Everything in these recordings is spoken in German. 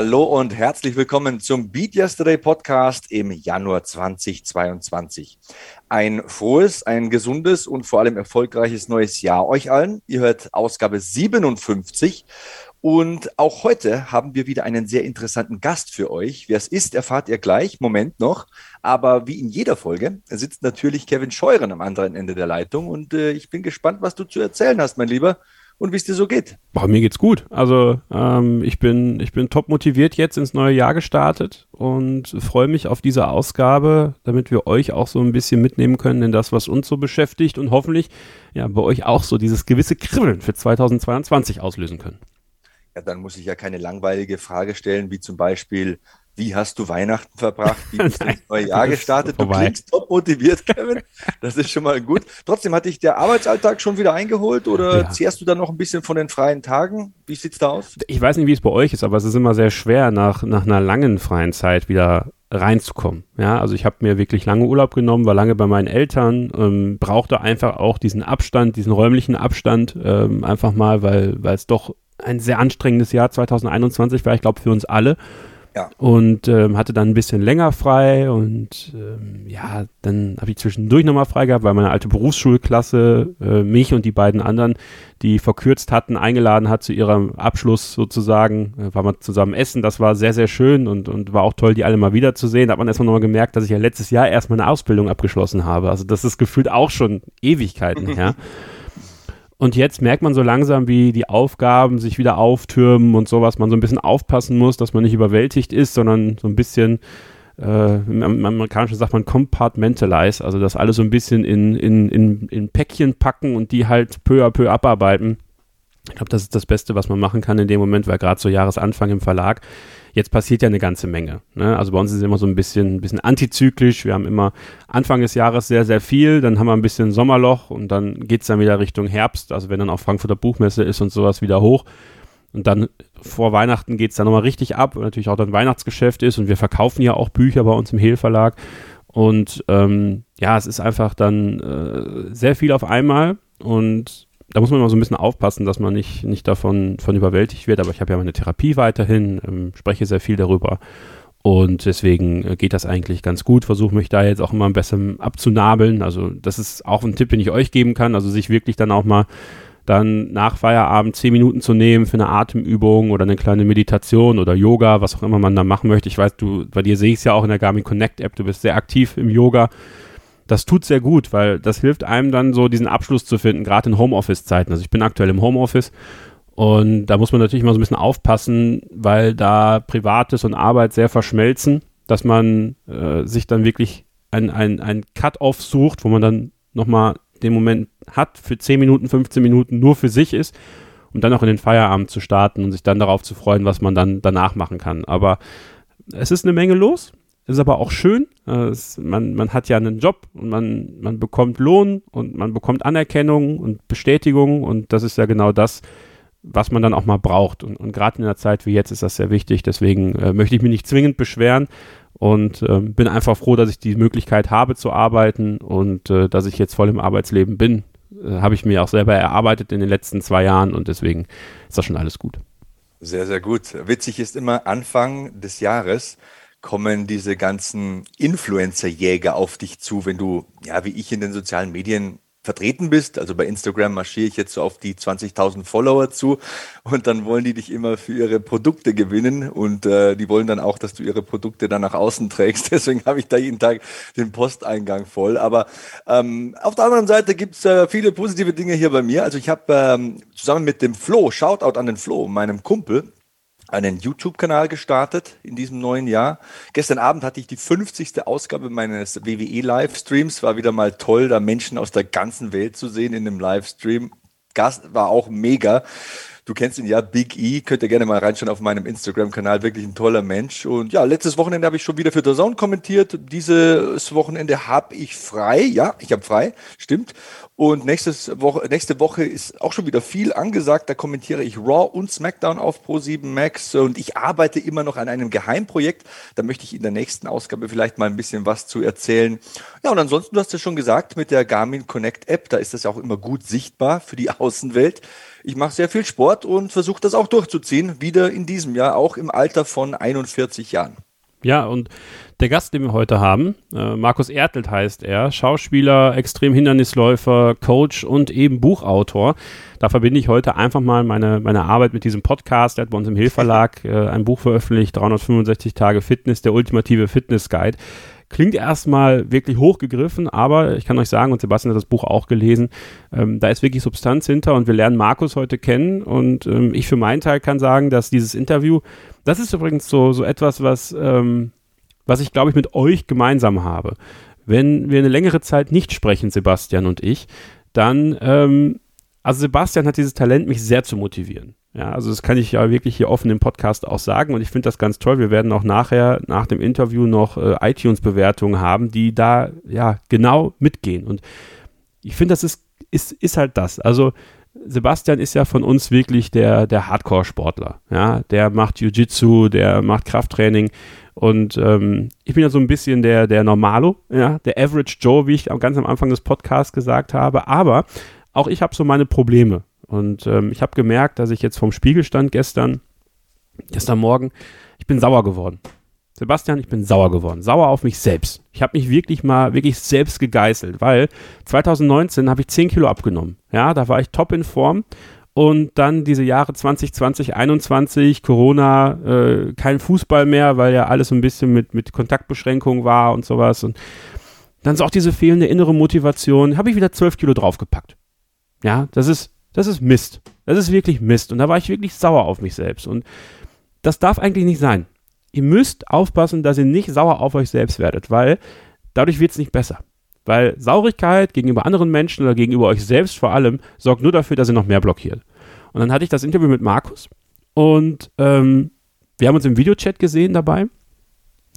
Hallo und herzlich willkommen zum Beat Yesterday Podcast im Januar 2022. Ein frohes, ein gesundes und vor allem erfolgreiches neues Jahr euch allen. Ihr hört Ausgabe 57 und auch heute haben wir wieder einen sehr interessanten Gast für euch. Wer es ist, erfahrt ihr gleich. Moment noch. Aber wie in jeder Folge sitzt natürlich Kevin Scheuren am anderen Ende der Leitung. Und äh, ich bin gespannt, was du zu erzählen hast, mein Lieber. Und wie es dir so geht. Boah, mir geht's gut. Also ähm, ich bin ich bin top motiviert jetzt ins neue Jahr gestartet und freue mich auf diese Ausgabe, damit wir euch auch so ein bisschen mitnehmen können in das, was uns so beschäftigt und hoffentlich ja bei euch auch so dieses gewisse Kribbeln für 2022 auslösen können ja, dann muss ich ja keine langweilige Frage stellen, wie zum Beispiel, wie hast du Weihnachten verbracht? Wie bist du ins neue Jahr gestartet? Du klingst top motiviert, Kevin. Das ist schon mal gut. Trotzdem hat dich der Arbeitsalltag schon wieder eingeholt oder ja. zehrst du dann noch ein bisschen von den freien Tagen? Wie sieht's da aus? Ich weiß nicht, wie es bei euch ist, aber es ist immer sehr schwer, nach, nach einer langen freien Zeit wieder reinzukommen. Ja, also ich habe mir wirklich lange Urlaub genommen, war lange bei meinen Eltern, ähm, brauchte einfach auch diesen Abstand, diesen räumlichen Abstand, ähm, einfach mal, weil weil es doch ein sehr anstrengendes Jahr 2021 war, ich glaube, für uns alle. Ja. Und ähm, hatte dann ein bisschen länger frei und ähm, ja, dann habe ich zwischendurch nochmal frei gehabt, weil meine alte Berufsschulklasse äh, mich und die beiden anderen, die verkürzt hatten, eingeladen hat zu ihrem Abschluss sozusagen. Äh, war man zusammen essen, das war sehr, sehr schön und, und war auch toll, die alle mal wiederzusehen. Da hat man erstmal nochmal gemerkt, dass ich ja letztes Jahr erst meine Ausbildung abgeschlossen habe. Also das ist gefühlt auch schon Ewigkeiten her. Und jetzt merkt man so langsam, wie die Aufgaben sich wieder auftürmen und sowas, man so ein bisschen aufpassen muss, dass man nicht überwältigt ist, sondern so ein bisschen, äh, im Amerikanischen sagt man compartmentalize, also das alles so ein bisschen in, in, in, in Päckchen packen und die halt peu à peu abarbeiten. Ich glaube, das ist das Beste, was man machen kann in dem Moment, weil gerade so Jahresanfang im Verlag Jetzt passiert ja eine ganze Menge. Ne? Also bei uns ist es immer so ein bisschen, ein bisschen antizyklisch. Wir haben immer Anfang des Jahres sehr, sehr viel, dann haben wir ein bisschen Sommerloch und dann geht es dann wieder Richtung Herbst. Also wenn dann auch Frankfurter Buchmesse ist und sowas wieder hoch. Und dann vor Weihnachten geht es dann nochmal richtig ab, weil natürlich auch dann Weihnachtsgeschäft ist und wir verkaufen ja auch Bücher bei uns im Hehl Verlag. Und ähm, ja, es ist einfach dann äh, sehr viel auf einmal und da muss man immer so ein bisschen aufpassen, dass man nicht, nicht davon von überwältigt wird. Aber ich habe ja meine Therapie weiterhin, ähm, spreche sehr viel darüber. Und deswegen äh, geht das eigentlich ganz gut. Versuche mich da jetzt auch immer ein bisschen abzunabeln. Also, das ist auch ein Tipp, den ich euch geben kann. Also, sich wirklich dann auch mal dann nach Feierabend zehn Minuten zu nehmen für eine Atemübung oder eine kleine Meditation oder Yoga, was auch immer man da machen möchte. Ich weiß, du, bei dir sehe ich es ja auch in der Garmin Connect App, du bist sehr aktiv im Yoga das tut sehr gut, weil das hilft einem dann so diesen Abschluss zu finden, gerade in Homeoffice-Zeiten. Also ich bin aktuell im Homeoffice und da muss man natürlich mal so ein bisschen aufpassen, weil da Privates und Arbeit sehr verschmelzen, dass man äh, sich dann wirklich ein, ein, ein Cut-Off sucht, wo man dann nochmal den Moment hat, für 10 Minuten, 15 Minuten nur für sich ist, um dann auch in den Feierabend zu starten und sich dann darauf zu freuen, was man dann danach machen kann. Aber es ist eine Menge los ist aber auch schön. Äh, man, man hat ja einen Job und man, man bekommt Lohn und man bekommt Anerkennung und Bestätigung und das ist ja genau das, was man dann auch mal braucht. Und, und gerade in einer Zeit wie jetzt ist das sehr wichtig. Deswegen äh, möchte ich mich nicht zwingend beschweren und äh, bin einfach froh, dass ich die Möglichkeit habe zu arbeiten und äh, dass ich jetzt voll im Arbeitsleben bin. Äh, habe ich mir auch selber erarbeitet in den letzten zwei Jahren und deswegen ist das schon alles gut. Sehr, sehr gut. Witzig ist immer Anfang des Jahres kommen diese ganzen Influencer-Jäger auf dich zu, wenn du, ja, wie ich in den sozialen Medien vertreten bist. Also bei Instagram marschiere ich jetzt so auf die 20.000 Follower zu und dann wollen die dich immer für ihre Produkte gewinnen und äh, die wollen dann auch, dass du ihre Produkte dann nach außen trägst. Deswegen habe ich da jeden Tag den Posteingang voll. Aber ähm, auf der anderen Seite gibt es äh, viele positive Dinge hier bei mir. Also ich habe ähm, zusammen mit dem Flo, Shoutout an den Flo, meinem Kumpel, einen YouTube-Kanal gestartet in diesem neuen Jahr. Gestern Abend hatte ich die 50. Ausgabe meines WWE-Livestreams. War wieder mal toll, da Menschen aus der ganzen Welt zu sehen in dem Livestream. Gast war auch mega. Du kennst ihn ja, Big E, könnt ihr gerne mal reinschauen auf meinem Instagram-Kanal, wirklich ein toller Mensch. Und ja, letztes Wochenende habe ich schon wieder für The Zone kommentiert. Dieses Wochenende habe ich frei, ja, ich habe frei, stimmt. Und nächstes Woche, nächste Woche ist auch schon wieder viel angesagt. Da kommentiere ich Raw und SmackDown auf Pro7 Max. Und ich arbeite immer noch an einem Geheimprojekt. Da möchte ich in der nächsten Ausgabe vielleicht mal ein bisschen was zu erzählen. Ja, und ansonsten, du hast ja schon gesagt, mit der Garmin Connect App, da ist das ja auch immer gut sichtbar für die Außenwelt. Ich mache sehr viel Sport und versuche das auch durchzuziehen, wieder in diesem Jahr, auch im Alter von 41 Jahren. Ja, und der Gast, den wir heute haben, äh, Markus Ertelt heißt er, Schauspieler, Extremhindernisläufer, Coach und eben Buchautor. Da verbinde ich heute einfach mal meine, meine Arbeit mit diesem Podcast. Er hat bei uns im Hilfverlag äh, ein Buch veröffentlicht, 365 Tage Fitness, der ultimative Fitness Guide. Klingt erstmal wirklich hochgegriffen, aber ich kann euch sagen, und Sebastian hat das Buch auch gelesen, ähm, da ist wirklich Substanz hinter und wir lernen Markus heute kennen. Und ähm, ich für meinen Teil kann sagen, dass dieses Interview, das ist übrigens so, so etwas, was ähm, was ich, glaube ich, mit euch gemeinsam habe. Wenn wir eine längere Zeit nicht sprechen, Sebastian und ich, dann, ähm, also Sebastian hat dieses Talent, mich sehr zu motivieren. Ja, also das kann ich ja wirklich hier offen im Podcast auch sagen und ich finde das ganz toll. Wir werden auch nachher, nach dem Interview noch äh, iTunes-Bewertungen haben, die da ja genau mitgehen. Und ich finde, das ist, ist, ist halt das. Also Sebastian ist ja von uns wirklich der, der Hardcore-Sportler. Ja, der macht Jiu-Jitsu, der macht Krafttraining und ähm, ich bin ja so ein bisschen der, der Normalo, ja, der Average Joe, wie ich ganz am Anfang des Podcasts gesagt habe. Aber auch ich habe so meine Probleme. Und ähm, ich habe gemerkt, dass ich jetzt vom Spiegel stand gestern, gestern Morgen, ich bin sauer geworden. Sebastian, ich bin sauer geworden. Sauer auf mich selbst. Ich habe mich wirklich mal, wirklich selbst gegeißelt, weil 2019 habe ich 10 Kilo abgenommen. Ja, da war ich top in Form und dann diese Jahre 2020, 2021, Corona, äh, kein Fußball mehr, weil ja alles so ein bisschen mit, mit Kontaktbeschränkungen war und sowas. Und dann ist auch diese fehlende innere Motivation, habe ich wieder 12 Kilo draufgepackt. Ja, das ist, das ist Mist. Das ist wirklich Mist. Und da war ich wirklich sauer auf mich selbst. Und das darf eigentlich nicht sein. Ihr müsst aufpassen, dass ihr nicht sauer auf euch selbst werdet, weil dadurch wird es nicht besser. Weil Saurigkeit gegenüber anderen Menschen oder gegenüber euch selbst vor allem sorgt nur dafür, dass ihr noch mehr blockiert. Und dann hatte ich das Interview mit Markus und ähm, wir haben uns im Videochat gesehen dabei.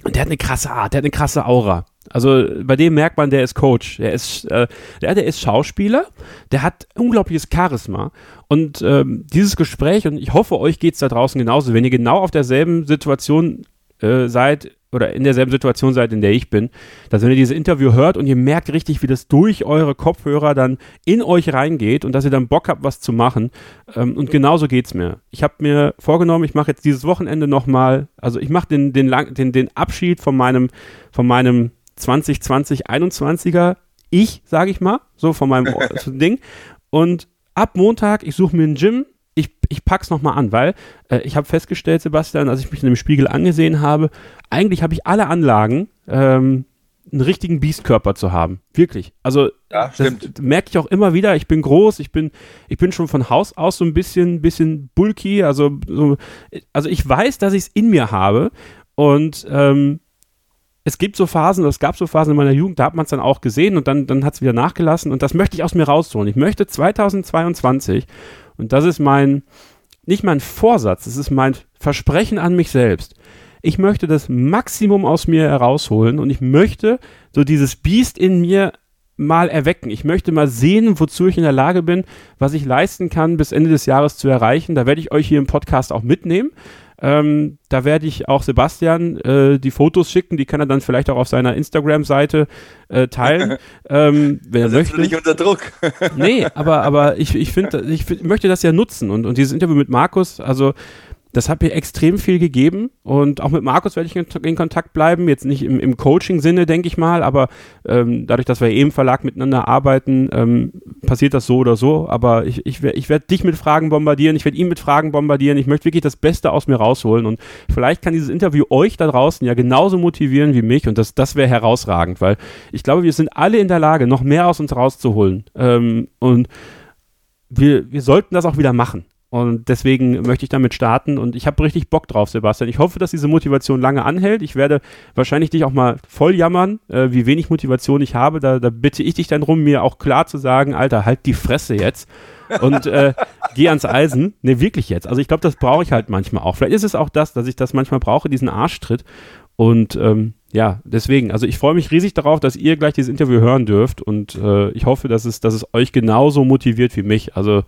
Und der hat eine krasse Art, der hat eine krasse Aura. Also bei dem merkt man, der ist Coach, der ist, äh, der, der ist Schauspieler, der hat unglaubliches Charisma. Und ähm, dieses Gespräch, und ich hoffe, euch geht es da draußen genauso, wenn ihr genau auf derselben Situation äh, seid, oder in derselben Situation seid, in der ich bin, dass wenn ihr dieses Interview hört und ihr merkt richtig, wie das durch eure Kopfhörer dann in euch reingeht und dass ihr dann Bock habt, was zu machen. Ähm, und genauso geht's mir. Ich habe mir vorgenommen, ich mache jetzt dieses Wochenende nochmal, also ich mache den, den, den, den Abschied von meinem, von meinem 2020 21er ich, sage ich mal, so von meinem Ding. Und ab Montag, ich suche mir ein Gym, ich, ich pack's nochmal an, weil äh, ich habe festgestellt, Sebastian, als ich mich in dem Spiegel angesehen habe, eigentlich habe ich alle Anlagen, ähm, einen richtigen Biestkörper zu haben. Wirklich. Also ja, das merke ich auch immer wieder. Ich bin groß, ich bin, ich bin schon von Haus aus so ein bisschen, bisschen bulky. Also, so, also ich weiß, dass ich es in mir habe. Und ähm, es gibt so Phasen, es gab so Phasen in meiner Jugend, da hat man es dann auch gesehen und dann, dann hat es wieder nachgelassen. Und das möchte ich aus mir rausholen. Ich möchte 2022 und das ist mein, nicht mein Vorsatz, es ist mein Versprechen an mich selbst. Ich möchte das Maximum aus mir herausholen und ich möchte so dieses Biest in mir mal erwecken. Ich möchte mal sehen, wozu ich in der Lage bin, was ich leisten kann, bis Ende des Jahres zu erreichen. Da werde ich euch hier im Podcast auch mitnehmen. Ähm, da werde ich auch Sebastian äh, die Fotos schicken, die kann er dann vielleicht auch auf seiner Instagram-Seite äh, teilen, ähm, wenn er möchte. nicht unter Druck. nee, aber, aber ich, ich finde, ich möchte das ja nutzen und, und dieses Interview mit Markus, also das hat mir extrem viel gegeben und auch mit Markus werde ich in, Kontakt bleiben. Jetzt nicht im, im Coaching-Sinne, denke ich mal, aber ähm, dadurch, dass wir eh im Verlag miteinander arbeiten, ähm, passiert das so oder so. Aber ich, ich, ich werde dich mit Fragen bombardieren, ich werde ihn mit Fragen bombardieren. Ich möchte wirklich das Beste aus mir rausholen und vielleicht kann dieses Interview euch da draußen ja genauso motivieren wie mich und das, das wäre herausragend, weil ich glaube, wir sind alle in der Lage, noch mehr aus uns rauszuholen. Ähm, und wir, wir sollten das auch wieder machen. Und deswegen möchte ich damit starten und ich habe richtig Bock drauf, Sebastian. Ich hoffe, dass diese Motivation lange anhält. Ich werde wahrscheinlich dich auch mal voll jammern, äh, wie wenig Motivation ich habe. Da, da, bitte ich dich dann rum, mir auch klar zu sagen, Alter, halt die Fresse jetzt und äh, geh ans Eisen. Ne, wirklich jetzt. Also ich glaube, das brauche ich halt manchmal auch. Vielleicht ist es auch das, dass ich das manchmal brauche, diesen Arschtritt. Und ähm, ja, deswegen, also ich freue mich riesig darauf, dass ihr gleich dieses Interview hören dürft und äh, ich hoffe, dass es, dass es euch genauso motiviert wie mich. Also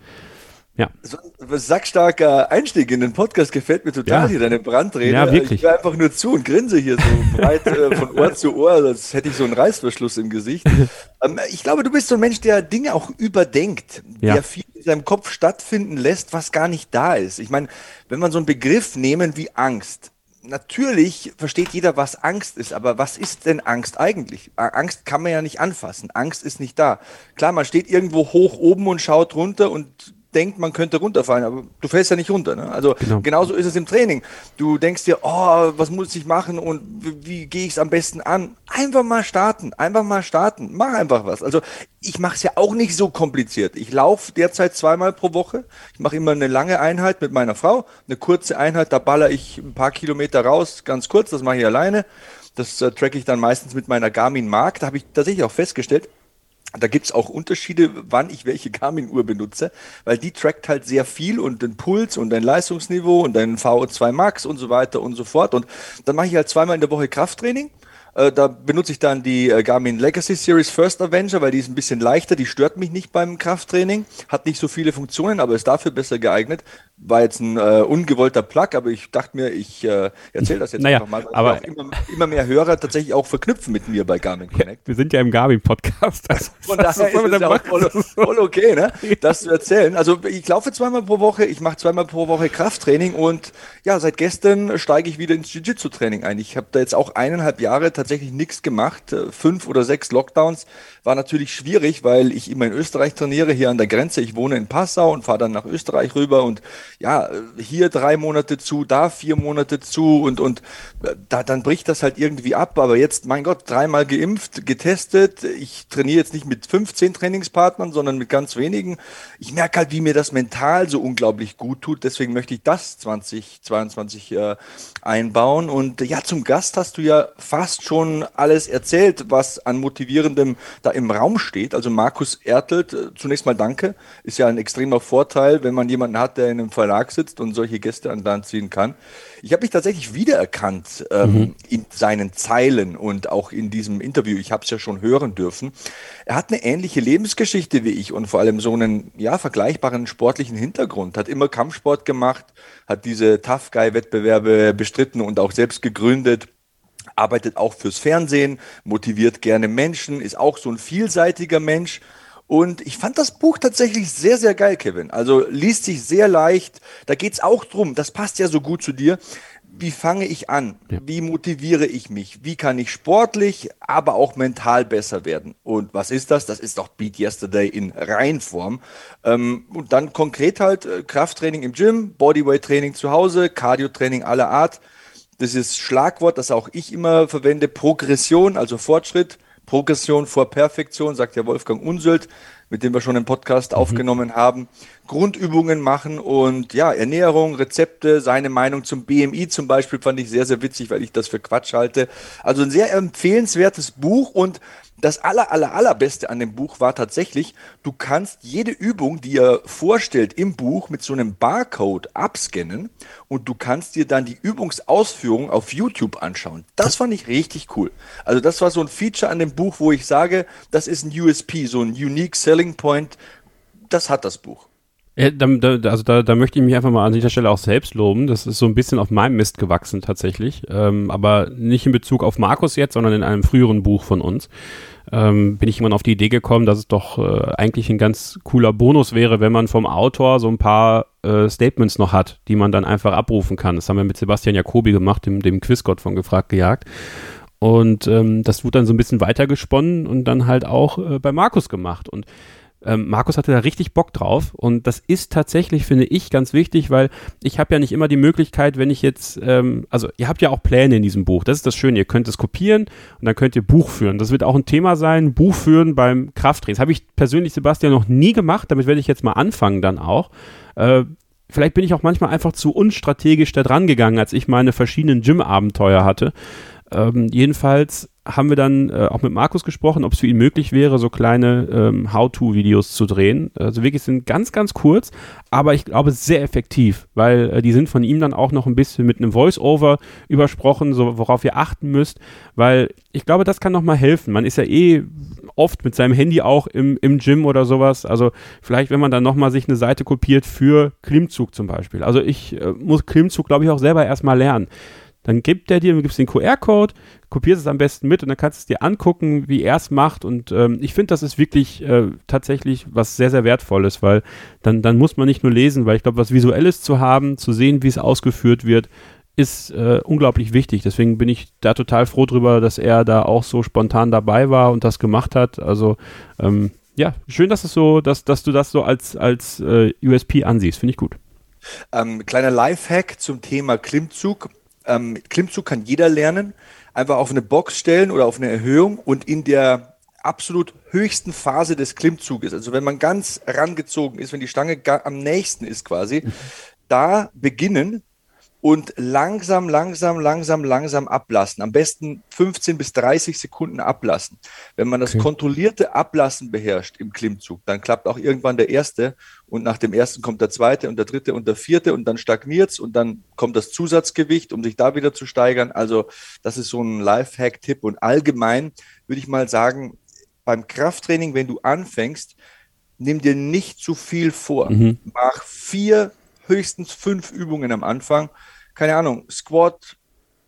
Ja. So ein sackstarker Einstieg in den Podcast gefällt mir total ja. hier, deine Brandrede. Ja, wirklich. Ich höre einfach nur zu und grinse hier so breit äh, von Ohr zu Ohr, als hätte ich so einen Reißverschluss im Gesicht. ähm, ich glaube, du bist so ein Mensch, der Dinge auch überdenkt, ja. der viel in seinem Kopf stattfinden lässt, was gar nicht da ist. Ich meine, wenn man so einen Begriff nehmen wie Angst, natürlich versteht jeder, was Angst ist, aber was ist denn Angst eigentlich? Angst kann man ja nicht anfassen. Angst ist nicht da. Klar, man steht irgendwo hoch oben und schaut runter und denkt, man könnte runterfallen, aber du fällst ja nicht runter. Ne? Also genau. genauso ist es im Training. Du denkst dir, oh, was muss ich machen und wie, wie gehe ich es am besten an? Einfach mal starten, einfach mal starten, mach einfach was. Also ich mache es ja auch nicht so kompliziert. Ich laufe derzeit zweimal pro Woche. Ich mache immer eine lange Einheit mit meiner Frau, eine kurze Einheit, da baller ich ein paar Kilometer raus, ganz kurz, das mache ich alleine. Das äh, track ich dann meistens mit meiner Garmin Mark. Da habe ich tatsächlich auch festgestellt, da gibt's auch Unterschiede, wann ich welche Garmin-Uhr benutze, weil die trackt halt sehr viel und den Puls und dein Leistungsniveau und dein VO2 Max und so weiter und so fort. Und dann mache ich halt zweimal in der Woche Krafttraining äh, da benutze ich dann die äh, Garmin Legacy Series First Avenger, weil die ist ein bisschen leichter, die stört mich nicht beim Krafttraining, hat nicht so viele Funktionen, aber ist dafür besser geeignet. War jetzt ein äh, ungewollter Plug, aber ich dachte mir, ich äh, erzähle das jetzt naja, einfach mal, aber immer, immer, mehr Hörer tatsächlich auch verknüpfen mit mir bei Garmin Connect. Ja, wir sind ja im Garmin-Podcast. Also, Von daher ist es ja auch voll, voll, okay, ne? das zu erzählen. Also ich laufe zweimal pro Woche, ich mache zweimal pro Woche Krafttraining und ja, seit gestern steige ich wieder ins Jiu-Jitsu-Training ein. Ich habe da jetzt auch eineinhalb Jahre tatsächlich tatsächlich nichts gemacht. Äh, fünf oder sechs Lockdowns war natürlich schwierig, weil ich immer in Österreich trainiere, hier an der Grenze. Ich wohne in Passau und fahre dann nach Österreich rüber und ja, hier drei Monate zu, da vier Monate zu und, und äh, da, dann bricht das halt irgendwie ab. Aber jetzt, mein Gott, dreimal geimpft, getestet. Ich trainiere jetzt nicht mit 15 Trainingspartnern, sondern mit ganz wenigen. Ich merke halt, wie mir das mental so unglaublich gut tut. Deswegen möchte ich das 2022 äh, einbauen. Und ja, zum Gast hast du ja fast schon schon alles erzählt, was an Motivierendem da im Raum steht. Also Markus Ertelt, äh, zunächst mal danke. Ist ja ein extremer Vorteil, wenn man jemanden hat, der in einem Verlag sitzt und solche Gäste an Land ziehen kann. Ich habe mich tatsächlich wiedererkannt ähm, mhm. in seinen Zeilen und auch in diesem Interview. Ich habe es ja schon hören dürfen. Er hat eine ähnliche Lebensgeschichte wie ich und vor allem so einen ja vergleichbaren sportlichen Hintergrund. Hat immer Kampfsport gemacht, hat diese Tough Guy Wettbewerbe bestritten und auch selbst gegründet arbeitet auch fürs Fernsehen, motiviert gerne Menschen, ist auch so ein vielseitiger Mensch. Und ich fand das Buch tatsächlich sehr, sehr geil, Kevin. Also liest sich sehr leicht. Da geht's auch drum, das passt ja so gut zu dir. Wie fange ich an? Ja. Wie motiviere ich mich? Wie kann ich sportlich, aber auch mental besser werden? Und was ist das? Das ist doch Beat Yesterday in Reinform. Ähm, und dann konkret halt äh, Krafttraining im Gym, Bodyweight-Training zu Hause, Cardio-Training aller Art dieses Schlagwort, das auch ich immer verwende, Progression, also Fortschritt, Progression vor Perfektion, sagt der Wolfgang Unsöld, mit dem wir schon einen Podcast mhm. aufgenommen haben. Grundübungen machen und ja, Ernährung, Rezepte, seine Meinung zum BMI zum Beispiel fand ich sehr, sehr witzig, weil ich das für Quatsch halte. Also ein sehr empfehlenswertes Buch und das aller, aller, allerbeste an dem Buch war tatsächlich, du kannst jede Übung, die er vorstellt im Buch mit so einem Barcode abscannen und du kannst dir dann die Übungsausführung auf YouTube anschauen. Das fand ich richtig cool. Also das war so ein Feature an dem Buch, wo ich sage, das ist ein USP, so ein Unique Selling Point. Das hat das Buch. Ja, da, da, also da, da möchte ich mich einfach mal an dieser Stelle auch selbst loben. Das ist so ein bisschen auf meinem Mist gewachsen tatsächlich. Ähm, aber nicht in Bezug auf Markus jetzt, sondern in einem früheren Buch von uns. Ähm, bin ich irgendwann auf die Idee gekommen, dass es doch äh, eigentlich ein ganz cooler Bonus wäre, wenn man vom Autor so ein paar äh, Statements noch hat, die man dann einfach abrufen kann. Das haben wir mit Sebastian Jacobi gemacht, dem, dem Quizgott von Gefragt gejagt. Und ähm, das wurde dann so ein bisschen weitergesponnen und dann halt auch äh, bei Markus gemacht. Und ähm, Markus hatte da richtig Bock drauf und das ist tatsächlich, finde ich, ganz wichtig, weil ich habe ja nicht immer die Möglichkeit, wenn ich jetzt, ähm, also ihr habt ja auch Pläne in diesem Buch, das ist das Schöne, ihr könnt es kopieren und dann könnt ihr Buch führen. Das wird auch ein Thema sein, Buch führen beim Krafttraining. Das habe ich persönlich, Sebastian, noch nie gemacht, damit werde ich jetzt mal anfangen dann auch. Äh, vielleicht bin ich auch manchmal einfach zu unstrategisch da dran gegangen, als ich meine verschiedenen Gym-Abenteuer hatte. Ähm, jedenfalls haben wir dann äh, auch mit Markus gesprochen, ob es für ihn möglich wäre, so kleine ähm, How-To-Videos zu drehen. Also wirklich sind ganz, ganz kurz, aber ich glaube sehr effektiv, weil äh, die sind von ihm dann auch noch ein bisschen mit einem Voice-Over übersprochen, so worauf ihr achten müsst, weil ich glaube, das kann nochmal helfen. Man ist ja eh oft mit seinem Handy auch im, im Gym oder sowas. Also vielleicht, wenn man dann nochmal sich eine Seite kopiert für Klimmzug zum Beispiel. Also ich äh, muss Klimmzug, glaube ich, auch selber erstmal lernen. Dann gibt er dir, du gibst den QR-Code, kopierst es am besten mit und dann kannst du es dir angucken, wie er es macht. Und ähm, ich finde, das ist wirklich äh, tatsächlich was sehr, sehr Wertvolles, weil dann, dann muss man nicht nur lesen, weil ich glaube, was Visuelles zu haben, zu sehen, wie es ausgeführt wird, ist äh, unglaublich wichtig. Deswegen bin ich da total froh drüber, dass er da auch so spontan dabei war und das gemacht hat. Also ähm, ja, schön, dass es so, dass, dass du das so als, als äh, USP ansiehst. Finde ich gut. Ähm, kleiner Lifehack zum Thema Klimmzug. Ähm, Klimmzug kann jeder lernen. Einfach auf eine Box stellen oder auf eine Erhöhung und in der absolut höchsten Phase des Klimmzuges, also wenn man ganz rangezogen ist, wenn die Stange am nächsten ist quasi, da beginnen und langsam, langsam, langsam, langsam ablassen. Am besten 15 bis 30 Sekunden ablassen. Wenn man das okay. kontrollierte Ablassen beherrscht im Klimmzug, dann klappt auch irgendwann der erste und nach dem ersten kommt der zweite und der dritte und der vierte und dann stagniert es und dann kommt das Zusatzgewicht, um sich da wieder zu steigern. Also das ist so ein Lifehack-Tipp und allgemein würde ich mal sagen, beim Krafttraining, wenn du anfängst, nimm dir nicht zu viel vor. Mhm. Mach vier, höchstens fünf Übungen am Anfang keine Ahnung, Squat,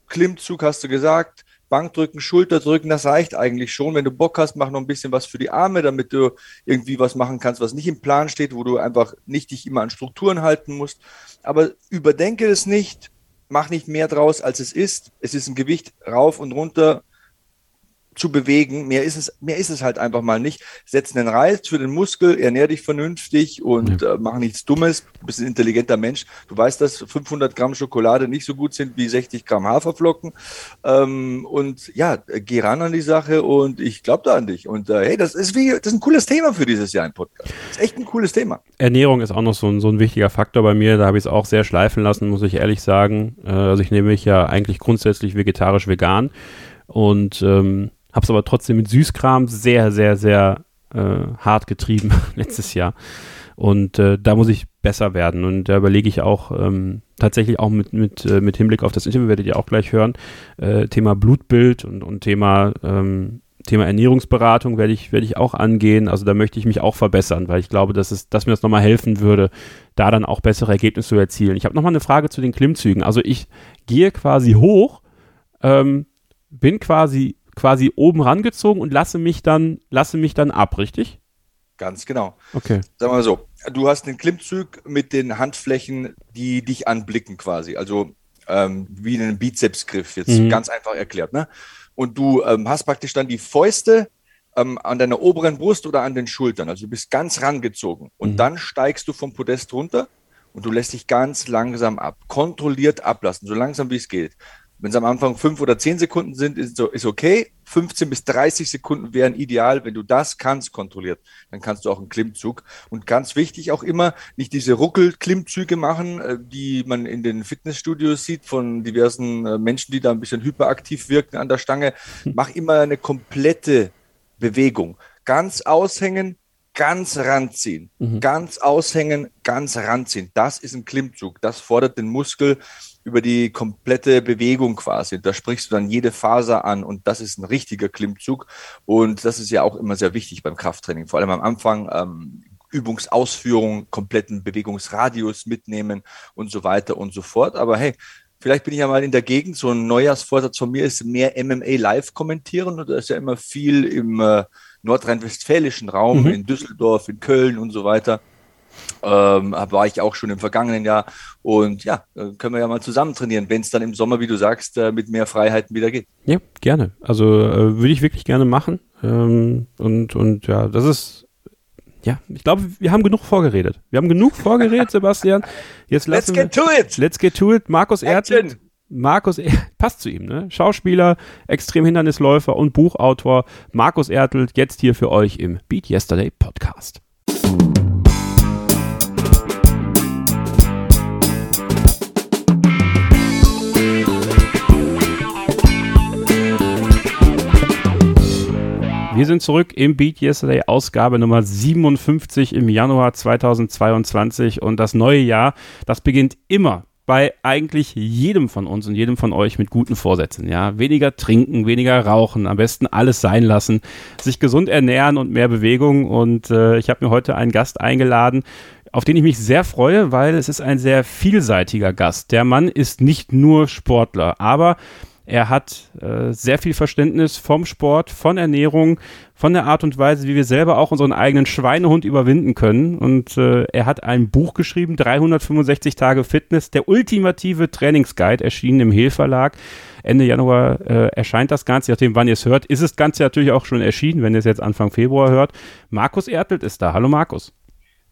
Klimmzug hast du gesagt, Bankdrücken, Schulterdrücken, das reicht eigentlich schon. Wenn du Bock hast, mach noch ein bisschen was für die Arme, damit du irgendwie was machen kannst, was nicht im Plan steht, wo du einfach nicht dich immer an Strukturen halten musst. Aber überdenke es nicht, mach nicht mehr draus, als es ist. Es ist ein Gewicht rauf und runter, zu bewegen. Mehr ist es, mehr ist es halt einfach mal nicht. Setz einen Reiz für den Muskel, ernähr dich vernünftig und ja. äh, mach nichts Dummes. Du bist ein intelligenter Mensch. Du weißt, dass 500 Gramm Schokolade nicht so gut sind wie 60 Gramm Haferflocken. Ähm, und ja, geh ran an die Sache und ich glaube da an dich. Und äh, hey, das ist wie, das ist ein cooles Thema für dieses Jahr im Podcast. Das ist echt ein cooles Thema. Ernährung ist auch noch so ein, so ein wichtiger Faktor bei mir. Da habe ich es auch sehr schleifen lassen, muss ich ehrlich sagen. Äh, also ich nehme mich ja eigentlich grundsätzlich vegetarisch-vegan. Und ähm, habe es aber trotzdem mit Süßkram sehr, sehr, sehr äh, hart getrieben letztes Jahr. Und äh, da muss ich besser werden. Und da überlege ich auch ähm, tatsächlich auch mit, mit, äh, mit Hinblick auf das Interview, werdet ihr auch gleich hören, äh, Thema Blutbild und, und Thema, ähm, Thema Ernährungsberatung werde ich, werde ich auch angehen. Also da möchte ich mich auch verbessern, weil ich glaube, dass, es, dass mir das nochmal helfen würde, da dann auch bessere Ergebnisse zu erzielen. Ich habe nochmal eine Frage zu den Klimmzügen. Also ich gehe quasi hoch, ähm, bin quasi quasi oben rangezogen und lasse mich dann, lasse mich dann ab, richtig? Ganz genau. Okay. Sagen wir mal so, du hast den Klimmzug mit den Handflächen, die dich anblicken quasi. Also ähm, wie einen Bizepsgriff, jetzt mhm. ganz einfach erklärt. Ne? Und du ähm, hast praktisch dann die Fäuste ähm, an deiner oberen Brust oder an den Schultern. Also du bist ganz rangezogen. Und mhm. dann steigst du vom Podest runter und du lässt dich ganz langsam ab. Kontrolliert ablassen, so langsam wie es geht. Wenn es am Anfang fünf oder zehn Sekunden sind, ist, ist okay. 15 bis 30 Sekunden wären ideal. Wenn du das kannst, kontrolliert, dann kannst du auch einen Klimmzug. Und ganz wichtig auch immer, nicht diese Ruckel-Klimmzüge machen, äh, die man in den Fitnessstudios sieht von diversen äh, Menschen, die da ein bisschen hyperaktiv wirken an der Stange. Mach immer eine komplette Bewegung. Ganz aushängen, ganz ranziehen. Mhm. Ganz aushängen, ganz ranziehen. Das ist ein Klimmzug. Das fordert den Muskel über die komplette Bewegung quasi. Da sprichst du dann jede Faser an und das ist ein richtiger Klimmzug. Und das ist ja auch immer sehr wichtig beim Krafttraining, vor allem am Anfang. Ähm, Übungsausführung, kompletten Bewegungsradius mitnehmen und so weiter und so fort. Aber hey, vielleicht bin ich ja mal in der Gegend. So ein Neujahrsvorsatz von mir ist mehr MMA live kommentieren. Und da ist ja immer viel im äh, nordrhein-westfälischen Raum, mhm. in Düsseldorf, in Köln und so weiter. Ähm, war ich auch schon im vergangenen Jahr. Und ja, können wir ja mal zusammen trainieren, wenn es dann im Sommer, wie du sagst, äh, mit mehr Freiheiten wieder geht. Ja, gerne. Also äh, würde ich wirklich gerne machen. Ähm, und, und ja, das ist, ja, ich glaube, wir haben genug vorgeredet. Wir haben genug vorgeredet, Sebastian. Jetzt let's get to it! Let's get to it. Markus Erdl. Markus, passt zu ihm, ne? Schauspieler, Extremhindernisläufer und Buchautor Markus Ertelt, jetzt hier für euch im Beat Yesterday Podcast. Wir sind zurück im Beat Yesterday Ausgabe Nummer 57 im Januar 2022 und das neue Jahr, das beginnt immer bei eigentlich jedem von uns und jedem von euch mit guten Vorsätzen. Ja, weniger trinken, weniger rauchen, am besten alles sein lassen, sich gesund ernähren und mehr Bewegung. Und äh, ich habe mir heute einen Gast eingeladen, auf den ich mich sehr freue, weil es ist ein sehr vielseitiger Gast. Der Mann ist nicht nur Sportler, aber er hat äh, sehr viel Verständnis vom Sport, von Ernährung, von der Art und Weise, wie wir selber auch unseren eigenen Schweinehund überwinden können. Und äh, er hat ein Buch geschrieben, 365 Tage Fitness, der ultimative Trainingsguide, erschienen im Hehl Verlag. Ende Januar äh, erscheint das Ganze, je nachdem, wann ihr es hört, ist das Ganze natürlich auch schon erschienen, wenn ihr es jetzt Anfang Februar hört. Markus Ertelt ist da. Hallo Markus.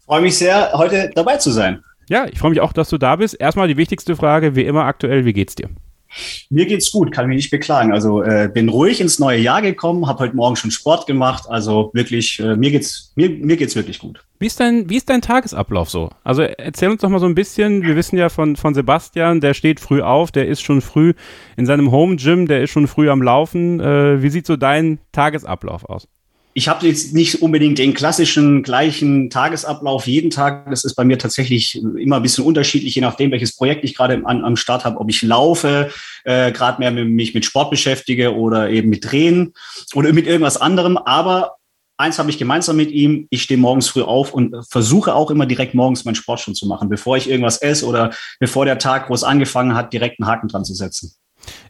Freue mich sehr, heute dabei zu sein. Ja, ich freue mich auch, dass du da bist. Erstmal die wichtigste Frage, wie immer aktuell, wie geht's dir? Mir geht's gut, kann mich nicht beklagen. Also äh, bin ruhig ins neue Jahr gekommen, habe heute Morgen schon Sport gemacht. Also wirklich, äh, mir geht's mir, mir geht's wirklich gut. Wie ist dein wie ist dein Tagesablauf so? Also erzähl uns doch mal so ein bisschen. Wir wissen ja von von Sebastian, der steht früh auf, der ist schon früh in seinem Home Gym, der ist schon früh am Laufen. Äh, wie sieht so dein Tagesablauf aus? Ich habe jetzt nicht unbedingt den klassischen gleichen Tagesablauf jeden Tag. Das ist bei mir tatsächlich immer ein bisschen unterschiedlich, je nachdem, welches Projekt ich gerade am Start habe, ob ich laufe, äh, gerade mehr mit, mich mit Sport beschäftige oder eben mit Drehen oder mit irgendwas anderem. Aber eins habe ich gemeinsam mit ihm, ich stehe morgens früh auf und versuche auch immer direkt morgens meinen Sport schon zu machen, bevor ich irgendwas esse oder bevor der Tag groß angefangen hat, direkt einen Haken dran zu setzen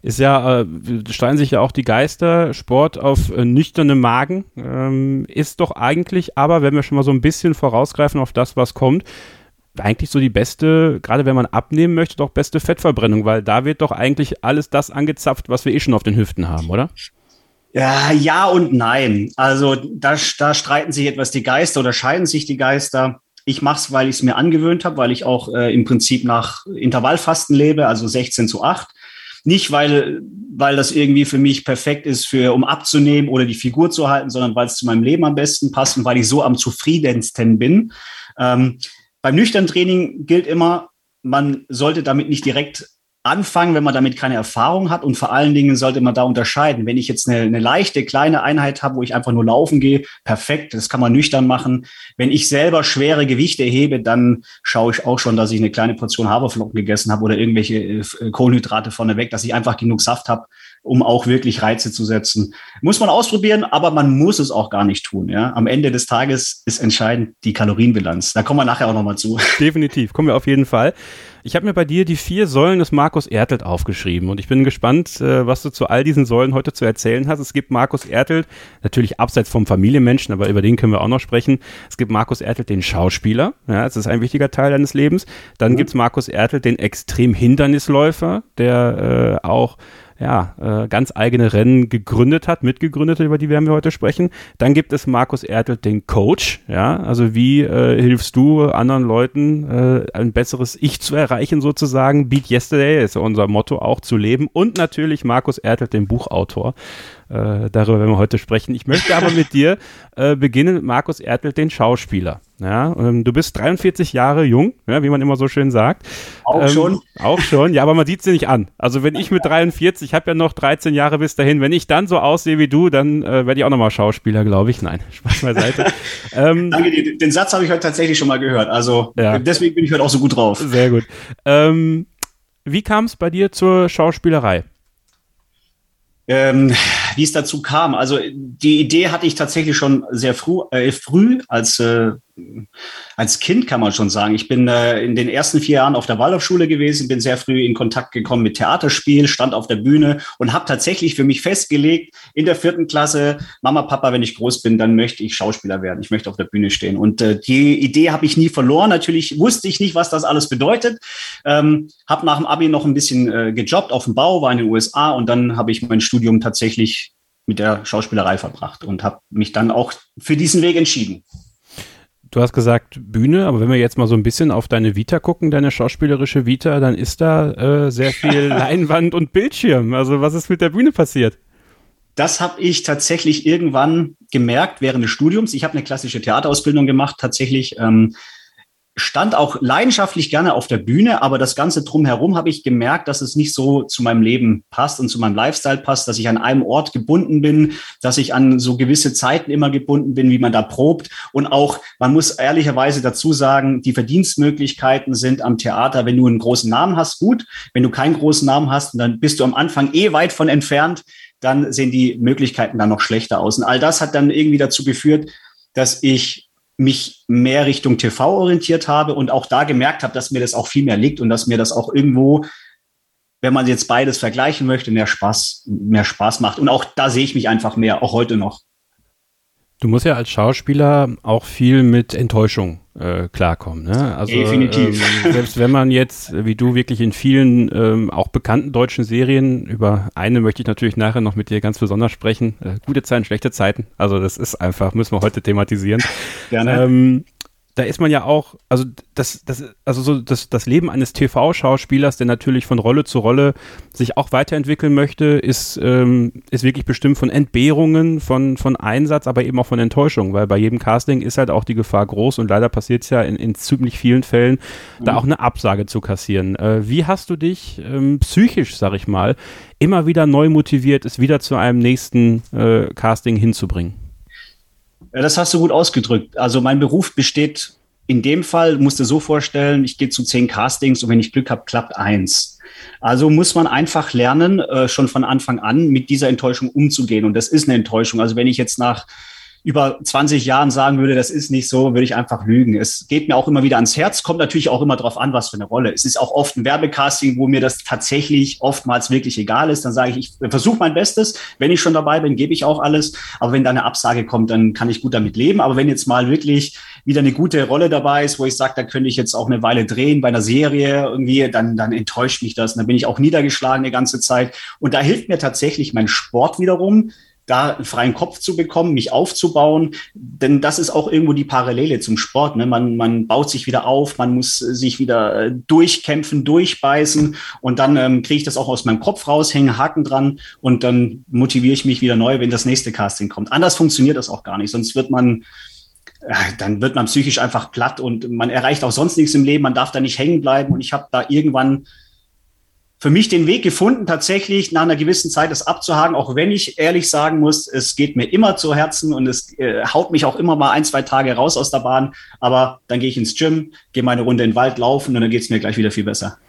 ist ja, äh, streiten sich ja auch die Geister, Sport auf äh, nüchternem Magen, ähm, ist doch eigentlich, aber wenn wir schon mal so ein bisschen vorausgreifen auf das, was kommt, eigentlich so die beste, gerade wenn man abnehmen möchte, doch beste Fettverbrennung, weil da wird doch eigentlich alles das angezapft, was wir eh schon auf den Hüften haben, oder? Ja, ja und nein. Also da, da streiten sich etwas die Geister oder scheiden sich die Geister. Ich mache es, weil ich es mir angewöhnt habe, weil ich auch äh, im Prinzip nach Intervallfasten lebe, also 16 zu 8. Nicht, weil, weil das irgendwie für mich perfekt ist, für, um abzunehmen oder die Figur zu halten, sondern weil es zu meinem Leben am besten passt und weil ich so am zufriedensten bin. Ähm, beim nüchtern Training gilt immer, man sollte damit nicht direkt anfangen, wenn man damit keine Erfahrung hat. Und vor allen Dingen sollte man da unterscheiden. Wenn ich jetzt eine, eine leichte, kleine Einheit habe, wo ich einfach nur laufen gehe, perfekt, das kann man nüchtern machen. Wenn ich selber schwere Gewichte hebe, dann schaue ich auch schon, dass ich eine kleine Portion Haferflocken gegessen habe oder irgendwelche äh, Kohlenhydrate vorneweg, dass ich einfach genug Saft habe, um auch wirklich Reize zu setzen. Muss man ausprobieren, aber man muss es auch gar nicht tun. Ja? Am Ende des Tages ist entscheidend die Kalorienbilanz. Da kommen wir nachher auch nochmal zu. Definitiv, kommen wir auf jeden Fall. Ich habe mir bei dir die vier Säulen des Markus Ertelt aufgeschrieben und ich bin gespannt, äh, was du zu all diesen Säulen heute zu erzählen hast. Es gibt Markus Ertelt, natürlich abseits vom Familienmenschen, aber über den können wir auch noch sprechen. Es gibt Markus Ertelt, den Schauspieler, ja, das ist ein wichtiger Teil deines Lebens. Dann mhm. gibt es Markus Ertelt, den extrem Hindernisläufer, der äh, auch ja, äh, ganz eigene Rennen gegründet hat, mitgegründet über die werden wir heute sprechen. Dann gibt es Markus Ertel, den Coach, ja, also wie äh, hilfst du anderen Leuten, äh, ein besseres Ich zu erreichen sozusagen, Beat Yesterday ist unser Motto auch zu leben. Und natürlich Markus Ertel, den Buchautor, äh, darüber werden wir heute sprechen. Ich möchte aber mit dir äh, beginnen mit Markus Ertel, den Schauspieler. Ja, ähm, du bist 43 Jahre jung, ja, wie man immer so schön sagt. Auch ähm, schon. Auch schon, ja, aber man sieht sie nicht an. Also wenn ich mit 43, ich habe ja noch 13 Jahre bis dahin, wenn ich dann so aussehe wie du, dann äh, werde ich auch nochmal Schauspieler, glaube ich. Nein, Spaß beiseite. ähm, Danke, den, den Satz habe ich heute tatsächlich schon mal gehört. Also ja. deswegen bin ich heute auch so gut drauf. Sehr gut. Ähm, wie kam es bei dir zur Schauspielerei? Ähm, wie es dazu kam. Also die Idee hatte ich tatsächlich schon sehr früh, äh, früh als äh, als Kind kann man schon sagen. Ich bin äh, in den ersten vier Jahren auf der Waldorfschule gewesen, bin sehr früh in Kontakt gekommen mit Theaterspiel, stand auf der Bühne und habe tatsächlich für mich festgelegt, in der vierten Klasse, Mama, Papa, wenn ich groß bin, dann möchte ich Schauspieler werden. Ich möchte auf der Bühne stehen. Und äh, die Idee habe ich nie verloren. Natürlich wusste ich nicht, was das alles bedeutet. Ähm, habe nach dem Abi noch ein bisschen äh, gejobbt auf dem Bau, war in den USA und dann habe ich mein Studium tatsächlich mit der Schauspielerei verbracht und habe mich dann auch für diesen Weg entschieden. Du hast gesagt Bühne, aber wenn wir jetzt mal so ein bisschen auf deine Vita gucken, deine schauspielerische Vita, dann ist da äh, sehr viel Leinwand und Bildschirm. Also was ist mit der Bühne passiert? Das habe ich tatsächlich irgendwann gemerkt während des Studiums. Ich habe eine klassische Theaterausbildung gemacht, tatsächlich. Ähm, stand auch leidenschaftlich gerne auf der Bühne, aber das Ganze drumherum habe ich gemerkt, dass es nicht so zu meinem Leben passt und zu meinem Lifestyle passt, dass ich an einem Ort gebunden bin, dass ich an so gewisse Zeiten immer gebunden bin, wie man da probt. Und auch, man muss ehrlicherweise dazu sagen, die Verdienstmöglichkeiten sind am Theater, wenn du einen großen Namen hast, gut. Wenn du keinen großen Namen hast, dann bist du am Anfang eh weit von entfernt, dann sehen die Möglichkeiten dann noch schlechter aus. Und all das hat dann irgendwie dazu geführt, dass ich mich mehr Richtung TV orientiert habe und auch da gemerkt habe, dass mir das auch viel mehr liegt und dass mir das auch irgendwo, wenn man jetzt beides vergleichen möchte, mehr Spaß, mehr Spaß macht. Und auch da sehe ich mich einfach mehr, auch heute noch. Du musst ja als Schauspieler auch viel mit Enttäuschung äh, klarkommen. Ne? Also, Definitiv. Ähm, selbst wenn man jetzt, wie du, wirklich in vielen ähm, auch bekannten deutschen Serien, über eine möchte ich natürlich nachher noch mit dir ganz besonders sprechen, äh, gute Zeiten, schlechte Zeiten, also das ist einfach, müssen wir heute thematisieren. Gerne. Ähm, da ist man ja auch, also das, das, also so das, das Leben eines TV-Schauspielers, der natürlich von Rolle zu Rolle sich auch weiterentwickeln möchte, ist, ähm, ist wirklich bestimmt von Entbehrungen, von, von Einsatz, aber eben auch von Enttäuschung, weil bei jedem Casting ist halt auch die Gefahr groß und leider passiert es ja in, in ziemlich vielen Fällen, mhm. da auch eine Absage zu kassieren. Äh, wie hast du dich ähm, psychisch, sag ich mal, immer wieder neu motiviert, es wieder zu einem nächsten äh, Casting hinzubringen? Ja, das hast du gut ausgedrückt. Also mein Beruf besteht in dem Fall, musst du so vorstellen, ich gehe zu zehn Castings und wenn ich Glück habe, klappt eins. Also muss man einfach lernen, äh, schon von Anfang an mit dieser Enttäuschung umzugehen. Und das ist eine Enttäuschung. Also wenn ich jetzt nach über 20 Jahren sagen würde, das ist nicht so, würde ich einfach lügen. Es geht mir auch immer wieder ans Herz, kommt natürlich auch immer darauf an, was für eine Rolle. Es ist auch oft ein Werbecasting, wo mir das tatsächlich oftmals wirklich egal ist. Dann sage ich, ich versuche mein Bestes. Wenn ich schon dabei bin, gebe ich auch alles. Aber wenn da eine Absage kommt, dann kann ich gut damit leben. Aber wenn jetzt mal wirklich wieder eine gute Rolle dabei ist, wo ich sage, da könnte ich jetzt auch eine Weile drehen bei einer Serie irgendwie, dann, dann enttäuscht mich das. Und dann bin ich auch niedergeschlagen die ganze Zeit. Und da hilft mir tatsächlich mein Sport wiederum, da einen freien Kopf zu bekommen, mich aufzubauen. Denn das ist auch irgendwo die Parallele zum Sport. Ne? Man, man baut sich wieder auf, man muss sich wieder äh, durchkämpfen, durchbeißen und dann ähm, kriege ich das auch aus meinem Kopf raus, hänge Haken dran und dann motiviere ich mich wieder neu, wenn das nächste Casting kommt. Anders funktioniert das auch gar nicht. Sonst wird man äh, dann wird man psychisch einfach platt und man erreicht auch sonst nichts im Leben, man darf da nicht hängen bleiben. Und ich habe da irgendwann für mich den Weg gefunden, tatsächlich nach einer gewissen Zeit das abzuhaken, auch wenn ich ehrlich sagen muss, es geht mir immer zu Herzen und es äh, haut mich auch immer mal ein, zwei Tage raus aus der Bahn. Aber dann gehe ich ins Gym, gehe meine Runde in den Wald laufen und dann geht es mir gleich wieder viel besser.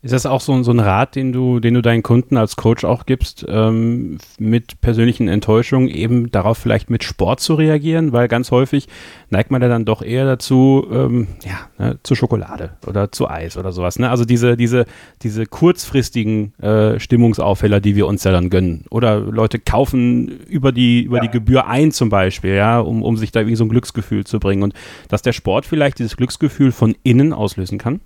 Ist das auch so, so ein Rat, den du, den du deinen Kunden als Coach auch gibst, ähm, mit persönlichen Enttäuschungen eben darauf vielleicht mit Sport zu reagieren? Weil ganz häufig neigt man ja dann doch eher dazu, ähm, ja, ne, zu Schokolade oder zu Eis oder sowas. Ne? Also diese, diese, diese kurzfristigen äh, Stimmungsaufheller, die wir uns ja dann gönnen. Oder Leute kaufen über die, über ja. die Gebühr ein zum Beispiel, ja, um, um sich da irgendwie so ein Glücksgefühl zu bringen. Und dass der Sport vielleicht dieses Glücksgefühl von innen auslösen kann?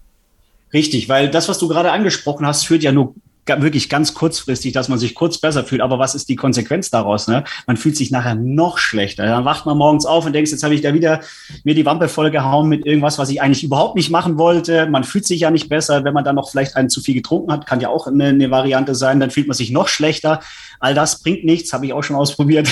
Richtig, weil das, was du gerade angesprochen hast, führt ja nur wirklich ganz kurzfristig, dass man sich kurz besser fühlt. Aber was ist die Konsequenz daraus? Ne? Man fühlt sich nachher noch schlechter. Dann wacht man morgens auf und denkt, jetzt habe ich da wieder mir die Wampe vollgehauen mit irgendwas, was ich eigentlich überhaupt nicht machen wollte. Man fühlt sich ja nicht besser, wenn man dann noch vielleicht einen zu viel getrunken hat, kann ja auch eine, eine Variante sein. Dann fühlt man sich noch schlechter. All das bringt nichts, habe ich auch schon ausprobiert.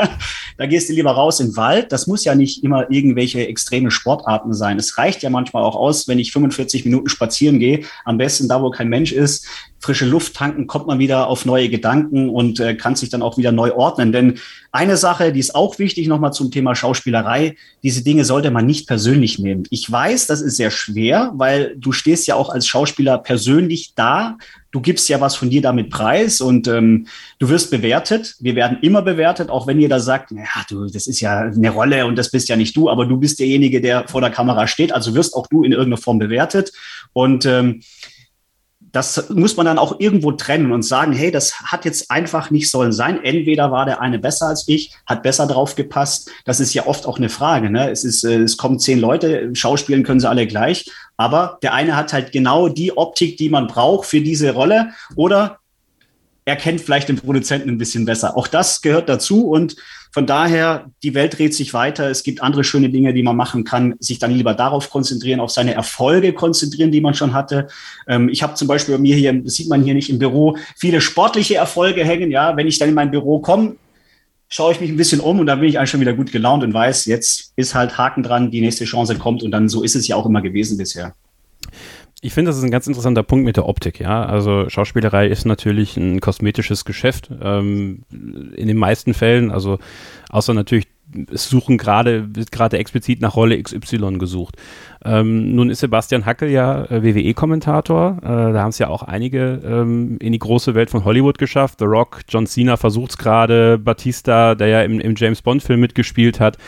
da gehst du lieber raus in den Wald. Das muss ja nicht immer irgendwelche extreme Sportarten sein. Es reicht ja manchmal auch aus, wenn ich 45 Minuten spazieren gehe. Am besten da, wo kein Mensch ist frische Luft tanken, kommt man wieder auf neue Gedanken und äh, kann sich dann auch wieder neu ordnen. Denn eine Sache, die ist auch wichtig, nochmal zum Thema Schauspielerei, diese Dinge sollte man nicht persönlich nehmen. Ich weiß, das ist sehr schwer, weil du stehst ja auch als Schauspieler persönlich da. Du gibst ja was von dir damit preis und ähm, du wirst bewertet. Wir werden immer bewertet, auch wenn jeder sagt, ja, du, das ist ja eine Rolle und das bist ja nicht du, aber du bist derjenige, der vor der Kamera steht. Also wirst auch du in irgendeiner Form bewertet. Und ähm, das muss man dann auch irgendwo trennen und sagen, hey, das hat jetzt einfach nicht sollen sein. Entweder war der eine besser als ich, hat besser drauf gepasst. Das ist ja oft auch eine Frage. Ne? Es, ist, äh, es kommen zehn Leute, Schauspielen können sie alle gleich, aber der eine hat halt genau die Optik, die man braucht für diese Rolle oder er kennt vielleicht den Produzenten ein bisschen besser. Auch das gehört dazu und von daher, die Welt dreht sich weiter. Es gibt andere schöne Dinge, die man machen kann. Sich dann lieber darauf konzentrieren, auf seine Erfolge konzentrieren, die man schon hatte. Ähm, ich habe zum Beispiel bei mir hier, das sieht man hier nicht im Büro, viele sportliche Erfolge hängen. Ja, wenn ich dann in mein Büro komme, schaue ich mich ein bisschen um und dann bin ich eigentlich schon wieder gut gelaunt und weiß, jetzt ist halt Haken dran, die nächste Chance kommt und dann so ist es ja auch immer gewesen bisher. Ich finde, das ist ein ganz interessanter Punkt mit der Optik, ja. Also Schauspielerei ist natürlich ein kosmetisches Geschäft. Ähm, in den meisten Fällen, also außer natürlich es suchen gerade, wird gerade explizit nach Rolle XY gesucht. Ähm, nun ist Sebastian Hackel ja äh, WWE-Kommentator. Äh, da haben es ja auch einige ähm, in die große Welt von Hollywood geschafft. The Rock, John Cena versucht es gerade, Batista, der ja im, im James Bond-Film mitgespielt hat.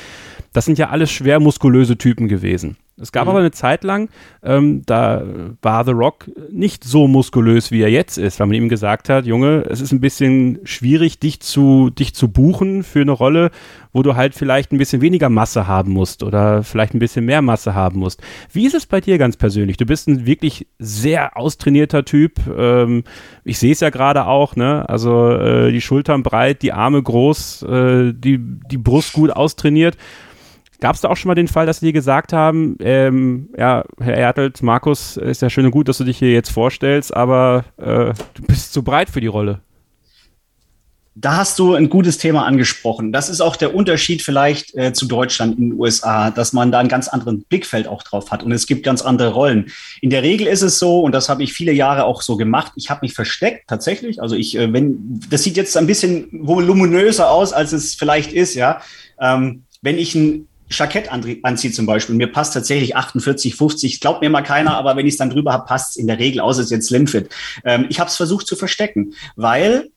Das sind ja alles schwer muskulöse Typen gewesen. Es gab mhm. aber eine Zeit lang, ähm, da war The Rock nicht so muskulös, wie er jetzt ist, weil man ihm gesagt hat, Junge, es ist ein bisschen schwierig, dich zu, dich zu buchen für eine Rolle, wo du halt vielleicht ein bisschen weniger Masse haben musst oder vielleicht ein bisschen mehr Masse haben musst. Wie ist es bei dir ganz persönlich? Du bist ein wirklich sehr austrainierter Typ. Ähm, ich sehe es ja gerade auch, ne? Also äh, die Schultern breit, die Arme groß, äh, die, die Brust gut austrainiert. Gab es da auch schon mal den Fall, dass sie dir gesagt haben, ähm, ja, Herr Ertelt, Markus, ist ja schön und gut, dass du dich hier jetzt vorstellst, aber äh, du bist zu breit für die Rolle? Da hast du ein gutes Thema angesprochen. Das ist auch der Unterschied vielleicht äh, zu Deutschland in den USA, dass man da einen ganz anderen Blickfeld auch drauf hat und es gibt ganz andere Rollen. In der Regel ist es so, und das habe ich viele Jahre auch so gemacht, ich habe mich versteckt tatsächlich. Also ich, äh, wenn, das sieht jetzt ein bisschen voluminöser aus, als es vielleicht ist, ja. Ähm, wenn ich ein Jackett anziehe zum Beispiel, mir passt tatsächlich 48, 50, glaubt mir mal keiner, aber wenn ich es dann drüber habe, passt es in der Regel aus, ist jetzt Slimfit. Ähm, ich habe es versucht zu verstecken, weil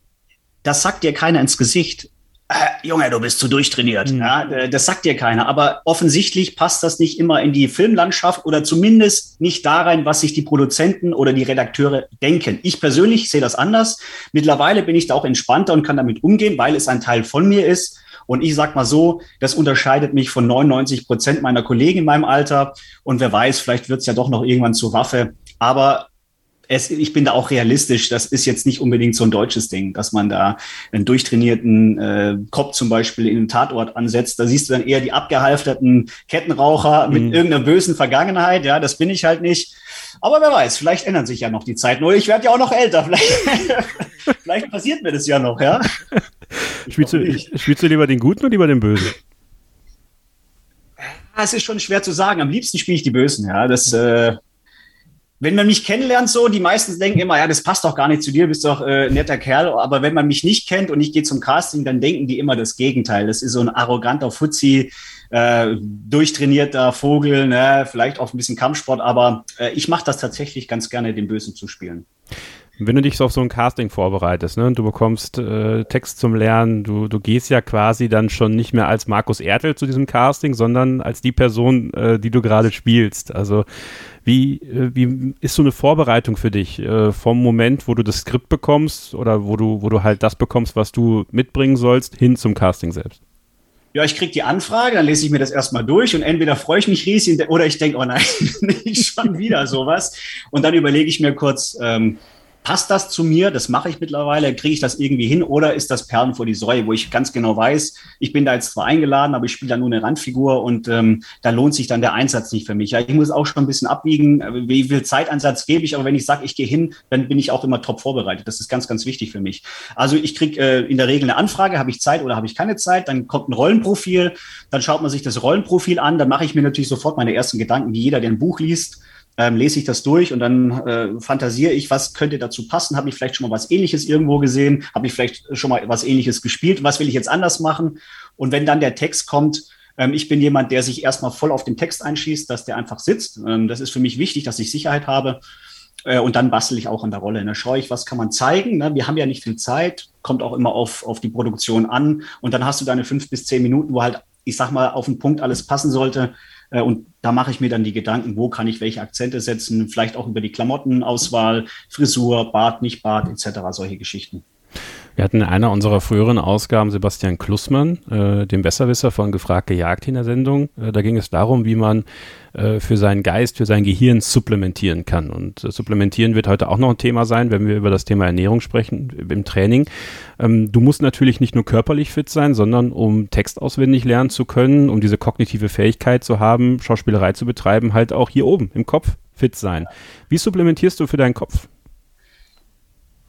das sagt dir keiner ins Gesicht. Äh, Junge, du bist zu durchtrainiert. Mhm. Ja, das sagt dir keiner. Aber offensichtlich passt das nicht immer in die Filmlandschaft oder zumindest nicht da rein, was sich die Produzenten oder die Redakteure denken. Ich persönlich sehe das anders. Mittlerweile bin ich da auch entspannter und kann damit umgehen, weil es ein Teil von mir ist. Und ich sag mal so, das unterscheidet mich von 99 Prozent meiner Kollegen in meinem Alter. Und wer weiß, vielleicht wird es ja doch noch irgendwann zur Waffe. Aber es, ich bin da auch realistisch. Das ist jetzt nicht unbedingt so ein deutsches Ding, dass man da einen durchtrainierten äh, Kopf zum Beispiel in den Tatort ansetzt. Da siehst du dann eher die abgehalfterten Kettenraucher mit mhm. irgendeiner bösen Vergangenheit. Ja, das bin ich halt nicht. Aber wer weiß, vielleicht ändern sich ja noch die Zeiten. Oder ich werde ja auch noch älter. Vielleicht, vielleicht passiert mir das ja noch, ja. Spielst du, spielst du lieber den Guten oder lieber den Bösen? Ja, es ist schon schwer zu sagen. Am liebsten spiele ich die Bösen, ja. Das, äh, wenn man mich kennenlernt, so, die meisten denken immer, ja, das passt doch gar nicht zu dir, bist doch äh, ein netter Kerl. Aber wenn man mich nicht kennt und ich gehe zum Casting, dann denken die immer das Gegenteil. Das ist so ein arroganter Fuzzi, äh, durchtrainierter Vogel, ne? vielleicht auch ein bisschen Kampfsport, aber äh, ich mache das tatsächlich ganz gerne, den Bösen zu spielen. Wenn du dich so auf so ein Casting vorbereitest, ne, und du bekommst äh, Text zum Lernen, du, du gehst ja quasi dann schon nicht mehr als Markus Ertel zu diesem Casting, sondern als die Person, äh, die du gerade spielst. Also wie, äh, wie ist so eine Vorbereitung für dich äh, vom Moment, wo du das Skript bekommst oder wo du, wo du halt das bekommst, was du mitbringen sollst, hin zum Casting selbst? Ja, ich krieg die Anfrage, dann lese ich mir das erstmal durch und entweder freue ich mich riesig oder ich denke, oh nein, nicht schon wieder sowas. Und dann überlege ich mir kurz, ähm, passt das zu mir? Das mache ich mittlerweile. Kriege ich das irgendwie hin? Oder ist das Perlen vor die Säue, wo ich ganz genau weiß, ich bin da jetzt zwar eingeladen, aber ich spiele da nur eine Randfigur und ähm, da lohnt sich dann der Einsatz nicht für mich. Ja, ich muss auch schon ein bisschen abwiegen, wie viel Zeitansatz gebe ich. Aber wenn ich sage, ich gehe hin, dann bin ich auch immer top vorbereitet. Das ist ganz, ganz wichtig für mich. Also ich kriege äh, in der Regel eine Anfrage, habe ich Zeit oder habe ich keine Zeit? Dann kommt ein Rollenprofil, dann schaut man sich das Rollenprofil an, dann mache ich mir natürlich sofort meine ersten Gedanken, wie jeder, der ein Buch liest ähm, lese ich das durch und dann äh, fantasiere ich, was könnte dazu passen. Habe ich vielleicht schon mal was Ähnliches irgendwo gesehen? Habe ich vielleicht schon mal was Ähnliches gespielt? Was will ich jetzt anders machen? Und wenn dann der Text kommt, ähm, ich bin jemand, der sich erstmal voll auf den Text einschießt, dass der einfach sitzt. Ähm, das ist für mich wichtig, dass ich Sicherheit habe. Äh, und dann bastel ich auch an der Rolle. Dann ne? schaue ich, was kann man zeigen. Ne? Wir haben ja nicht viel Zeit, kommt auch immer auf, auf die Produktion an. Und dann hast du deine fünf bis zehn Minuten, wo halt, ich sag mal, auf den Punkt alles passen sollte. Äh, und da mache ich mir dann die Gedanken, wo kann ich welche Akzente setzen, vielleicht auch über die Klamottenauswahl, Frisur, Bart, nicht Bart, etc., solche Geschichten. Wir hatten in einer unserer früheren Ausgaben Sebastian Klussmann, äh, dem Besserwisser von Gefragt gejagt in der Sendung. Äh, da ging es darum, wie man äh, für seinen Geist, für sein Gehirn supplementieren kann. Und äh, supplementieren wird heute auch noch ein Thema sein, wenn wir über das Thema Ernährung sprechen im Training. Ähm, du musst natürlich nicht nur körperlich fit sein, sondern um Text auswendig lernen zu können, um diese kognitive Fähigkeit zu haben, Schauspielerei zu betreiben, halt auch hier oben im Kopf fit sein. Wie supplementierst du für deinen Kopf?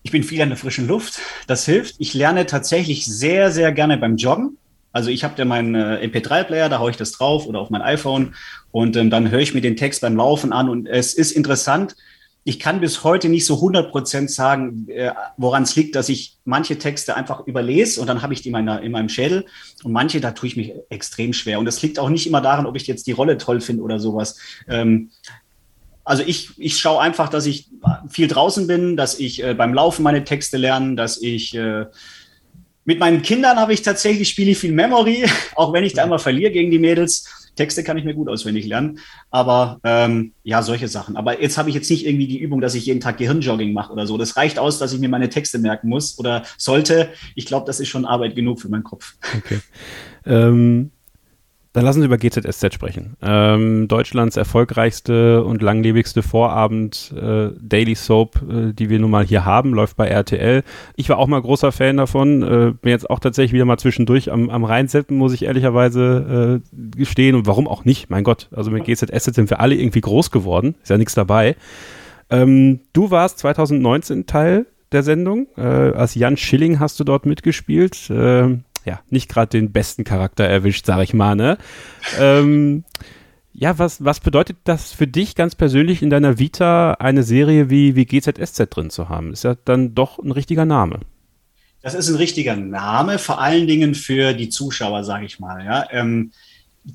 Ich bin viel an der frischen Luft. Das hilft. Ich lerne tatsächlich sehr, sehr gerne beim Joggen. Also ich habe ja meinen äh, MP3-Player, da haue ich das drauf oder auf mein iPhone und ähm, dann höre ich mir den Text beim Laufen an und es ist interessant. Ich kann bis heute nicht so 100 Prozent sagen, äh, woran es liegt, dass ich manche Texte einfach überlese und dann habe ich die in, meiner, in meinem Schädel und manche, da tue ich mich extrem schwer. Und das liegt auch nicht immer daran, ob ich jetzt die Rolle toll finde oder sowas. Ähm, also ich, ich schaue einfach, dass ich viel draußen bin, dass ich äh, beim Laufen meine Texte lerne, dass ich äh, mit meinen Kindern habe ich tatsächlich, spiele ich viel Memory, auch wenn ich da immer verliere gegen die Mädels. Texte kann ich mir gut auswendig lernen, aber ähm, ja, solche Sachen. Aber jetzt habe ich jetzt nicht irgendwie die Übung, dass ich jeden Tag Gehirnjogging mache oder so. Das reicht aus, dass ich mir meine Texte merken muss oder sollte. Ich glaube, das ist schon Arbeit genug für meinen Kopf. Okay. Ähm, dann lassen Sie über GZSZ sprechen. Ähm, Deutschlands erfolgreichste und langlebigste Vorabend äh, Soap, äh, die wir nun mal hier haben, läuft bei RTL. Ich war auch mal großer Fan davon. Äh, bin jetzt auch tatsächlich wieder mal zwischendurch am, am Reinseppen, muss ich ehrlicherweise äh, gestehen. Und warum auch nicht? Mein Gott, also mit GZSZ sind wir alle irgendwie groß geworden. Ist ja nichts dabei. Ähm, du warst 2019 Teil der Sendung. Äh, als Jan Schilling hast du dort mitgespielt. Ja, nicht gerade den besten Charakter erwischt, sag ich mal, ne? ähm, ja, was, was bedeutet das für dich ganz persönlich in deiner Vita, eine Serie wie, wie GZSZ drin zu haben? Ist ja dann doch ein richtiger Name. Das ist ein richtiger Name, vor allen Dingen für die Zuschauer, sage ich mal. Ja. Ähm,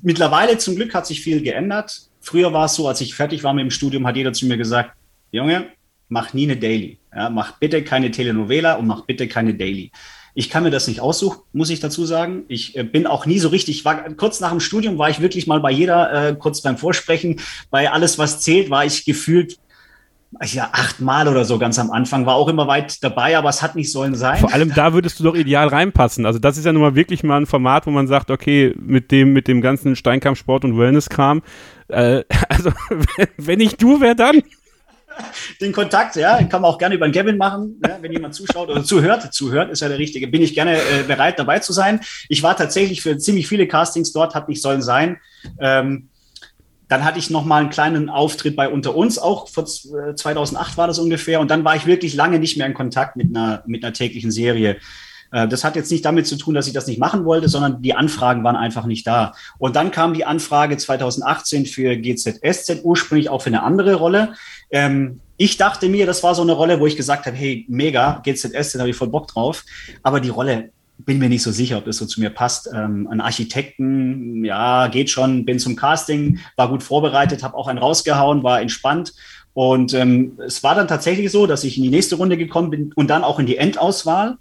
mittlerweile zum Glück hat sich viel geändert. Früher war es so, als ich fertig war mit dem Studium, hat jeder zu mir gesagt, Junge, mach nie eine Daily. Ja, mach bitte keine Telenovela und mach bitte keine Daily. Ich kann mir das nicht aussuchen, muss ich dazu sagen. Ich äh, bin auch nie so richtig, war, kurz nach dem Studium war ich wirklich mal bei jeder, äh, kurz beim Vorsprechen, bei alles, was zählt, war ich gefühlt ja, achtmal oder so ganz am Anfang, war auch immer weit dabei, aber es hat nicht sollen sein. Vor allem da würdest du doch ideal reinpassen. Also das ist ja nun mal wirklich mal ein Format, wo man sagt, okay, mit dem, mit dem ganzen Steinkampfsport und Wellness-Kram, äh, also wenn ich du, wer dann? Den Kontakt, ja, kann man auch gerne über den Kevin machen, ja, wenn jemand zuschaut oder zuhört. Zuhört ist ja der Richtige. Bin ich gerne äh, bereit, dabei zu sein. Ich war tatsächlich für ziemlich viele Castings dort, hat nicht sollen sein. Ähm, dann hatte ich noch mal einen kleinen Auftritt bei Unter uns, auch vor 2008 äh, war das ungefähr. Und dann war ich wirklich lange nicht mehr in Kontakt mit einer, mit einer täglichen Serie. Äh, das hat jetzt nicht damit zu tun, dass ich das nicht machen wollte, sondern die Anfragen waren einfach nicht da. Und dann kam die Anfrage 2018 für GZSZ, ursprünglich auch für eine andere Rolle. Ähm, ich dachte mir, das war so eine Rolle, wo ich gesagt habe, hey, mega, GZSZ, da habe ich voll Bock drauf. Aber die Rolle bin mir nicht so sicher, ob das so zu mir passt. Ähm, ein Architekten, ja, geht schon, bin zum Casting, war gut vorbereitet, habe auch einen rausgehauen, war entspannt. Und ähm, es war dann tatsächlich so, dass ich in die nächste Runde gekommen bin und dann auch in die Endauswahl.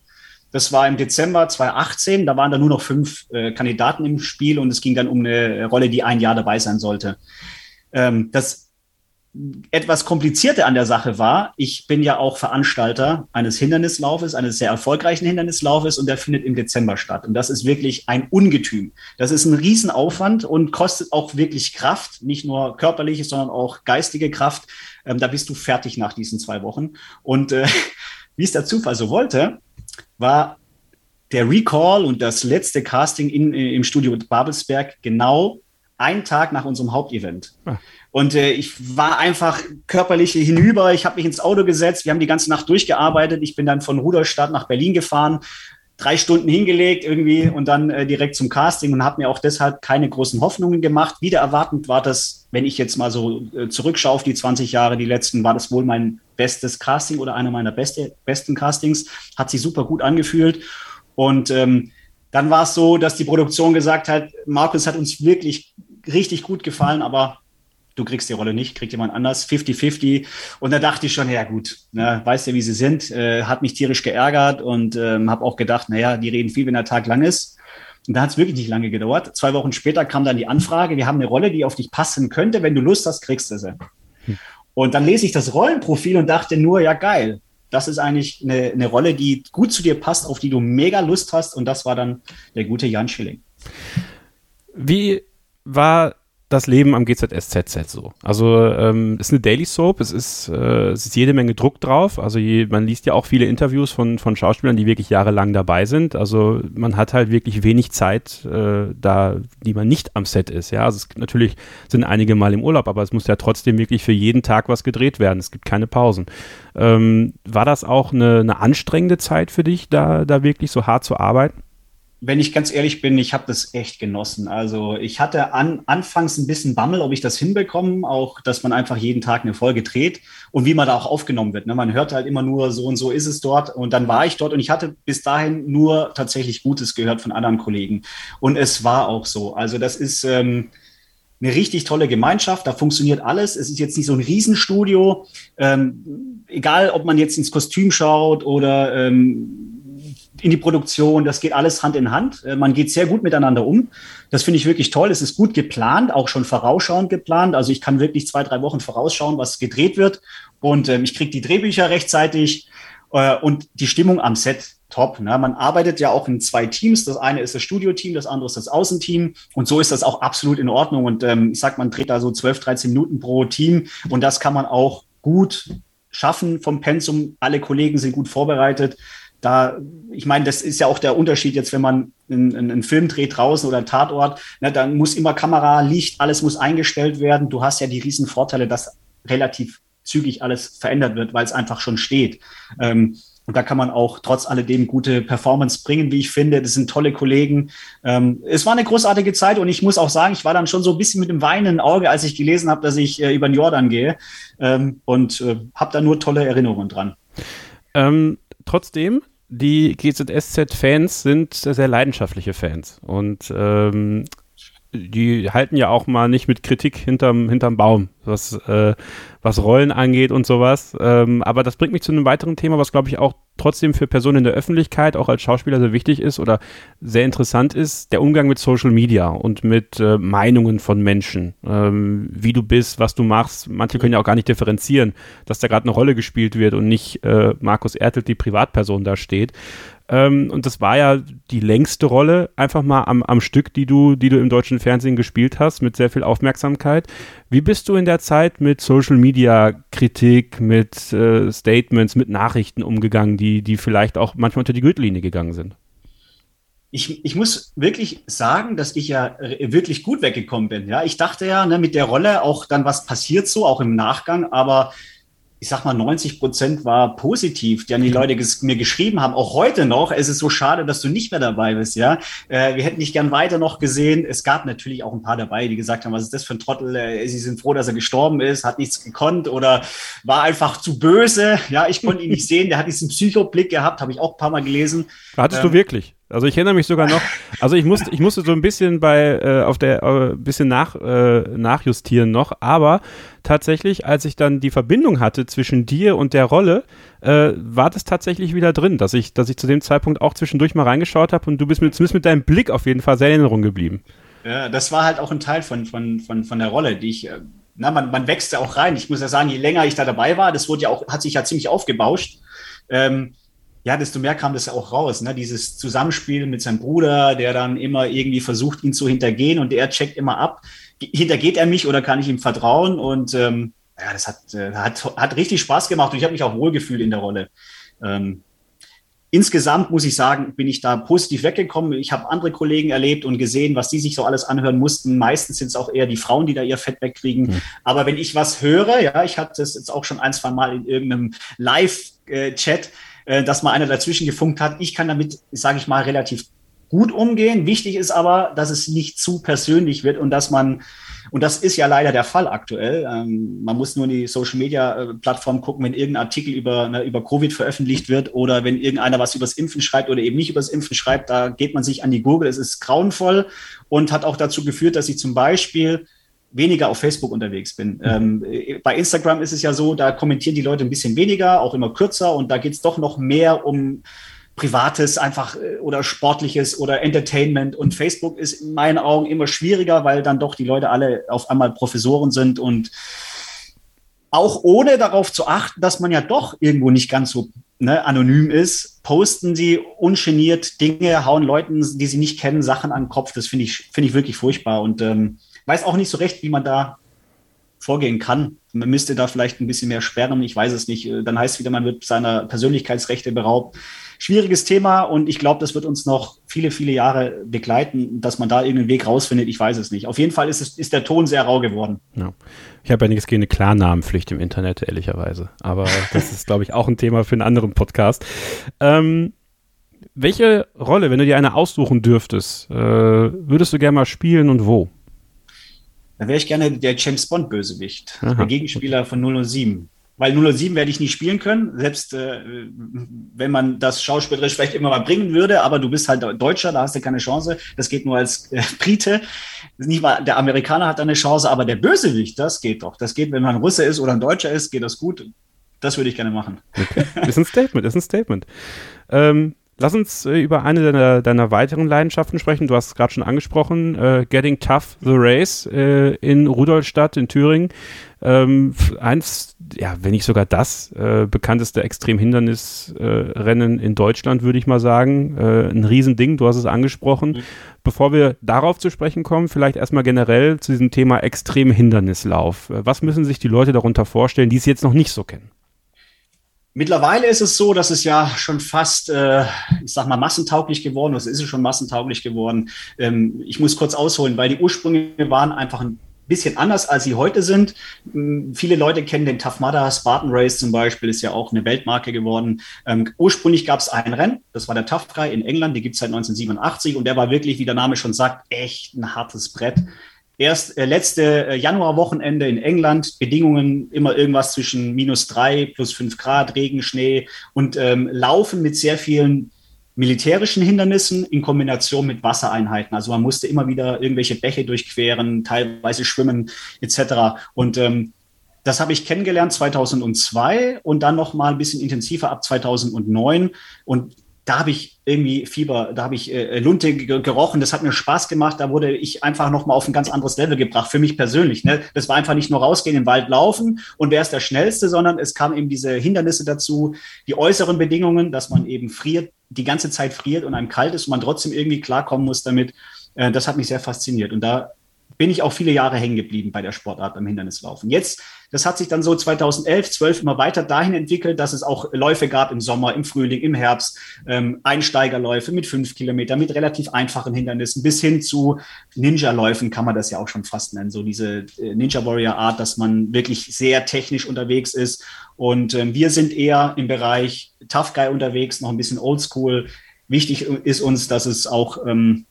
Das war im Dezember 2018. Da waren da nur noch fünf äh, Kandidaten im Spiel und es ging dann um eine Rolle, die ein Jahr dabei sein sollte. Ähm, das etwas komplizierte an der Sache war, ich bin ja auch Veranstalter eines Hindernislaufes, eines sehr erfolgreichen Hindernislaufes und der findet im Dezember statt. Und das ist wirklich ein Ungetüm. Das ist ein Riesenaufwand und kostet auch wirklich Kraft, nicht nur körperliche, sondern auch geistige Kraft. Ähm, da bist du fertig nach diesen zwei Wochen. Und äh, wie es der Zufall so wollte, war der Recall und das letzte Casting in, äh, im Studio Babelsberg genau einen Tag nach unserem Hauptevent. Ah. Und äh, ich war einfach körperlich hinüber. Ich habe mich ins Auto gesetzt. Wir haben die ganze Nacht durchgearbeitet. Ich bin dann von Rudolstadt nach Berlin gefahren, drei Stunden hingelegt irgendwie und dann äh, direkt zum Casting und habe mir auch deshalb keine großen Hoffnungen gemacht. Wieder erwartend war das, wenn ich jetzt mal so äh, zurückschaue auf die 20 Jahre, die letzten, war das wohl mein bestes Casting oder einer meiner beste, besten Castings. Hat sich super gut angefühlt. Und ähm, dann war es so, dass die Produktion gesagt hat, Markus hat uns wirklich richtig gut gefallen, aber du kriegst die Rolle nicht, kriegt jemand anders, 50-50. Und da dachte ich schon, ja gut, ne, weißt ja, wie sie sind, äh, hat mich tierisch geärgert und ähm, habe auch gedacht, naja, die reden viel, wenn der Tag lang ist. Und da hat es wirklich nicht lange gedauert. Zwei Wochen später kam dann die Anfrage, wir haben eine Rolle, die auf dich passen könnte. Wenn du Lust hast, kriegst du sie. Hm. Und dann lese ich das Rollenprofil und dachte nur, ja geil, das ist eigentlich eine, eine Rolle, die gut zu dir passt, auf die du mega Lust hast. Und das war dann der gute Jan Schilling. Wie war das Leben am GZSZZ so? Also ähm, es ist eine Daily Soap, es ist, äh, es ist jede Menge Druck drauf. Also je, man liest ja auch viele Interviews von, von Schauspielern, die wirklich jahrelang dabei sind. Also man hat halt wirklich wenig Zeit, äh, da, die man nicht am Set ist. Ja, also es, natürlich sind einige mal im Urlaub, aber es muss ja trotzdem wirklich für jeden Tag was gedreht werden. Es gibt keine Pausen. Ähm, war das auch eine, eine anstrengende Zeit für dich, da, da wirklich so hart zu arbeiten? Wenn ich ganz ehrlich bin, ich habe das echt genossen. Also ich hatte an, anfangs ein bisschen Bammel, ob ich das hinbekomme, auch dass man einfach jeden Tag eine Folge dreht und wie man da auch aufgenommen wird. Ne? Man hört halt immer nur so und so ist es dort und dann war ich dort und ich hatte bis dahin nur tatsächlich Gutes gehört von anderen Kollegen und es war auch so. Also das ist ähm, eine richtig tolle Gemeinschaft, da funktioniert alles. Es ist jetzt nicht so ein Riesenstudio, ähm, egal ob man jetzt ins Kostüm schaut oder ähm, in die Produktion, das geht alles Hand in Hand. Äh, man geht sehr gut miteinander um. Das finde ich wirklich toll. Es ist gut geplant, auch schon vorausschauend geplant. Also ich kann wirklich zwei, drei Wochen vorausschauen, was gedreht wird. Und ähm, ich kriege die Drehbücher rechtzeitig äh, und die Stimmung am Set top. Ne? Man arbeitet ja auch in zwei Teams. Das eine ist das Studioteam, das andere ist das Außenteam. Und so ist das auch absolut in Ordnung. Und ähm, ich sag, man dreht da so 12, 13 Minuten pro Team. Und das kann man auch gut schaffen vom Pensum. Alle Kollegen sind gut vorbereitet da, ich meine, das ist ja auch der Unterschied jetzt, wenn man einen, einen Film dreht draußen oder einen Tatort, ne, dann muss immer Kamera, Licht, alles muss eingestellt werden. Du hast ja die riesen Vorteile, dass relativ zügig alles verändert wird, weil es einfach schon steht. Ähm, und da kann man auch trotz alledem gute Performance bringen, wie ich finde. Das sind tolle Kollegen. Ähm, es war eine großartige Zeit und ich muss auch sagen, ich war dann schon so ein bisschen mit dem weinenden Auge, als ich gelesen habe, dass ich äh, über den Jordan gehe ähm, und äh, habe da nur tolle Erinnerungen dran. Ähm, trotzdem, die GZSZ-Fans sind sehr leidenschaftliche Fans. Und ähm, die halten ja auch mal nicht mit Kritik hinterm, hinterm Baum, was, äh, was Rollen angeht und sowas. Ähm, aber das bringt mich zu einem weiteren Thema, was glaube ich auch trotzdem für Personen in der Öffentlichkeit, auch als Schauspieler sehr wichtig ist oder sehr interessant ist, der Umgang mit Social Media und mit äh, Meinungen von Menschen, ähm, wie du bist, was du machst. Manche können ja auch gar nicht differenzieren, dass da gerade eine Rolle gespielt wird und nicht äh, Markus Ertelt, die Privatperson da steht. Ähm, und das war ja die längste Rolle einfach mal am, am Stück, die du, die du im deutschen Fernsehen gespielt hast, mit sehr viel Aufmerksamkeit. Wie bist du in der Zeit mit Social Media Kritik, mit äh, Statements, mit Nachrichten umgegangen, die, die vielleicht auch manchmal unter die Gürtellinie gegangen sind? Ich, ich muss wirklich sagen, dass ich ja wirklich gut weggekommen bin. Ja, ich dachte ja, ne, mit der Rolle auch dann was passiert so, auch im Nachgang, aber ich sag mal, 90 Prozent war positiv, die an die Leute ges mir geschrieben haben. Auch heute noch. Es ist so schade, dass du nicht mehr dabei bist, ja. Äh, wir hätten dich gern weiter noch gesehen. Es gab natürlich auch ein paar dabei, die gesagt haben, was ist das für ein Trottel? Äh, sie sind froh, dass er gestorben ist, hat nichts gekonnt oder war einfach zu böse. Ja, ich konnte ihn nicht sehen. Der hat diesen Psychoblick gehabt, habe ich auch ein paar Mal gelesen. Hattest ähm, du wirklich? Also ich erinnere mich sogar noch, also ich musste, ich musste so ein bisschen bei äh, auf der äh, bisschen nach, äh, nachjustieren noch, aber tatsächlich, als ich dann die Verbindung hatte zwischen dir und der Rolle, äh, war das tatsächlich wieder drin, dass ich, dass ich zu dem Zeitpunkt auch zwischendurch mal reingeschaut habe und du bist mit, zumindest mit deinem Blick auf jeden Fall sehr in Erinnerung geblieben. Ja, das war halt auch ein Teil von, von, von, von der Rolle, die ich, äh, na, man, man wächst ja auch rein. Ich muss ja sagen, je länger ich da dabei war, das wurde ja auch, hat sich ja ziemlich aufgebauscht. Ähm, ja, desto mehr kam das ja auch raus. Ne? Dieses Zusammenspiel mit seinem Bruder, der dann immer irgendwie versucht, ihn zu hintergehen und der checkt immer ab, hintergeht er mich oder kann ich ihm vertrauen? Und ähm, ja, das hat, äh, hat, hat richtig Spaß gemacht und ich habe mich auch wohlgefühlt in der Rolle. Ähm, insgesamt muss ich sagen, bin ich da positiv weggekommen. Ich habe andere Kollegen erlebt und gesehen, was die sich so alles anhören mussten. Meistens sind es auch eher die Frauen, die da ihr Fett wegkriegen. Mhm. Aber wenn ich was höre, ja, ich hatte das jetzt auch schon ein, zwei Mal in irgendeinem Live-Chat, äh, dass mal einer dazwischen gefunkt hat. Ich kann damit, sage ich mal, relativ gut umgehen. Wichtig ist aber, dass es nicht zu persönlich wird und dass man, und das ist ja leider der Fall aktuell, ähm, man muss nur in die Social-Media-Plattform äh, gucken, wenn irgendein Artikel über, ne, über Covid veröffentlicht wird oder wenn irgendeiner was übers Impfen schreibt oder eben nicht übers Impfen schreibt, da geht man sich an die Gurgel. Es ist grauenvoll und hat auch dazu geführt, dass ich zum Beispiel weniger auf Facebook unterwegs bin. Mhm. Ähm, bei Instagram ist es ja so, da kommentieren die Leute ein bisschen weniger, auch immer kürzer und da geht es doch noch mehr um Privates einfach äh, oder Sportliches oder Entertainment. Und Facebook ist in meinen Augen immer schwieriger, weil dann doch die Leute alle auf einmal Professoren sind und auch ohne darauf zu achten, dass man ja doch irgendwo nicht ganz so ne, anonym ist, posten sie ungeniert Dinge, hauen Leuten, die sie nicht kennen, Sachen an den Kopf. Das finde ich, finde ich wirklich furchtbar. Und ähm, weiß auch nicht so recht, wie man da vorgehen kann. Man müsste da vielleicht ein bisschen mehr sperren, ich weiß es nicht. Dann heißt es wieder, man wird seiner Persönlichkeitsrechte beraubt. Schwieriges Thema und ich glaube, das wird uns noch viele, viele Jahre begleiten, dass man da irgendeinen Weg rausfindet. Ich weiß es nicht. Auf jeden Fall ist, es, ist der Ton sehr rau geworden. Ja. Ich habe ja nichts gegen eine Klarnamenpflicht im Internet, ehrlicherweise. Aber das ist, glaube ich, auch ein Thema für einen anderen Podcast. Ähm, welche Rolle, wenn du dir eine aussuchen dürftest, äh, würdest du gerne mal spielen und wo? Da wäre ich gerne der James Bond-Bösewicht, der Gegenspieler von 007. Weil 007 werde ich nie spielen können, selbst äh, wenn man das schauspielerisch vielleicht immer mal bringen würde, aber du bist halt Deutscher, da hast du keine Chance. Das geht nur als äh, Brite. Nicht mal der Amerikaner hat eine Chance, aber der Bösewicht, das geht doch. Das geht, wenn man ein Russe ist oder ein Deutscher ist, geht das gut. Das würde ich gerne machen. Okay. Ist ein Statement, ist ein Statement. Ähm, Lass uns äh, über eine deiner, deiner, weiteren Leidenschaften sprechen. Du hast es gerade schon angesprochen, äh, Getting Tough the Race äh, in Rudolstadt in Thüringen. Ähm, eins, ja, wenn nicht sogar das äh, bekannteste Extremhindernisrennen in Deutschland, würde ich mal sagen. Äh, ein Riesending, du hast es angesprochen. Mhm. Bevor wir darauf zu sprechen kommen, vielleicht erstmal generell zu diesem Thema Extremhindernislauf. Äh, was müssen sich die Leute darunter vorstellen, die es jetzt noch nicht so kennen? Mittlerweile ist es so, dass es ja schon fast, äh, ich sag mal, massentauglich geworden ist. Es ist schon massentauglich geworden. Ähm, ich muss kurz ausholen, weil die Ursprünge waren einfach ein bisschen anders, als sie heute sind. Ähm, viele Leute kennen den Tough Mudder. Spartan Race zum Beispiel ist ja auch eine Weltmarke geworden. Ähm, ursprünglich gab es ein Rennen, das war der Tough Guy in England, die gibt es seit 1987 und der war wirklich, wie der Name schon sagt, echt ein hartes Brett erst äh, letzte äh, Januarwochenende in England, Bedingungen immer irgendwas zwischen minus drei plus fünf Grad, Regen, Schnee und ähm, Laufen mit sehr vielen militärischen Hindernissen in Kombination mit Wassereinheiten. Also man musste immer wieder irgendwelche Bäche durchqueren, teilweise schwimmen etc. Und ähm, das habe ich kennengelernt 2002 und dann noch mal ein bisschen intensiver ab 2009 und da habe ich irgendwie Fieber, da habe ich äh, Lunte gerochen, das hat mir Spaß gemacht, da wurde ich einfach nochmal auf ein ganz anderes Level gebracht, für mich persönlich. Ne? Das war einfach nicht nur rausgehen, im Wald laufen und wer ist der Schnellste, sondern es kamen eben diese Hindernisse dazu, die äußeren Bedingungen, dass man eben friert, die ganze Zeit friert und einem kalt ist und man trotzdem irgendwie klarkommen muss damit. Äh, das hat mich sehr fasziniert und da bin ich auch viele Jahre hängen geblieben bei der Sportart beim Hindernislaufen. Jetzt, das hat sich dann so 2011, 12 immer weiter dahin entwickelt, dass es auch Läufe gab im Sommer, im Frühling, im Herbst, ähm, Einsteigerläufe mit fünf Kilometern, mit relativ einfachen Hindernissen, bis hin zu Ninja-Läufen kann man das ja auch schon fast nennen, so diese äh, Ninja Warrior Art, dass man wirklich sehr technisch unterwegs ist. Und ähm, wir sind eher im Bereich Tough Guy unterwegs, noch ein bisschen Oldschool. Wichtig ist uns, dass es auch ähm,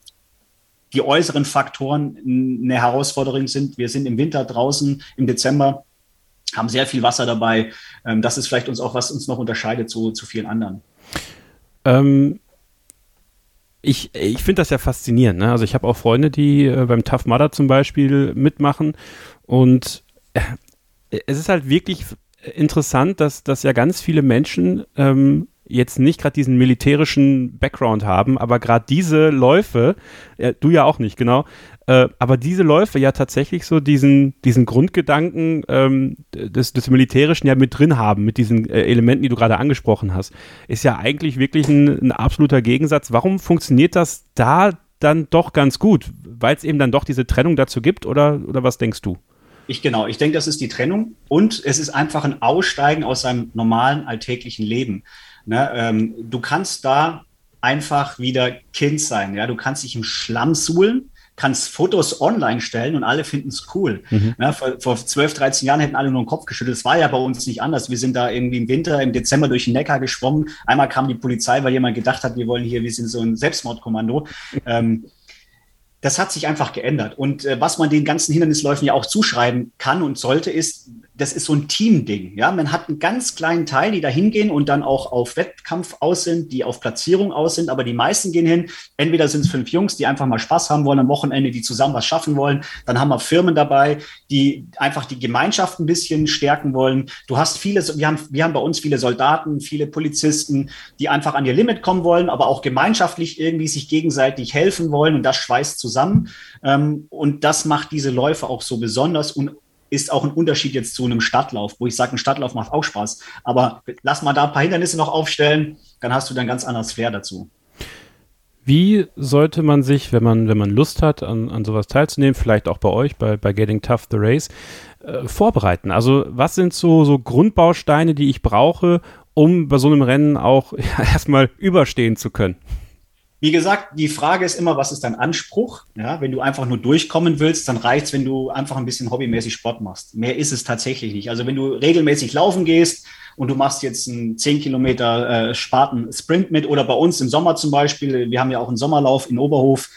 die äußeren Faktoren eine Herausforderung sind. Wir sind im Winter draußen im Dezember, haben sehr viel Wasser dabei. Ähm, das ist vielleicht uns auch, was uns noch unterscheidet zu, zu vielen anderen. Ähm, ich, ich finde das ja faszinierend. Ne? Also ich habe auch Freunde, die äh, beim Tough Mudder zum Beispiel mitmachen und äh, es ist halt wirklich interessant, dass, dass ja ganz viele Menschen ähm, jetzt nicht gerade diesen militärischen Background haben, aber gerade diese Läufe, äh, du ja auch nicht, genau, äh, aber diese Läufe ja tatsächlich so diesen, diesen Grundgedanken ähm, des, des Militärischen ja mit drin haben, mit diesen äh, Elementen, die du gerade angesprochen hast, ist ja eigentlich wirklich ein, ein absoluter Gegensatz. Warum funktioniert das da dann doch ganz gut? Weil es eben dann doch diese Trennung dazu gibt oder, oder was denkst du? Ich genau, ich denke, das ist die Trennung und es ist einfach ein Aussteigen aus seinem normalen alltäglichen Leben. Ne, ähm, du kannst da einfach wieder Kind sein. Ja, du kannst dich im Schlamm suhlen, kannst Fotos online stellen und alle finden es cool. Mhm. Ne, vor, vor 12, 13 Jahren hätten alle nur den Kopf geschüttelt. Das war ja bei uns nicht anders. Wir sind da irgendwie im Winter, im Dezember durch den Neckar geschwommen. Einmal kam die Polizei, weil jemand gedacht hat, wir wollen hier, wir sind so ein Selbstmordkommando. Ähm, das hat sich einfach geändert. Und äh, was man den ganzen Hindernisläufen ja auch zuschreiben kann und sollte, ist, das ist so ein Teamding. Ja, man hat einen ganz kleinen Teil, die da hingehen und dann auch auf Wettkampf aus sind, die auf Platzierung aus sind, aber die meisten gehen hin. Entweder sind es fünf Jungs, die einfach mal Spaß haben wollen am Wochenende, die zusammen was schaffen wollen. Dann haben wir Firmen dabei, die einfach die Gemeinschaft ein bisschen stärken wollen. Du hast viele, wir haben, wir haben bei uns viele Soldaten, viele Polizisten, die einfach an ihr Limit kommen wollen, aber auch gemeinschaftlich irgendwie sich gegenseitig helfen wollen und das schweißt zusammen. Ähm, und das macht diese Läufe auch so besonders und ist auch ein Unterschied jetzt zu einem Stadtlauf, wo ich sage, ein Stadtlauf macht auch Spaß. Aber lass mal da ein paar Hindernisse noch aufstellen, dann hast du dann ganz anderes Flair dazu. Wie sollte man sich, wenn man, wenn man Lust hat, an, an sowas teilzunehmen, vielleicht auch bei euch, bei, bei Getting Tough the Race, äh, vorbereiten? Also was sind so, so Grundbausteine, die ich brauche, um bei so einem Rennen auch ja, erstmal überstehen zu können? Wie gesagt, die Frage ist immer, was ist dein Anspruch? Ja, wenn du einfach nur durchkommen willst, dann reicht's, wenn du einfach ein bisschen hobbymäßig Sport machst. Mehr ist es tatsächlich nicht. Also wenn du regelmäßig laufen gehst und du machst jetzt einen 10 Kilometer äh, Sparten Sprint mit oder bei uns im Sommer zum Beispiel, wir haben ja auch einen Sommerlauf in Oberhof,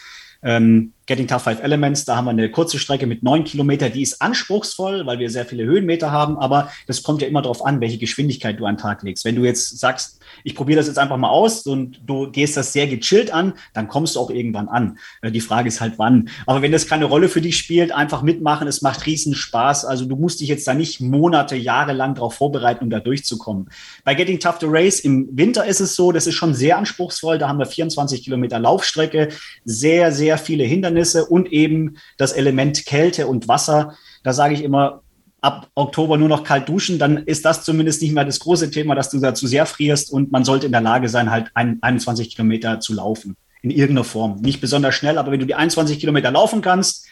ähm, Getting Tough Five Elements, da haben wir eine kurze Strecke mit neun Kilometer, die ist anspruchsvoll, weil wir sehr viele Höhenmeter haben, aber das kommt ja immer darauf an, welche Geschwindigkeit du an den Tag legst. Wenn du jetzt sagst, ich probiere das jetzt einfach mal aus und du gehst das sehr gechillt an, dann kommst du auch irgendwann an. Äh, die Frage ist halt wann. Aber wenn das keine Rolle für dich spielt, einfach mitmachen, es macht riesen Spaß. Also du musst dich jetzt da nicht Monate, Jahre lang darauf vorbereiten, um da durchzukommen. Bei Getting Tough to Race im Winter ist es so, das ist schon sehr anspruchsvoll. Da haben wir 24 Kilometer Laufstrecke, sehr, sehr viele Hindernisse und eben das Element Kälte und Wasser. Da sage ich immer, ab Oktober nur noch kalt duschen, dann ist das zumindest nicht mehr das große Thema, dass du da zu sehr frierst und man sollte in der Lage sein, halt ein, 21 Kilometer zu laufen. In irgendeiner Form. Nicht besonders schnell, aber wenn du die 21 Kilometer laufen kannst,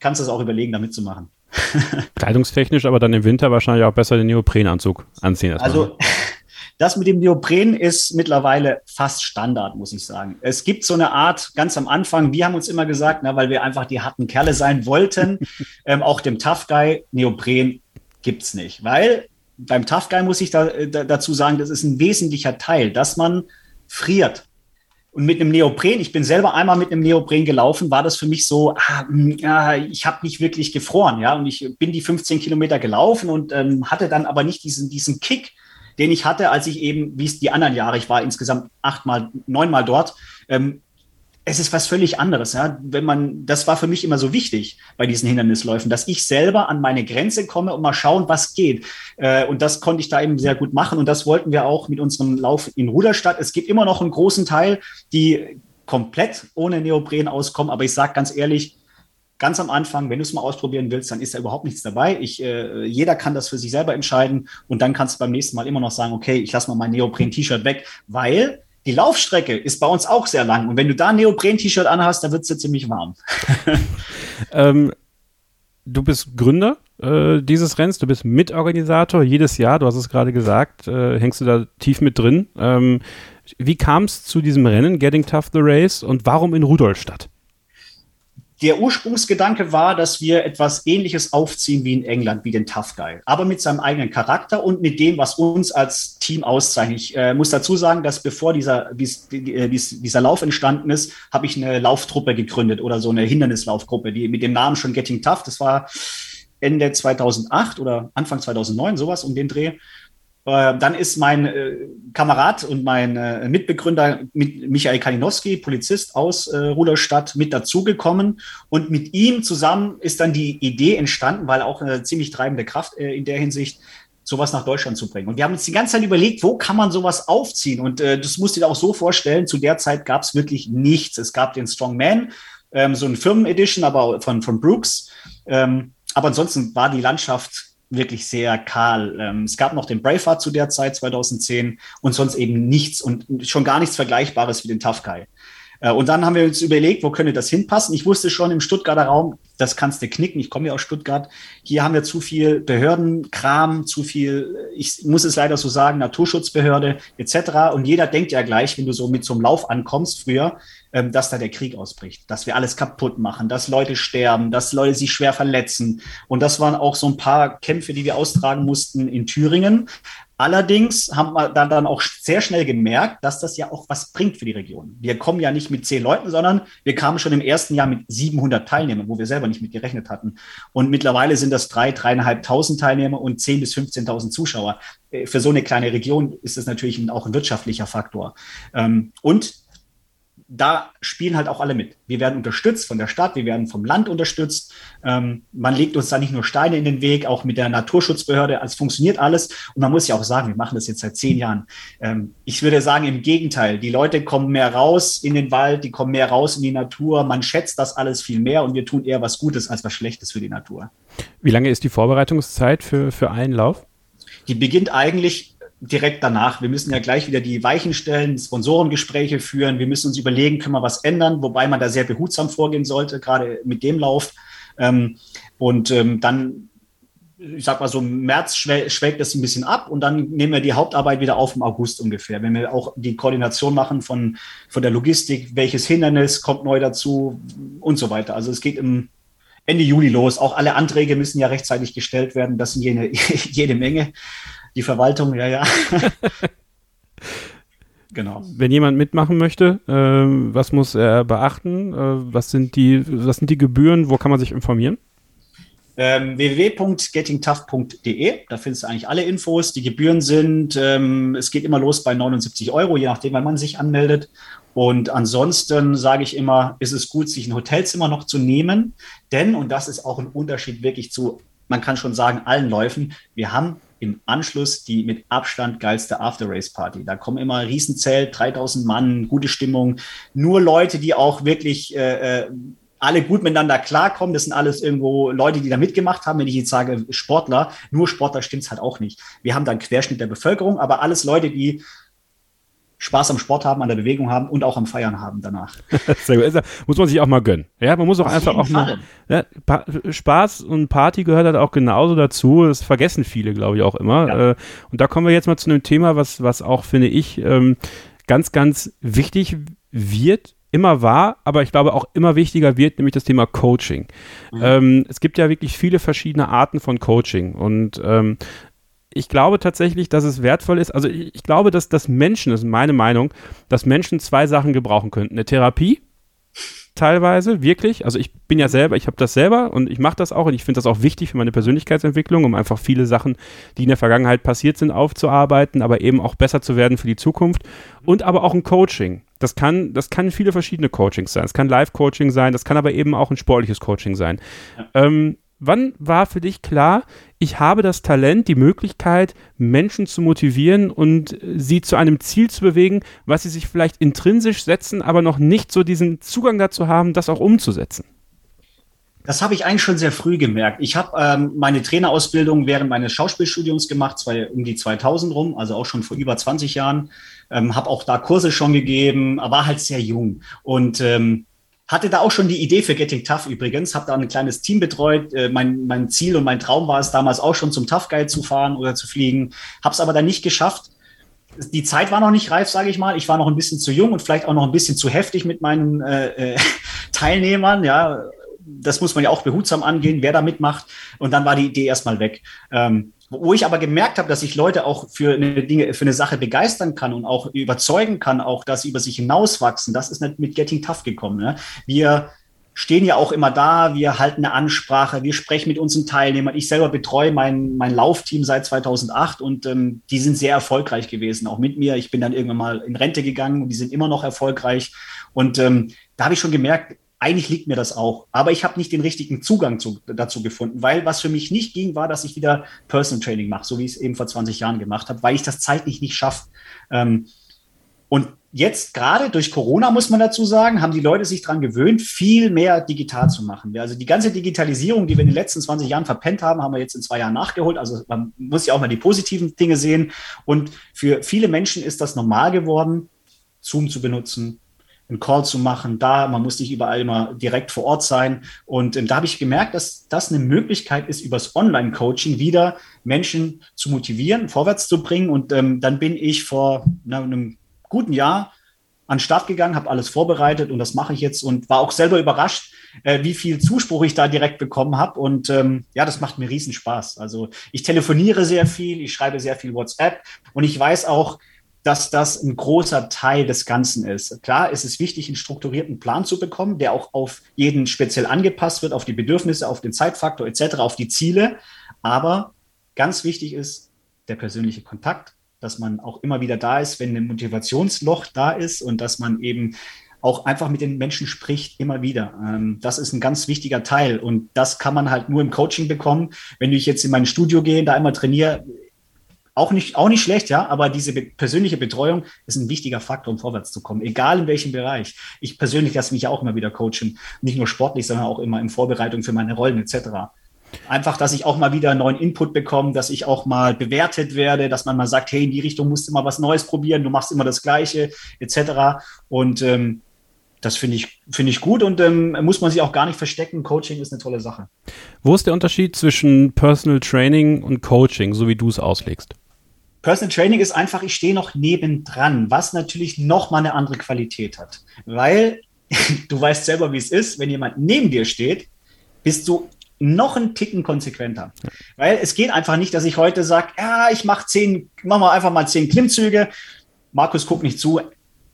kannst du es auch überlegen, da mitzumachen. Kleidungstechnisch aber dann im Winter wahrscheinlich auch besser den Neoprenanzug anziehen. Also, ne? Das mit dem Neopren ist mittlerweile fast Standard, muss ich sagen. Es gibt so eine Art, ganz am Anfang, wir haben uns immer gesagt, na, weil wir einfach die harten Kerle sein wollten, ähm, auch dem Tough Guy, Neopren gibt's nicht. Weil beim Tough Guy muss ich da, da, dazu sagen, das ist ein wesentlicher Teil, dass man friert. Und mit einem Neopren, ich bin selber einmal mit einem Neopren gelaufen, war das für mich so, ah, ja, ich habe nicht wirklich gefroren, ja, und ich bin die 15 Kilometer gelaufen und ähm, hatte dann aber nicht diesen, diesen Kick, den ich hatte, als ich eben, wie es die anderen Jahre, ich war insgesamt achtmal, neunmal dort, ähm, es ist was völlig anderes. Ja? Wenn man, das war für mich immer so wichtig bei diesen Hindernisläufen, dass ich selber an meine Grenze komme und mal schauen, was geht. Äh, und das konnte ich da eben sehr gut machen. Und das wollten wir auch mit unserem Lauf in Ruderstadt. Es gibt immer noch einen großen Teil, die komplett ohne Neopren auskommen. Aber ich sage ganz ehrlich, ganz am Anfang, wenn du es mal ausprobieren willst, dann ist da überhaupt nichts dabei. Ich, äh, jeder kann das für sich selber entscheiden und dann kannst du beim nächsten Mal immer noch sagen, okay, ich lasse mal mein Neopren-T-Shirt weg, weil die Laufstrecke ist bei uns auch sehr lang und wenn du da ein Neopren-T-Shirt anhast, dann wird es dir ziemlich warm. ähm, du bist Gründer äh, dieses Rennens, du bist Mitorganisator jedes Jahr, du hast es gerade gesagt, äh, hängst du da tief mit drin. Ähm, wie kam es zu diesem Rennen, Getting Tough the Race und warum in Rudolstadt? Der Ursprungsgedanke war, dass wir etwas Ähnliches aufziehen wie in England, wie den Tough Guy, aber mit seinem eigenen Charakter und mit dem, was uns als Team auszeichnet. Ich äh, muss dazu sagen, dass bevor dieser, bis, äh, bis, dieser Lauf entstanden ist, habe ich eine Lauftruppe gegründet oder so eine Hindernislaufgruppe, die mit dem Namen schon Getting Tough. Das war Ende 2008 oder Anfang 2009, sowas um den Dreh. Äh, dann ist mein äh, Kamerad und mein äh, Mitbegründer mit Michael Kalinowski, Polizist aus äh, Rudolstadt, mit dazugekommen. Und mit ihm zusammen ist dann die Idee entstanden, weil auch eine ziemlich treibende Kraft in der Hinsicht, sowas nach Deutschland zu bringen. Und wir haben uns die ganze Zeit überlegt, wo kann man sowas aufziehen? Und das musst du dir auch so vorstellen, zu der Zeit gab es wirklich nichts. Es gab den Strongman, ähm, so ein Firmen-Edition, aber von, von Brooks. Ähm, aber ansonsten war die Landschaft wirklich sehr kahl. Ähm, es gab noch den Braveheart zu der Zeit, 2010, und sonst eben nichts und schon gar nichts Vergleichbares wie den Tough Guy. Äh, und dann haben wir uns überlegt, wo könnte das hinpassen. Ich wusste schon im Stuttgarter Raum, das kannst du knicken. Ich komme ja aus Stuttgart. Hier haben wir zu viel Behördenkram, zu viel, ich muss es leider so sagen, Naturschutzbehörde etc. Und jeder denkt ja gleich, wenn du so mit so einem Lauf ankommst früher, ähm, dass da der Krieg ausbricht, dass wir alles kaputt machen, dass Leute sterben, dass Leute sich schwer verletzen. Und das waren auch so ein paar Kämpfe, die wir austragen mussten in Thüringen. Allerdings haben wir dann, dann auch sehr schnell gemerkt, dass das ja auch was bringt für die Region. Wir kommen ja nicht mit zehn Leuten, sondern wir kamen schon im ersten Jahr mit 700 Teilnehmern, wo wir selber nicht mit gerechnet hatten. Und mittlerweile sind das drei, dreieinhalbtausend Teilnehmer und zehn bis 15.000 Zuschauer. Äh, für so eine kleine Region ist das natürlich auch ein wirtschaftlicher Faktor. Ähm, und da spielen halt auch alle mit. Wir werden unterstützt von der Stadt, wir werden vom Land unterstützt. Ähm, man legt uns da nicht nur Steine in den Weg, auch mit der Naturschutzbehörde. Es funktioniert alles. Und man muss ja auch sagen, wir machen das jetzt seit zehn Jahren. Ähm, ich würde sagen, im Gegenteil. Die Leute kommen mehr raus in den Wald, die kommen mehr raus in die Natur. Man schätzt das alles viel mehr und wir tun eher was Gutes als was Schlechtes für die Natur. Wie lange ist die Vorbereitungszeit für, für einen Lauf? Die beginnt eigentlich direkt danach. Wir müssen ja gleich wieder die Weichen stellen, Sponsorengespräche führen. Wir müssen uns überlegen, können wir was ändern, wobei man da sehr behutsam vorgehen sollte, gerade mit dem Lauf. Ähm, und ähm, dann, ich sag mal so, im März schwelgt das ein bisschen ab und dann nehmen wir die Hauptarbeit wieder auf im August ungefähr. Wenn wir auch die Koordination machen von, von der Logistik, welches Hindernis kommt neu dazu und so weiter. Also es geht im Ende Juli los. Auch alle Anträge müssen ja rechtzeitig gestellt werden. Das sind jede, jede Menge. Die Verwaltung, ja, ja. genau. Wenn jemand mitmachen möchte, äh, was muss er beachten? Äh, was, sind die, was sind die Gebühren? Wo kann man sich informieren? Ähm, www.gettingtough.de, da findest du eigentlich alle Infos. Die Gebühren sind, ähm, es geht immer los bei 79 Euro, je nachdem, wann man sich anmeldet. Und ansonsten sage ich immer, ist es gut, sich ein Hotelzimmer noch zu nehmen, denn, und das ist auch ein Unterschied wirklich zu, man kann schon sagen, allen Läufen, wir haben im Anschluss die mit Abstand geilste After-Race-Party. Da kommen immer Riesenzelt, 3000 Mann, gute Stimmung, nur Leute, die auch wirklich äh, äh, alle gut miteinander klarkommen. Das sind alles irgendwo Leute, die da mitgemacht haben. Wenn ich jetzt sage Sportler, nur Sportler stimmt's halt auch nicht. Wir haben da einen Querschnitt der Bevölkerung, aber alles Leute, die Spaß am Sport haben, an der Bewegung haben und auch am Feiern haben danach. Sehr gut. Muss man sich auch mal gönnen. Ja, man muss auch Auf einfach auch Fall. mal. Ja, Spaß und Party gehört halt auch genauso dazu. Das vergessen viele, glaube ich, auch immer. Ja. Äh, und da kommen wir jetzt mal zu einem Thema, was, was auch, finde ich, ähm, ganz, ganz wichtig wird immer war, aber ich glaube auch immer wichtiger wird, nämlich das Thema Coaching. Mhm. Ähm, es gibt ja wirklich viele verschiedene Arten von Coaching und ähm, ich glaube tatsächlich, dass es wertvoll ist. Also ich, ich glaube, dass, dass Menschen, das ist meine Meinung, dass Menschen zwei Sachen gebrauchen könnten. Eine Therapie teilweise, wirklich. Also ich bin ja selber, ich habe das selber und ich mache das auch und ich finde das auch wichtig für meine Persönlichkeitsentwicklung, um einfach viele Sachen, die in der Vergangenheit passiert sind, aufzuarbeiten, aber eben auch besser zu werden für die Zukunft. Und aber auch ein Coaching. Das kann, das kann viele verschiedene Coachings sein. Es kann Live-Coaching sein, das kann aber eben auch ein sportliches Coaching sein. Ja. Ähm, Wann war für dich klar, ich habe das Talent, die Möglichkeit, Menschen zu motivieren und sie zu einem Ziel zu bewegen, was sie sich vielleicht intrinsisch setzen, aber noch nicht so diesen Zugang dazu haben, das auch umzusetzen? Das habe ich eigentlich schon sehr früh gemerkt. Ich habe ähm, meine Trainerausbildung während meines Schauspielstudiums gemacht, zwei, um die 2000 rum, also auch schon vor über 20 Jahren. Ähm, habe auch da Kurse schon gegeben, war halt sehr jung. Und ähm, hatte da auch schon die Idee für Getting Tough übrigens, habe da ein kleines Team betreut. Äh, mein, mein Ziel und mein Traum war es damals auch schon zum Tough Guide zu fahren oder zu fliegen, habe es aber dann nicht geschafft. Die Zeit war noch nicht reif, sage ich mal. Ich war noch ein bisschen zu jung und vielleicht auch noch ein bisschen zu heftig mit meinen äh, äh, Teilnehmern. Ja, das muss man ja auch behutsam angehen, wer da mitmacht. Und dann war die Idee erstmal weg. Ähm, wo ich aber gemerkt habe, dass ich Leute auch für eine Dinge, für eine Sache begeistern kann und auch überzeugen kann, auch dass sie über sich hinauswachsen, das ist nicht mit Getting Tough gekommen. Ne? Wir stehen ja auch immer da, wir halten eine Ansprache, wir sprechen mit unseren Teilnehmern. Ich selber betreue mein, mein Laufteam seit 2008 und ähm, die sind sehr erfolgreich gewesen, auch mit mir. Ich bin dann irgendwann mal in Rente gegangen und die sind immer noch erfolgreich. Und ähm, da habe ich schon gemerkt, eigentlich liegt mir das auch, aber ich habe nicht den richtigen Zugang zu, dazu gefunden, weil was für mich nicht ging, war, dass ich wieder Personal Training mache, so wie ich es eben vor 20 Jahren gemacht habe, weil ich das zeitlich nicht schaffe. Ähm, und jetzt gerade durch Corona, muss man dazu sagen, haben die Leute sich daran gewöhnt, viel mehr digital zu machen. Also die ganze Digitalisierung, die wir in den letzten 20 Jahren verpennt haben, haben wir jetzt in zwei Jahren nachgeholt. Also man muss ja auch mal die positiven Dinge sehen. Und für viele Menschen ist das normal geworden, Zoom zu benutzen, einen Call zu machen, da, man muss nicht überall immer direkt vor Ort sein. Und ähm, da habe ich gemerkt, dass das eine Möglichkeit ist, übers Online-Coaching wieder Menschen zu motivieren, vorwärts zu bringen. Und ähm, dann bin ich vor na, einem guten Jahr an den Start gegangen, habe alles vorbereitet und das mache ich jetzt und war auch selber überrascht, äh, wie viel Zuspruch ich da direkt bekommen habe. Und ähm, ja, das macht mir riesen Spaß. Also ich telefoniere sehr viel, ich schreibe sehr viel WhatsApp und ich weiß auch, dass das ein großer Teil des Ganzen ist. Klar ist es wichtig, einen strukturierten Plan zu bekommen, der auch auf jeden speziell angepasst wird, auf die Bedürfnisse, auf den Zeitfaktor etc., auf die Ziele. Aber ganz wichtig ist der persönliche Kontakt, dass man auch immer wieder da ist, wenn ein Motivationsloch da ist und dass man eben auch einfach mit den Menschen spricht, immer wieder. Ähm, das ist ein ganz wichtiger Teil und das kann man halt nur im Coaching bekommen. Wenn ich jetzt in mein Studio gehe, da einmal trainiere, auch nicht, auch nicht schlecht, ja, aber diese persönliche Betreuung ist ein wichtiger Faktor, um vorwärts zu kommen, egal in welchem Bereich. Ich persönlich lasse mich auch immer wieder coachen, nicht nur sportlich, sondern auch immer in Vorbereitung für meine Rollen etc. Einfach, dass ich auch mal wieder neuen Input bekomme, dass ich auch mal bewertet werde, dass man mal sagt, hey, in die Richtung musst du mal was Neues probieren, du machst immer das Gleiche, etc. Und ähm, das finde ich, finde ich gut und ähm, muss man sich auch gar nicht verstecken. Coaching ist eine tolle Sache. Wo ist der Unterschied zwischen Personal Training und Coaching, so wie du es auslegst? Personal Training ist einfach, ich stehe noch nebendran, was natürlich noch mal eine andere Qualität hat. Weil du weißt selber, wie es ist, wenn jemand neben dir steht, bist du noch einen Ticken konsequenter. Weil es geht einfach nicht, dass ich heute sage, ja, ich mache zehn, machen wir einfach mal zehn Klimmzüge. Markus guckt nicht zu,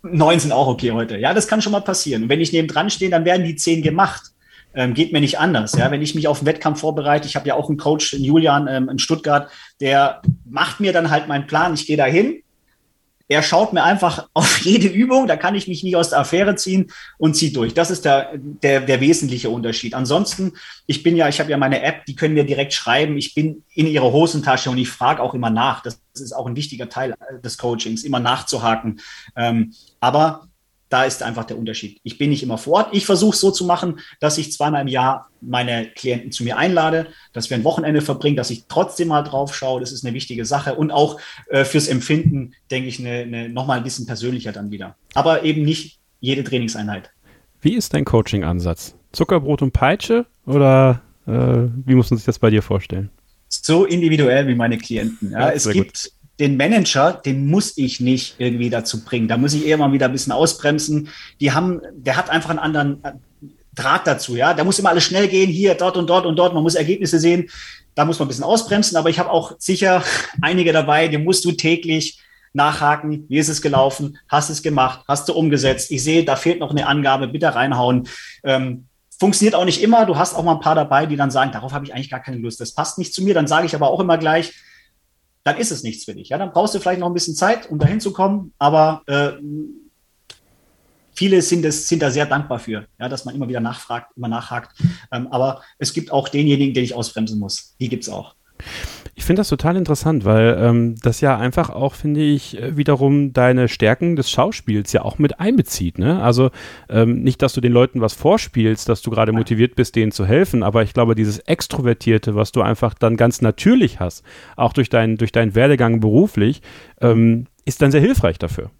neun sind auch okay heute. Ja, das kann schon mal passieren. Und wenn ich neben dran stehe, dann werden die zehn gemacht. Ähm, geht mir nicht anders. Ja, wenn ich mich auf einen Wettkampf vorbereite, ich habe ja auch einen Coach, Julian ähm, in Stuttgart, der macht mir dann halt meinen Plan. Ich gehe da hin, er schaut mir einfach auf jede Übung, da kann ich mich nicht aus der Affäre ziehen und zieht durch. Das ist der, der, der wesentliche Unterschied. Ansonsten, ich bin ja, ich habe ja meine App, die können mir direkt schreiben. Ich bin in ihrer Hosentasche und ich frage auch immer nach. Das ist auch ein wichtiger Teil des Coachings, immer nachzuhaken. Ähm, aber da ist einfach der Unterschied. Ich bin nicht immer vor Ort. Ich versuche es so zu machen, dass ich zweimal im Jahr meine Klienten zu mir einlade, dass wir ein Wochenende verbringen, dass ich trotzdem mal drauf schaue. Das ist eine wichtige Sache. Und auch äh, fürs Empfinden, denke ich, eine, eine, nochmal ein bisschen persönlicher dann wieder. Aber eben nicht jede Trainingseinheit. Wie ist dein Coaching-Ansatz? Zuckerbrot und Peitsche oder äh, wie muss man sich das bei dir vorstellen? So individuell wie meine Klienten. Ja, ja es gibt gut den Manager, den muss ich nicht irgendwie dazu bringen. Da muss ich eher mal wieder ein bisschen ausbremsen. Die haben, der hat einfach einen anderen äh, Draht dazu, ja. Da muss immer alles schnell gehen, hier, dort und dort und dort. Man muss Ergebnisse sehen. Da muss man ein bisschen ausbremsen. Aber ich habe auch sicher einige dabei, die musst du täglich nachhaken. Wie ist es gelaufen? Hast es gemacht? Hast du umgesetzt? Ich sehe, da fehlt noch eine Angabe. Bitte reinhauen. Ähm, funktioniert auch nicht immer. Du hast auch mal ein paar dabei, die dann sagen, darauf habe ich eigentlich gar keine Lust. Das passt nicht zu mir. Dann sage ich aber auch immer gleich, dann ist es nichts für dich. Ja, dann brauchst du vielleicht noch ein bisschen Zeit, um dahin zu kommen, aber äh, viele sind, es, sind da sehr dankbar für, ja, dass man immer wieder nachfragt, immer nachhakt. Ähm, aber es gibt auch denjenigen, den ich ausbremsen muss. Die gibt es auch. Ich finde das total interessant, weil ähm, das ja einfach auch, finde ich, äh, wiederum deine Stärken des Schauspiels ja auch mit einbezieht. Ne? Also ähm, nicht, dass du den Leuten was vorspielst, dass du gerade motiviert bist, denen zu helfen, aber ich glaube, dieses Extrovertierte, was du einfach dann ganz natürlich hast, auch durch, dein, durch deinen Werdegang beruflich, ähm, ist dann sehr hilfreich dafür.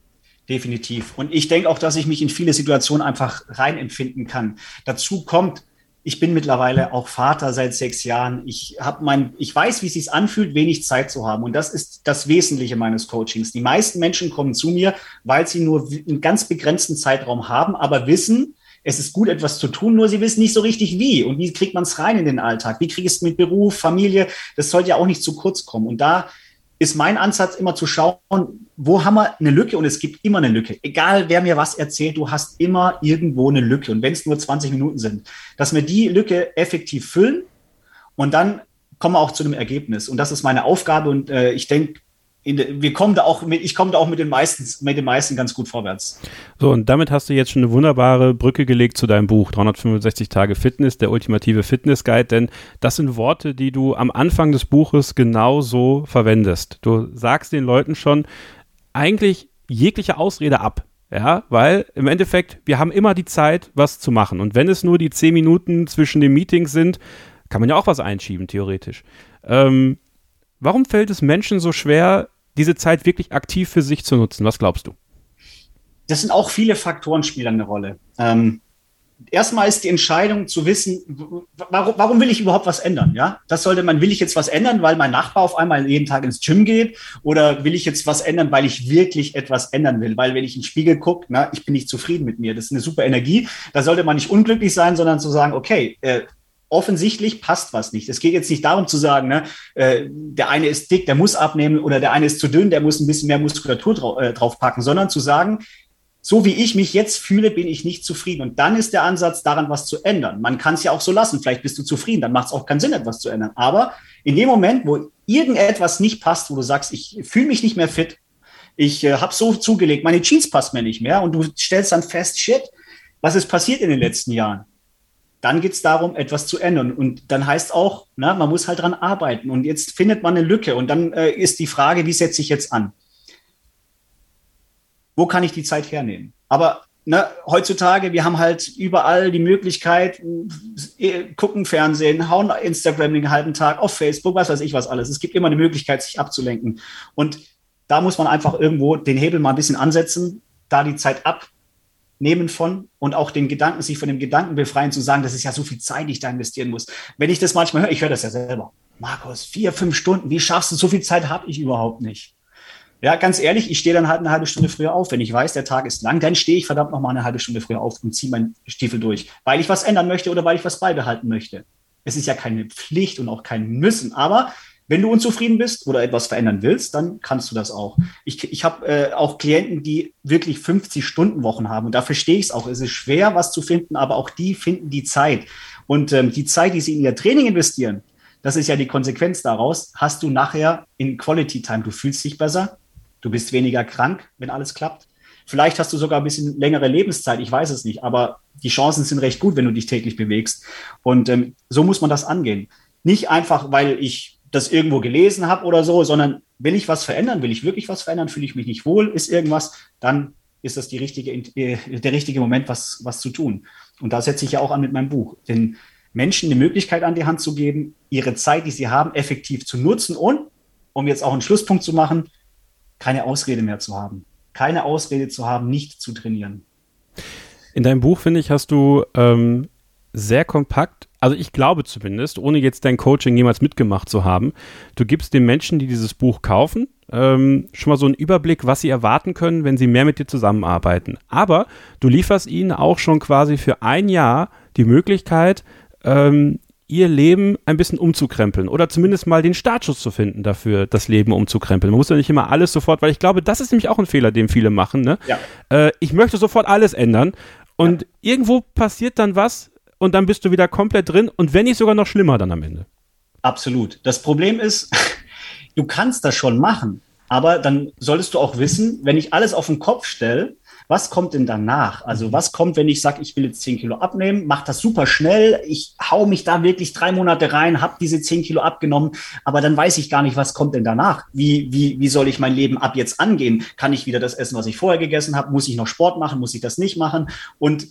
Definitiv. Und ich denke auch, dass ich mich in viele Situationen einfach reinempfinden kann. Dazu kommt, ich bin mittlerweile auch Vater seit sechs Jahren. Ich habe mein, ich weiß, wie es sich anfühlt, wenig Zeit zu haben. Und das ist das Wesentliche meines Coachings. Die meisten Menschen kommen zu mir, weil sie nur einen ganz begrenzten Zeitraum haben, aber wissen, es ist gut, etwas zu tun, nur sie wissen nicht so richtig wie. Und wie kriegt man es rein in den Alltag? Wie ich es mit Beruf, Familie? Das sollte ja auch nicht zu kurz kommen. Und da ist mein Ansatz immer zu schauen, wo haben wir eine Lücke und es gibt immer eine Lücke. Egal, wer mir was erzählt, du hast immer irgendwo eine Lücke und wenn es nur 20 Minuten sind, dass wir die Lücke effektiv füllen und dann kommen wir auch zu einem Ergebnis. Und das ist meine Aufgabe und äh, ich denke, in, wir kommen da auch mit, ich komme da auch mit den meisten, mit den meisten ganz gut vorwärts. So, und damit hast du jetzt schon eine wunderbare Brücke gelegt zu deinem Buch 365 Tage Fitness, der ultimative Fitness Guide, denn das sind Worte, die du am Anfang des Buches genauso verwendest. Du sagst den Leuten schon eigentlich jegliche Ausrede ab. Ja, weil im Endeffekt, wir haben immer die Zeit, was zu machen. Und wenn es nur die zehn Minuten zwischen den Meetings sind, kann man ja auch was einschieben, theoretisch. Ähm, warum fällt es Menschen so schwer, diese Zeit wirklich aktiv für sich zu nutzen? Was glaubst du? Das sind auch viele Faktoren spielen eine Rolle. Ähm, erstmal ist die Entscheidung zu wissen, warum, warum, will ich überhaupt was ändern? Ja, das sollte man, will ich jetzt was ändern, weil mein Nachbar auf einmal jeden Tag ins Gym geht? Oder will ich jetzt was ändern, weil ich wirklich etwas ändern will? Weil wenn ich in den Spiegel gucke, na, ich bin nicht zufrieden mit mir. Das ist eine super Energie. Da sollte man nicht unglücklich sein, sondern zu sagen, okay, äh, offensichtlich passt was nicht. Es geht jetzt nicht darum zu sagen, ne, äh, der eine ist dick, der muss abnehmen oder der eine ist zu dünn, der muss ein bisschen mehr Muskulatur drau äh, draufpacken, sondern zu sagen, so wie ich mich jetzt fühle, bin ich nicht zufrieden. Und dann ist der Ansatz, daran was zu ändern. Man kann es ja auch so lassen. Vielleicht bist du zufrieden, dann macht es auch keinen Sinn, etwas zu ändern. Aber in dem Moment, wo irgendetwas nicht passt, wo du sagst, ich fühle mich nicht mehr fit, ich äh, habe so zugelegt, meine Jeans passt mir nicht mehr und du stellst dann fest, shit, was ist passiert in den letzten Jahren? Dann geht es darum, etwas zu ändern. Und dann heißt auch, na, man muss halt dran arbeiten. Und jetzt findet man eine Lücke. Und dann äh, ist die Frage, wie setze ich jetzt an? Wo kann ich die Zeit hernehmen? Aber ne, heutzutage, wir haben halt überall die Möglichkeit, äh, gucken Fernsehen, hauen Instagram den halben Tag, auf Facebook, was weiß ich was alles. Es gibt immer eine Möglichkeit, sich abzulenken. Und da muss man einfach irgendwo den Hebel mal ein bisschen ansetzen, da die Zeit abnehmen von und auch den Gedanken, sich von dem Gedanken befreien, zu sagen, das ist ja so viel Zeit, die ich da investieren muss. Wenn ich das manchmal höre, ich höre das ja selber. Markus, vier, fünf Stunden, wie schaffst du, so viel Zeit habe ich überhaupt nicht. Ja, ganz ehrlich, ich stehe dann halt eine halbe Stunde früher auf. Wenn ich weiß, der Tag ist lang, dann stehe ich verdammt noch mal eine halbe Stunde früher auf und ziehe meinen Stiefel durch, weil ich was ändern möchte oder weil ich was beibehalten möchte. Es ist ja keine Pflicht und auch kein Müssen, aber wenn du unzufrieden bist oder etwas verändern willst, dann kannst du das auch. Ich, ich habe äh, auch Klienten, die wirklich 50-Stunden-Wochen haben und da verstehe ich es auch. Es ist schwer, was zu finden, aber auch die finden die Zeit. Und ähm, die Zeit, die sie in ihr Training investieren, das ist ja die Konsequenz daraus, hast du nachher in Quality Time. Du fühlst dich besser, Du bist weniger krank, wenn alles klappt. Vielleicht hast du sogar ein bisschen längere Lebenszeit, ich weiß es nicht, aber die Chancen sind recht gut, wenn du dich täglich bewegst. Und ähm, so muss man das angehen. Nicht einfach, weil ich das irgendwo gelesen habe oder so, sondern will ich was verändern, will ich wirklich was verändern, fühle ich mich nicht wohl, ist irgendwas, dann ist das richtige, äh, der richtige Moment, was, was zu tun. Und da setze ich ja auch an mit meinem Buch, den Menschen die Möglichkeit an die Hand zu geben, ihre Zeit, die sie haben, effektiv zu nutzen und, um jetzt auch einen Schlusspunkt zu machen, keine Ausrede mehr zu haben. Keine Ausrede zu haben, nicht zu trainieren. In deinem Buch, finde ich, hast du ähm, sehr kompakt, also ich glaube zumindest, ohne jetzt dein Coaching jemals mitgemacht zu haben, du gibst den Menschen, die dieses Buch kaufen, ähm, schon mal so einen Überblick, was sie erwarten können, wenn sie mehr mit dir zusammenarbeiten. Aber du lieferst ihnen auch schon quasi für ein Jahr die Möglichkeit, ähm, ihr Leben ein bisschen umzukrempeln oder zumindest mal den Startschuss zu finden dafür, das Leben umzukrempeln. Man muss ja nicht immer alles sofort, weil ich glaube, das ist nämlich auch ein Fehler, den viele machen. Ne? Ja. Äh, ich möchte sofort alles ändern und ja. irgendwo passiert dann was und dann bist du wieder komplett drin und wenn nicht sogar noch schlimmer dann am Ende. Absolut. Das Problem ist, du kannst das schon machen, aber dann solltest du auch wissen, wenn ich alles auf den Kopf stelle, was kommt denn danach? Also was kommt, wenn ich sage, ich will jetzt 10 Kilo abnehmen, mache das super schnell, ich hau mich da wirklich drei Monate rein, habe diese 10 Kilo abgenommen, aber dann weiß ich gar nicht, was kommt denn danach? Wie, wie, wie soll ich mein Leben ab jetzt angehen? Kann ich wieder das essen, was ich vorher gegessen habe? Muss ich noch Sport machen? Muss ich das nicht machen? Und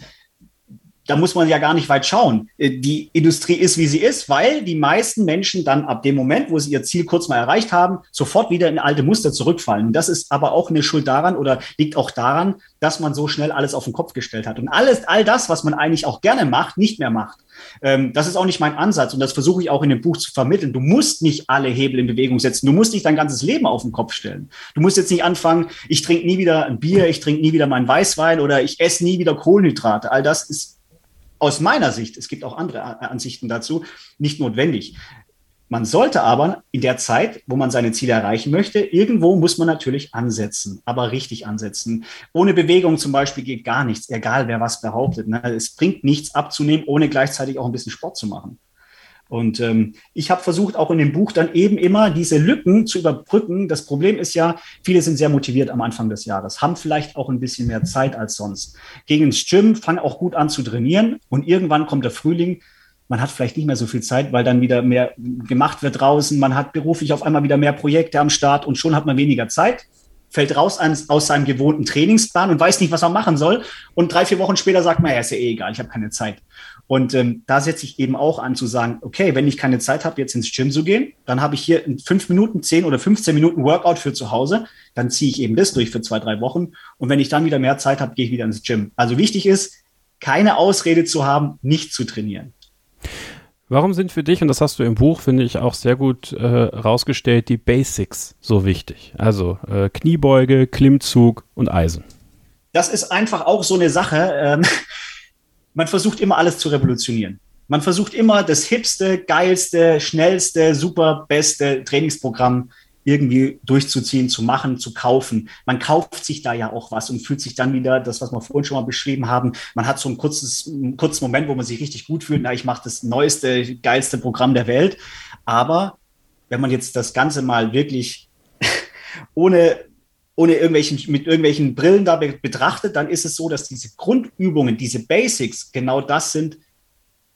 da muss man ja gar nicht weit schauen. Äh, die Industrie ist, wie sie ist, weil die meisten Menschen dann ab dem Moment, wo sie ihr Ziel kurz mal erreicht haben, sofort wieder in alte Muster zurückfallen. Und das ist aber auch eine Schuld daran oder liegt auch daran, dass man so schnell alles auf den Kopf gestellt hat und alles, all das, was man eigentlich auch gerne macht, nicht mehr macht. Ähm, das ist auch nicht mein Ansatz und das versuche ich auch in dem Buch zu vermitteln. Du musst nicht alle Hebel in Bewegung setzen. Du musst nicht dein ganzes Leben auf den Kopf stellen. Du musst jetzt nicht anfangen, ich trinke nie wieder ein Bier, ich trinke nie wieder meinen Weißwein oder ich esse nie wieder Kohlenhydrate. All das ist aus meiner Sicht, es gibt auch andere Ansichten dazu, nicht notwendig. Man sollte aber in der Zeit, wo man seine Ziele erreichen möchte, irgendwo muss man natürlich ansetzen, aber richtig ansetzen. Ohne Bewegung zum Beispiel geht gar nichts, egal wer was behauptet. Ne? Es bringt nichts abzunehmen, ohne gleichzeitig auch ein bisschen Sport zu machen. Und ähm, ich habe versucht, auch in dem Buch dann eben immer diese Lücken zu überbrücken. Das Problem ist ja, viele sind sehr motiviert am Anfang des Jahres, haben vielleicht auch ein bisschen mehr Zeit als sonst. Gegen ins Gym, fangen auch gut an zu trainieren und irgendwann kommt der Frühling. Man hat vielleicht nicht mehr so viel Zeit, weil dann wieder mehr gemacht wird draußen. Man hat beruflich auf einmal wieder mehr Projekte am Start und schon hat man weniger Zeit fällt raus aus seinem gewohnten Trainingsplan und weiß nicht, was er machen soll. Und drei, vier Wochen später sagt man, ja, ist ja eh egal, ich habe keine Zeit. Und ähm, da setze ich eben auch an zu sagen, okay, wenn ich keine Zeit habe, jetzt ins Gym zu gehen, dann habe ich hier in fünf Minuten, zehn oder 15 Minuten Workout für zu Hause. Dann ziehe ich eben das durch für zwei, drei Wochen. Und wenn ich dann wieder mehr Zeit habe, gehe ich wieder ins Gym. Also wichtig ist, keine Ausrede zu haben, nicht zu trainieren. Warum sind für dich, und das hast du im Buch, finde ich, auch sehr gut äh, rausgestellt, die Basics so wichtig? Also äh, Kniebeuge, Klimmzug und Eisen. Das ist einfach auch so eine Sache. Ähm, man versucht immer alles zu revolutionieren. Man versucht immer das hipste, geilste, schnellste, super beste Trainingsprogramm irgendwie durchzuziehen, zu machen, zu kaufen. Man kauft sich da ja auch was und fühlt sich dann wieder, das, was wir vorhin schon mal beschrieben haben, man hat so ein kurzes, einen kurzen Moment, wo man sich richtig gut fühlt, na, ich mache das neueste, geilste Programm der Welt. Aber wenn man jetzt das Ganze mal wirklich ohne ohne irgendwelchen, mit irgendwelchen Brillen da betrachtet, dann ist es so, dass diese Grundübungen, diese Basics genau das sind,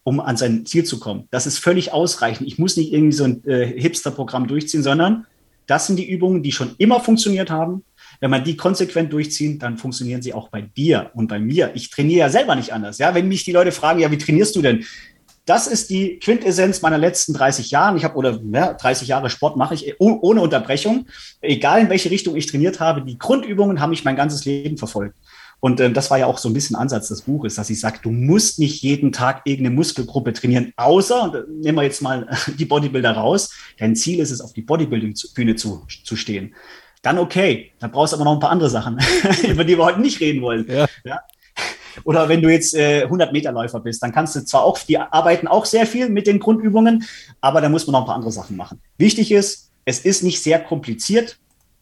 um an sein Ziel zu kommen. Das ist völlig ausreichend. Ich muss nicht irgendwie so ein äh, Hipster-Programm durchziehen, sondern das sind die Übungen, die schon immer funktioniert haben, Wenn man die konsequent durchzieht, dann funktionieren sie auch bei dir und bei mir. Ich trainiere ja selber nicht anders. Ja, wenn mich die Leute fragen, ja, wie trainierst du denn? Das ist die Quintessenz meiner letzten 30 Jahre. Ich habe oder ja, 30 Jahre Sport mache ich ohne Unterbrechung. Egal in welche Richtung ich trainiert habe, die Grundübungen haben mich mein ganzes Leben verfolgt. Und äh, das war ja auch so ein bisschen Ansatz des Buches, dass ich sage, du musst nicht jeden Tag irgendeine Muskelgruppe trainieren, außer, und, äh, nehmen wir jetzt mal die Bodybuilder raus, dein Ziel ist es, auf die Bodybuilding-Bühne zu, zu stehen. Dann okay, dann brauchst du aber noch ein paar andere Sachen, über die wir heute nicht reden wollen. Ja. ja? Oder wenn du jetzt äh, 100 Meter Läufer bist, dann kannst du zwar auch, die arbeiten auch sehr viel mit den Grundübungen, aber da muss man noch ein paar andere Sachen machen. Wichtig ist, es ist nicht sehr kompliziert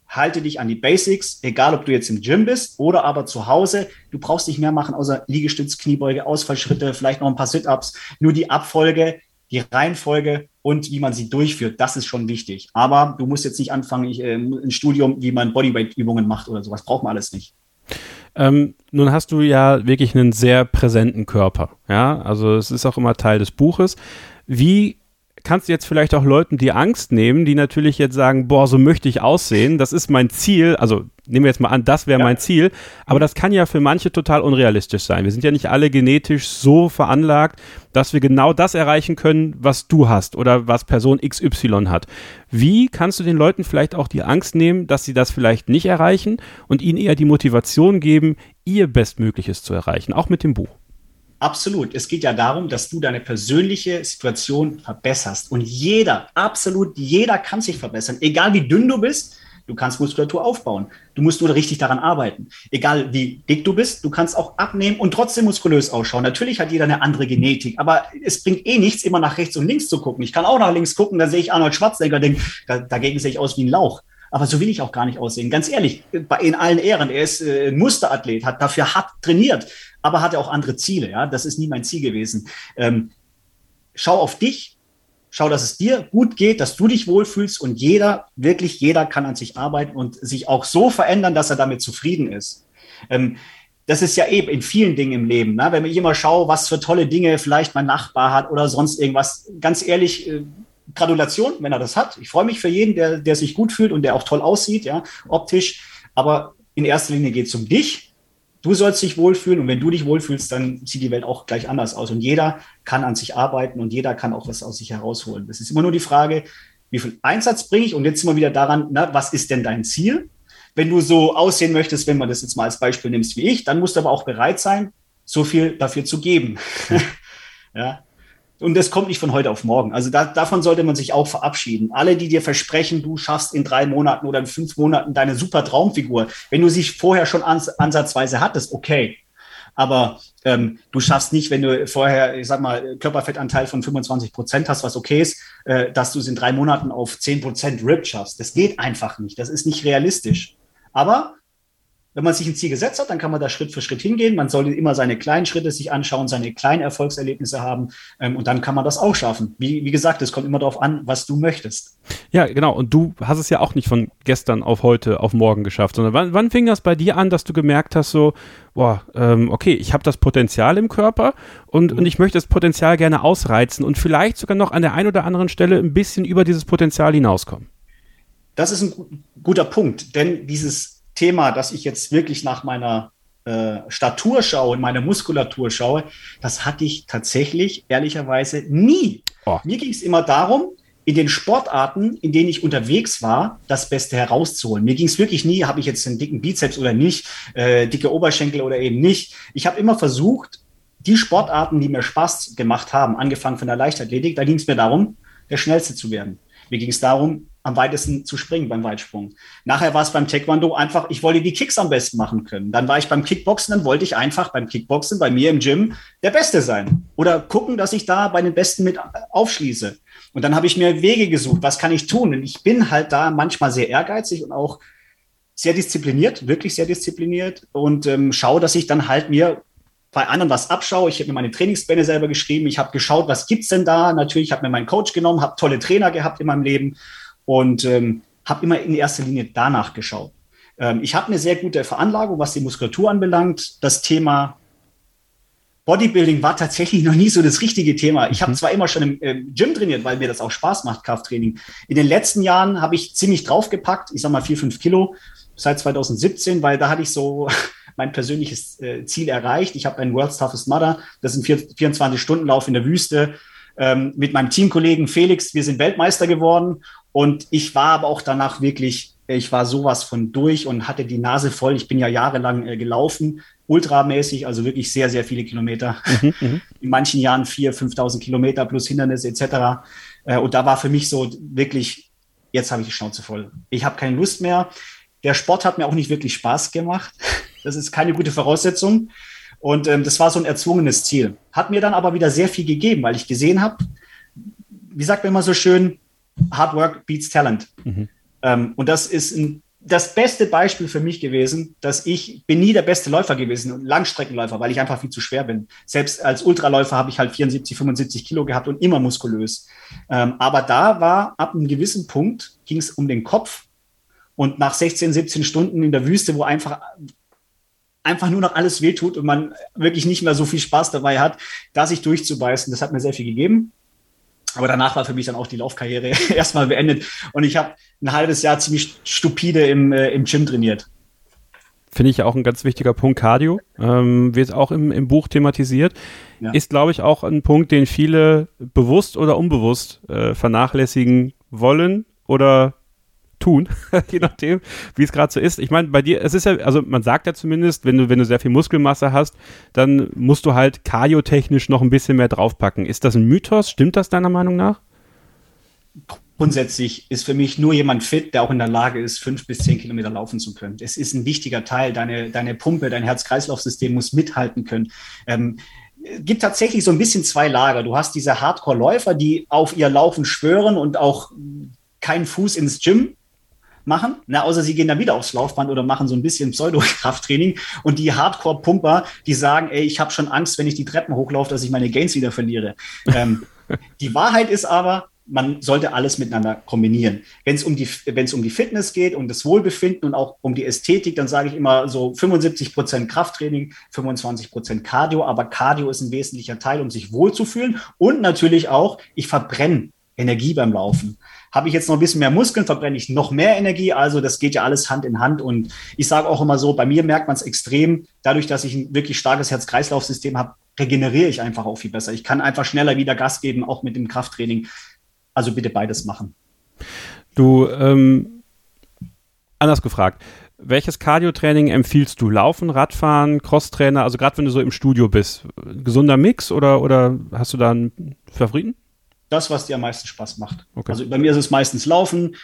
halte dich an die Basics, egal ob du jetzt im Gym bist oder aber zu Hause. Du brauchst nicht mehr machen, außer Liegestütz, Kniebeuge, Ausfallschritte, vielleicht noch ein paar Sit-Ups. Nur die Abfolge, die Reihenfolge und wie man sie durchführt, das ist schon wichtig. Aber du musst jetzt nicht anfangen, ich, äh, ein Studium, wie man Bodyweight-Übungen macht oder sowas, braucht man alles nicht. Ähm, nun hast du ja wirklich einen sehr präsenten Körper. Ja, also es ist auch immer Teil des Buches. Wie kannst du jetzt vielleicht auch Leuten die Angst nehmen, die natürlich jetzt sagen, boah, so möchte ich aussehen, das ist mein Ziel, also nehmen wir jetzt mal an, das wäre ja. mein Ziel, aber das kann ja für manche total unrealistisch sein. Wir sind ja nicht alle genetisch so veranlagt, dass wir genau das erreichen können, was du hast oder was Person XY hat. Wie kannst du den Leuten vielleicht auch die Angst nehmen, dass sie das vielleicht nicht erreichen und ihnen eher die Motivation geben, ihr Bestmögliches zu erreichen, auch mit dem Buch? Absolut. Es geht ja darum, dass du deine persönliche Situation verbesserst. Und jeder, absolut jeder kann sich verbessern. Egal wie dünn du bist, du kannst Muskulatur aufbauen. Du musst nur richtig daran arbeiten. Egal wie dick du bist, du kannst auch abnehmen und trotzdem muskulös ausschauen. Natürlich hat jeder eine andere Genetik, aber es bringt eh nichts, immer nach rechts und links zu gucken. Ich kann auch nach links gucken, da sehe ich Arnold Schwarzenegger, denke, da, dagegen sehe ich aus wie ein Lauch. Aber so will ich auch gar nicht aussehen. Ganz ehrlich, in allen Ehren. Er ist äh, ein Musterathlet, hat dafür hart trainiert, aber hatte auch andere Ziele. Ja, das ist nie mein Ziel gewesen. Ähm, schau auf dich, schau, dass es dir gut geht, dass du dich wohlfühlst und jeder, wirklich jeder kann an sich arbeiten und sich auch so verändern, dass er damit zufrieden ist. Ähm, das ist ja eben in vielen Dingen im Leben. Ne? Wenn ich immer schaue, was für tolle Dinge vielleicht mein Nachbar hat oder sonst irgendwas, ganz ehrlich, äh, Gratulation, wenn er das hat. Ich freue mich für jeden, der, der sich gut fühlt und der auch toll aussieht, ja, optisch. Aber in erster Linie geht es um dich. Du sollst dich wohlfühlen und wenn du dich wohlfühlst, dann sieht die Welt auch gleich anders aus. Und jeder kann an sich arbeiten und jeder kann auch was aus sich herausholen. Das ist immer nur die Frage, wie viel Einsatz bringe ich? Und jetzt sind wir wieder daran, na, was ist denn dein Ziel? Wenn du so aussehen möchtest, wenn man das jetzt mal als Beispiel nimmst wie ich, dann musst du aber auch bereit sein, so viel dafür zu geben. ja, und das kommt nicht von heute auf morgen. Also da, davon sollte man sich auch verabschieden. Alle, die dir versprechen, du schaffst in drei Monaten oder in fünf Monaten deine super Traumfigur, wenn du sie vorher schon ans, ansatzweise hattest, okay. Aber ähm, du schaffst nicht, wenn du vorher, ich sag mal, Körperfettanteil von 25 Prozent hast, was okay ist, äh, dass du es in drei Monaten auf 10 Prozent RIP schaffst. Das geht einfach nicht. Das ist nicht realistisch. Aber wenn man sich ein Ziel gesetzt hat, dann kann man da Schritt für Schritt hingehen. Man sollte immer seine kleinen Schritte sich anschauen, seine kleinen Erfolgserlebnisse haben ähm, und dann kann man das auch schaffen. Wie, wie gesagt, es kommt immer darauf an, was du möchtest. Ja, genau. Und du hast es ja auch nicht von gestern auf heute auf morgen geschafft, sondern wann, wann fing das bei dir an, dass du gemerkt hast, so, boah, ähm, okay, ich habe das Potenzial im Körper und, mhm. und ich möchte das Potenzial gerne ausreizen und vielleicht sogar noch an der einen oder anderen Stelle ein bisschen über dieses Potenzial hinauskommen? Das ist ein guter Punkt, denn dieses Thema, dass ich jetzt wirklich nach meiner äh, Statur schaue, in meine Muskulatur schaue, das hatte ich tatsächlich ehrlicherweise nie. Oh. Mir ging es immer darum, in den Sportarten, in denen ich unterwegs war, das Beste herauszuholen. Mir ging es wirklich nie, habe ich jetzt einen dicken Bizeps oder nicht, äh, dicke Oberschenkel oder eben nicht. Ich habe immer versucht, die Sportarten, die mir Spaß gemacht haben, angefangen von der Leichtathletik, da ging es mir darum, der Schnellste zu werden. Mir ging es darum, am weitesten zu springen beim Weitsprung. Nachher war es beim Taekwondo einfach, ich wollte die Kicks am besten machen können. Dann war ich beim Kickboxen, dann wollte ich einfach beim Kickboxen bei mir im Gym der Beste sein. Oder gucken, dass ich da bei den Besten mit aufschließe. Und dann habe ich mir Wege gesucht, was kann ich tun? Und ich bin halt da manchmal sehr ehrgeizig und auch sehr diszipliniert, wirklich sehr diszipliniert und ähm, schaue, dass ich dann halt mir bei anderen was abschaue. Ich habe mir meine Trainingspläne selber geschrieben. Ich habe geschaut, was gibt's denn da? Natürlich habe mir meinen Coach genommen, habe tolle Trainer gehabt in meinem Leben und ähm, habe immer in erster Linie danach geschaut. Ähm, ich habe eine sehr gute Veranlagung, was die Muskulatur anbelangt. Das Thema Bodybuilding war tatsächlich noch nie so das richtige Thema. Ich habe mhm. zwar immer schon im äh, Gym trainiert, weil mir das auch Spaß macht, Krafttraining. In den letzten Jahren habe ich ziemlich draufgepackt, ich sag mal vier, fünf Kilo seit 2017, weil da hatte ich so mein persönliches äh, Ziel erreicht. Ich habe einen World's Toughest Mother, das ist ein 24-Stunden-Lauf in der Wüste ähm, mit meinem Teamkollegen Felix. Wir sind Weltmeister geworden und ich war aber auch danach wirklich ich war sowas von durch und hatte die Nase voll. Ich bin ja jahrelang äh, gelaufen, ultramäßig, also wirklich sehr, sehr viele Kilometer. Mhm, mhm. In manchen Jahren 4.000, 5.000 Kilometer plus Hindernisse etc. Äh, und da war für mich so wirklich, jetzt habe ich die Schnauze voll. Ich habe keine Lust mehr. Der Sport hat mir auch nicht wirklich Spaß gemacht. Das ist keine gute Voraussetzung. Und ähm, das war so ein erzwungenes Ziel. Hat mir dann aber wieder sehr viel gegeben, weil ich gesehen habe, wie sagt man immer so schön, Hard Work beats Talent. Mhm. Ähm, und das ist ein das beste Beispiel für mich gewesen, dass ich bin nie der beste Läufer gewesen, Langstreckenläufer, weil ich einfach viel zu schwer bin. Selbst als Ultraläufer habe ich halt 74, 75 Kilo gehabt und immer muskulös. Ähm, aber da war ab einem gewissen Punkt ging es um den Kopf und nach 16, 17 Stunden in der Wüste, wo einfach einfach nur noch alles wehtut und man wirklich nicht mehr so viel Spaß dabei hat, da sich durchzubeißen, das hat mir sehr viel gegeben. Aber danach war für mich dann auch die Laufkarriere erstmal beendet. Und ich habe ein halbes Jahr ziemlich stupide im, äh, im Gym trainiert. Finde ich auch ein ganz wichtiger Punkt. Cardio ähm, wird auch im, im Buch thematisiert. Ja. Ist, glaube ich, auch ein Punkt, den viele bewusst oder unbewusst äh, vernachlässigen wollen oder tun, je nachdem, wie es gerade so ist. Ich meine, bei dir, es ist ja, also man sagt ja zumindest, wenn du, wenn du sehr viel Muskelmasse hast, dann musst du halt kardiotechnisch noch ein bisschen mehr draufpacken. Ist das ein Mythos? Stimmt das deiner Meinung nach? Grundsätzlich ist für mich nur jemand fit, der auch in der Lage ist, fünf bis zehn Kilometer laufen zu können. Es ist ein wichtiger Teil. Deine, deine Pumpe, dein Herz-Kreislauf-System muss mithalten können. Ähm, gibt tatsächlich so ein bisschen zwei Lager. Du hast diese Hardcore-Läufer, die auf ihr Laufen schwören und auch keinen Fuß ins Gym machen, na, außer sie gehen dann wieder aufs Laufband oder machen so ein bisschen Pseudo-Krafttraining. Und die Hardcore-Pumper, die sagen, ey, ich habe schon Angst, wenn ich die Treppen hochlaufe, dass ich meine Gains wieder verliere. ähm, die Wahrheit ist aber, man sollte alles miteinander kombinieren. Wenn es um die, wenn es um die Fitness geht, um das Wohlbefinden und auch um die Ästhetik, dann sage ich immer so 75 Prozent Krafttraining, 25 Prozent Cardio. Aber Cardio ist ein wesentlicher Teil, um sich wohlzufühlen und natürlich auch, ich verbrenne Energie beim Laufen. Habe ich jetzt noch ein bisschen mehr Muskeln, verbrenne ich noch mehr Energie. Also das geht ja alles Hand in Hand. Und ich sage auch immer so, bei mir merkt man es extrem, dadurch, dass ich ein wirklich starkes Herz-Kreislauf-System habe, regeneriere ich einfach auch viel besser. Ich kann einfach schneller wieder Gas geben, auch mit dem Krafttraining. Also bitte beides machen. Du, ähm, anders gefragt, welches Cardio-Training empfiehlst du? Laufen, Radfahren, Crosstrainer? Also gerade wenn du so im Studio bist, gesunder Mix oder, oder hast du da einen Favoriten? Das, was dir am meisten Spaß macht. Okay. Also bei mir ist es meistens Laufen.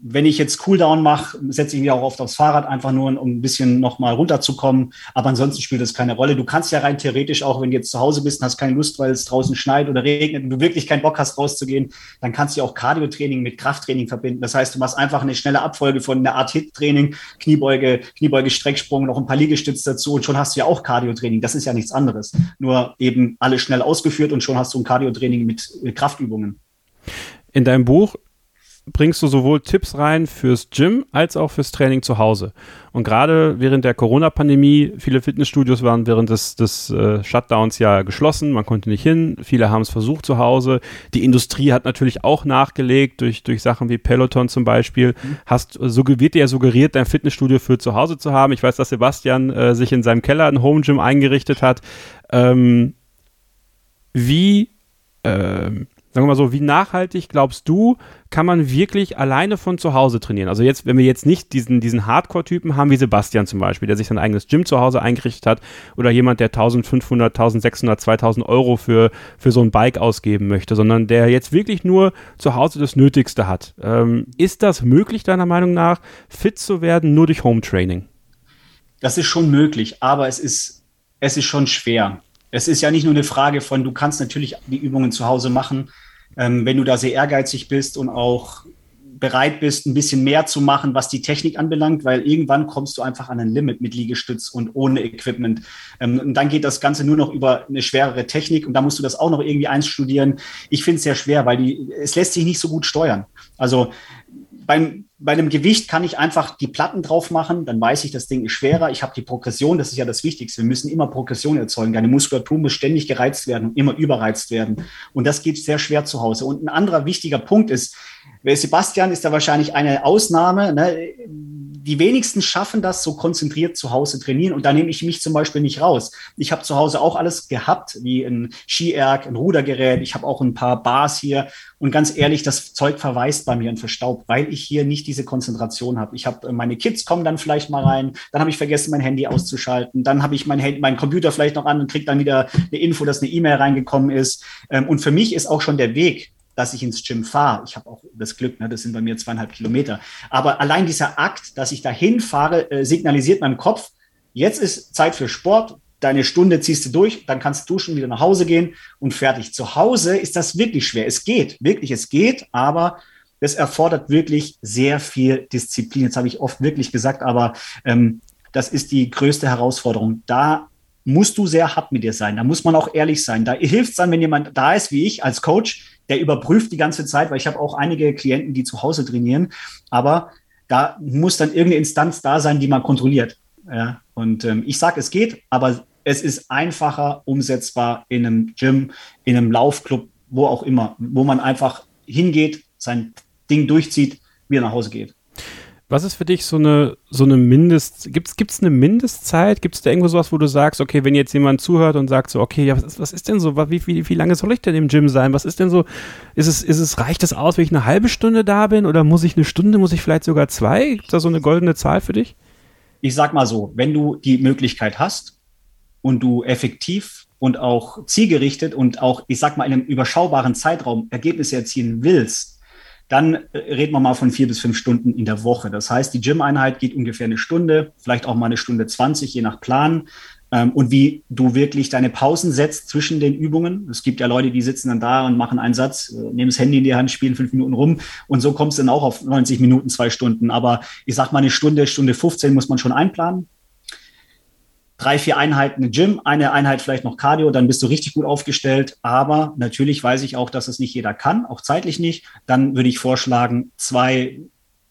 Wenn ich jetzt Cooldown mache, setze ich mich auch oft aufs Fahrrad, einfach nur, um ein bisschen nochmal runterzukommen. Aber ansonsten spielt das keine Rolle. Du kannst ja rein theoretisch auch, wenn du jetzt zu Hause bist und hast keine Lust, weil es draußen schneit oder regnet und du wirklich keinen Bock hast, rauszugehen, dann kannst du auch Cardio-Training mit Krafttraining verbinden. Das heißt, du machst einfach eine schnelle Abfolge von einer Art Hit-Training, Kniebeuge, Kniebeuge, Strecksprung, noch ein paar Liegestütze dazu und schon hast du ja auch Cardio-Training. Das ist ja nichts anderes. Nur eben alles schnell ausgeführt und schon hast du ein Cardio-Training mit Kraftübungen. In deinem Buch bringst du sowohl Tipps rein fürs Gym als auch fürs Training zu Hause. Und gerade während der Corona-Pandemie, viele Fitnessstudios waren während des, des äh, Shutdowns ja geschlossen, man konnte nicht hin, viele haben es versucht zu Hause. Die Industrie hat natürlich auch nachgelegt durch, durch Sachen wie Peloton zum Beispiel. Mhm. Hast, so wird dir ja suggeriert, dein Fitnessstudio für zu Hause zu haben. Ich weiß, dass Sebastian äh, sich in seinem Keller ein Home Gym eingerichtet hat. Ähm, wie ähm, sagen wir mal so, wie nachhaltig glaubst du, kann man wirklich alleine von zu Hause trainieren? Also jetzt, wenn wir jetzt nicht diesen, diesen Hardcore-Typen haben, wie Sebastian zum Beispiel, der sich sein eigenes Gym zu Hause eingerichtet hat, oder jemand, der 1500, 1600, 2000 Euro für, für so ein Bike ausgeben möchte, sondern der jetzt wirklich nur zu Hause das Nötigste hat. Ähm, ist das möglich, deiner Meinung nach, fit zu werden, nur durch Home-Training? Das ist schon möglich, aber es ist, es ist schon schwer. Es ist ja nicht nur eine Frage von, du kannst natürlich die Übungen zu Hause machen, ähm, wenn du da sehr ehrgeizig bist und auch bereit bist, ein bisschen mehr zu machen, was die Technik anbelangt, weil irgendwann kommst du einfach an ein Limit mit Liegestütz und ohne Equipment. Ähm, und dann geht das Ganze nur noch über eine schwerere Technik und da musst du das auch noch irgendwie einstudieren. Ich finde es sehr schwer, weil die, es lässt sich nicht so gut steuern. Also beim, bei einem Gewicht kann ich einfach die Platten drauf machen, dann weiß ich, das Ding ist schwerer. Ich habe die Progression, das ist ja das Wichtigste. Wir müssen immer Progression erzeugen. Deine Muskulatur muss ständig gereizt werden und immer überreizt werden. Und das geht sehr schwer zu Hause. Und ein anderer wichtiger Punkt ist, Sebastian ist da wahrscheinlich eine Ausnahme. Ne? Die wenigsten schaffen das, so konzentriert zu Hause trainieren. Und da nehme ich mich zum Beispiel nicht raus. Ich habe zu Hause auch alles gehabt, wie ein Skierg, ein Rudergerät. Ich habe auch ein paar Bars hier. Und ganz ehrlich, das Zeug verweist bei mir und verstaubt, weil ich hier nicht diese Konzentration habe. Ich habe äh, meine Kids kommen dann vielleicht mal rein. Dann habe ich vergessen, mein Handy auszuschalten. Dann habe ich mein, Handy, mein Computer vielleicht noch an und kriege dann wieder eine Info, dass eine E-Mail reingekommen ist. Ähm, und für mich ist auch schon der Weg dass ich ins Gym fahre. Ich habe auch das Glück, ne, das sind bei mir zweieinhalb Kilometer. Aber allein dieser Akt, dass ich dahin fahre, äh, signalisiert meinem Kopf, jetzt ist Zeit für Sport. Deine Stunde ziehst du durch, dann kannst du duschen, wieder nach Hause gehen und fertig. Zu Hause ist das wirklich schwer. Es geht, wirklich, es geht, aber es erfordert wirklich sehr viel Disziplin. Jetzt habe ich oft wirklich gesagt, aber ähm, das ist die größte Herausforderung. Da musst du sehr hart mit dir sein. Da muss man auch ehrlich sein. Da hilft es dann, wenn jemand da ist, wie ich als Coach, der überprüft die ganze Zeit, weil ich habe auch einige Klienten, die zu Hause trainieren, aber da muss dann irgendeine Instanz da sein, die man kontrolliert. Ja, und ähm, ich sage, es geht, aber es ist einfacher umsetzbar in einem Gym, in einem Laufclub, wo auch immer, wo man einfach hingeht, sein Ding durchzieht, wieder nach Hause geht. Was ist für dich so eine, so eine Mindest, gibt es eine Mindestzeit? Gibt es da irgendwo sowas, wo du sagst, okay, wenn jetzt jemand zuhört und sagt so, okay, ja, was, ist, was ist denn so, wie, wie, wie lange soll ich denn im Gym sein? Was ist denn so, ist es, ist es, reicht es aus, wenn ich eine halbe Stunde da bin oder muss ich eine Stunde, muss ich vielleicht sogar zwei? Gibt es da so eine goldene Zahl für dich? Ich sag mal so, wenn du die Möglichkeit hast und du effektiv und auch zielgerichtet und auch, ich sag mal, in einem überschaubaren Zeitraum Ergebnisse erzielen willst, dann äh, reden wir mal von vier bis fünf Stunden in der Woche. Das heißt, die Gym-Einheit geht ungefähr eine Stunde, vielleicht auch mal eine Stunde 20, je nach Plan. Ähm, und wie du wirklich deine Pausen setzt zwischen den Übungen. Es gibt ja Leute, die sitzen dann da und machen einen Satz, äh, nehmen das Handy in die Hand, spielen fünf Minuten rum und so kommst du dann auch auf 90 Minuten, zwei Stunden. Aber ich sag mal, eine Stunde, Stunde 15 muss man schon einplanen drei, vier Einheiten Gym, eine Einheit vielleicht noch Cardio, dann bist du richtig gut aufgestellt. Aber natürlich weiß ich auch, dass es nicht jeder kann, auch zeitlich nicht. Dann würde ich vorschlagen, zwei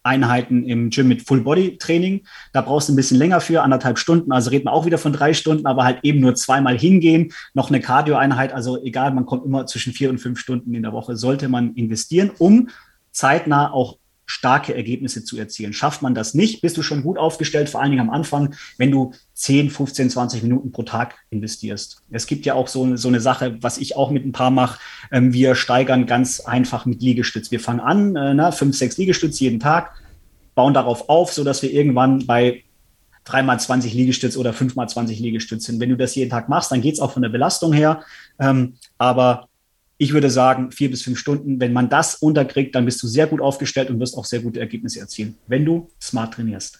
Einheiten im Gym mit Full-Body-Training. Da brauchst du ein bisschen länger für, anderthalb Stunden. Also reden wir auch wieder von drei Stunden, aber halt eben nur zweimal hingehen, noch eine Cardio-Einheit. Also egal, man kommt immer zwischen vier und fünf Stunden in der Woche, sollte man investieren, um zeitnah auch starke Ergebnisse zu erzielen. Schafft man das nicht, bist du schon gut aufgestellt, vor allen Dingen am Anfang, wenn du 10, 15, 20 Minuten pro Tag investierst. Es gibt ja auch so, so eine Sache, was ich auch mit ein paar mache. Ähm, wir steigern ganz einfach mit Liegestütz. Wir fangen an, äh, na, 5, 6 Liegestütz jeden Tag, bauen darauf auf, sodass wir irgendwann bei 3x20 Liegestütz oder 5x20 Liegestütz sind. Wenn du das jeden Tag machst, dann geht es auch von der Belastung her. Ähm, aber ich würde sagen, vier bis fünf Stunden. Wenn man das unterkriegt, dann bist du sehr gut aufgestellt und wirst auch sehr gute Ergebnisse erzielen, wenn du smart trainierst.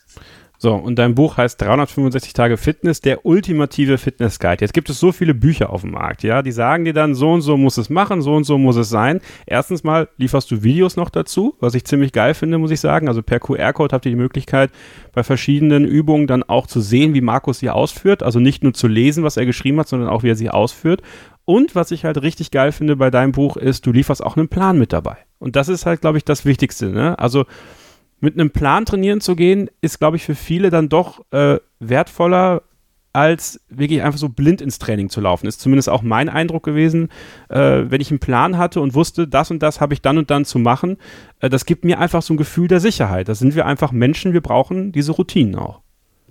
So, und dein Buch heißt 365 Tage Fitness, der ultimative Fitness Guide. Jetzt gibt es so viele Bücher auf dem Markt, ja, die sagen dir dann, so und so muss es machen, so und so muss es sein. Erstens mal lieferst du Videos noch dazu, was ich ziemlich geil finde, muss ich sagen. Also per QR-Code habt ihr die Möglichkeit, bei verschiedenen Übungen dann auch zu sehen, wie Markus sie ausführt. Also nicht nur zu lesen, was er geschrieben hat, sondern auch, wie er sie ausführt. Und was ich halt richtig geil finde bei deinem Buch ist, du lieferst auch einen Plan mit dabei. Und das ist halt, glaube ich, das Wichtigste. Ne? Also mit einem Plan trainieren zu gehen, ist, glaube ich, für viele dann doch äh, wertvoller, als wirklich einfach so blind ins Training zu laufen. Ist zumindest auch mein Eindruck gewesen, äh, wenn ich einen Plan hatte und wusste, das und das habe ich dann und dann zu machen. Äh, das gibt mir einfach so ein Gefühl der Sicherheit. Da sind wir einfach Menschen, wir brauchen diese Routinen auch.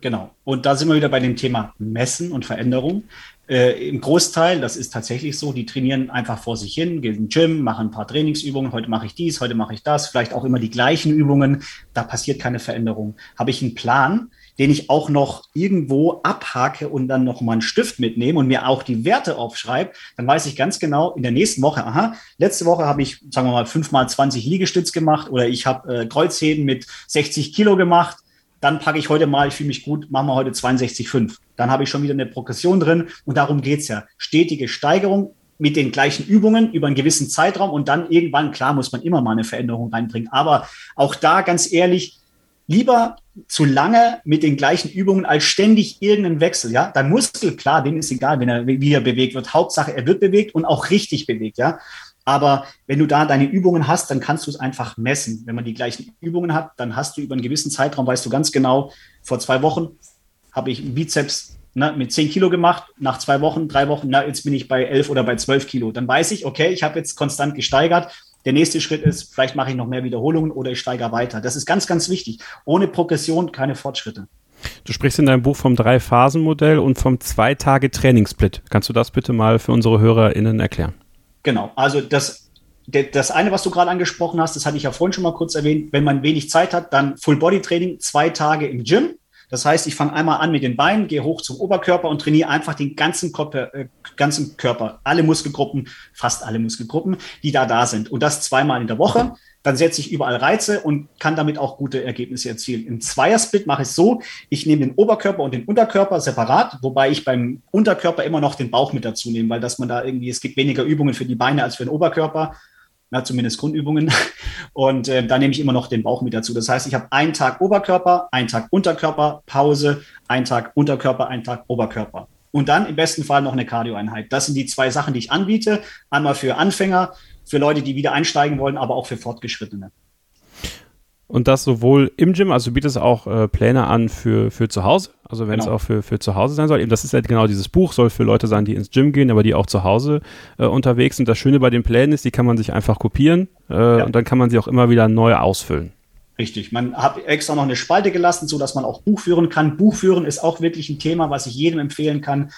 Genau. Und da sind wir wieder bei dem Thema Messen und Veränderung. Äh, Im Großteil, das ist tatsächlich so, die trainieren einfach vor sich hin, gehen im Gym, machen ein paar Trainingsübungen, heute mache ich dies, heute mache ich das, vielleicht auch immer die gleichen Übungen, da passiert keine Veränderung. Habe ich einen Plan, den ich auch noch irgendwo abhake und dann noch mal einen Stift mitnehme und mir auch die Werte aufschreibe, dann weiß ich ganz genau in der nächsten Woche, aha, letzte Woche habe ich, sagen wir mal, fünfmal 20 Liegestütz gemacht oder ich habe äh, Kreuzheben mit 60 Kilo gemacht dann packe ich heute mal, ich fühle mich gut, machen wir heute 62,5. Dann habe ich schon wieder eine Progression drin und darum geht's ja. Stetige Steigerung mit den gleichen Übungen über einen gewissen Zeitraum und dann irgendwann, klar, muss man immer mal eine Veränderung reinbringen. Aber auch da ganz ehrlich, lieber zu lange mit den gleichen Übungen als ständig irgendeinen Wechsel, ja. Dein Muskel, klar, dem ist egal, wenn er, wie er bewegt wird. Hauptsache, er wird bewegt und auch richtig bewegt, ja. Aber wenn du da deine Übungen hast, dann kannst du es einfach messen. Wenn man die gleichen Übungen hat, dann hast du über einen gewissen Zeitraum, weißt du ganz genau, vor zwei Wochen habe ich Bizeps ne, mit 10 Kilo gemacht, nach zwei Wochen, drei Wochen, na, jetzt bin ich bei 11 oder bei 12 Kilo. Dann weiß ich, okay, ich habe jetzt konstant gesteigert. Der nächste Schritt ist, vielleicht mache ich noch mehr Wiederholungen oder ich steigere weiter. Das ist ganz, ganz wichtig. Ohne Progression keine Fortschritte. Du sprichst in deinem Buch vom Drei-Phasen-Modell und vom Zwei-Tage-Trainingssplit. Kannst du das bitte mal für unsere HörerInnen erklären? Genau. Also das, das eine, was du gerade angesprochen hast, das hatte ich ja vorhin schon mal kurz erwähnt. Wenn man wenig Zeit hat, dann Full-Body-Training, zwei Tage im Gym das heißt, ich fange einmal an mit den Beinen, gehe hoch zum Oberkörper und trainiere einfach den ganzen Körper, äh, ganzen Körper, alle Muskelgruppen, fast alle Muskelgruppen, die da da sind. Und das zweimal in der Woche. Dann setze ich überall Reize und kann damit auch gute Ergebnisse erzielen. Im Zweiersplit mache ich es so, ich nehme den Oberkörper und den Unterkörper separat, wobei ich beim Unterkörper immer noch den Bauch mit dazu nehme, weil dass man da irgendwie, es gibt weniger Übungen für die Beine als für den Oberkörper na, zumindest Grundübungen. Und äh, da nehme ich immer noch den Bauch mit dazu. Das heißt, ich habe einen Tag Oberkörper, einen Tag Unterkörper, Pause, einen Tag Unterkörper, einen Tag Oberkörper. Und dann im besten Fall noch eine Cardioeinheit. Das sind die zwei Sachen, die ich anbiete. Einmal für Anfänger, für Leute, die wieder einsteigen wollen, aber auch für Fortgeschrittene. Und das sowohl im Gym, also du bietest auch äh, Pläne an für, für zu Hause, also wenn genau. es auch für, für zu Hause sein soll. Eben das ist halt genau dieses Buch, soll für Leute sein, die ins Gym gehen, aber die auch zu Hause äh, unterwegs sind. Das Schöne bei den Plänen ist, die kann man sich einfach kopieren äh, ja. und dann kann man sie auch immer wieder neu ausfüllen. Richtig. Man hat extra noch eine Spalte gelassen, so dass man auch Buch führen kann. Buchführen ist auch wirklich ein Thema, was ich jedem empfehlen kann.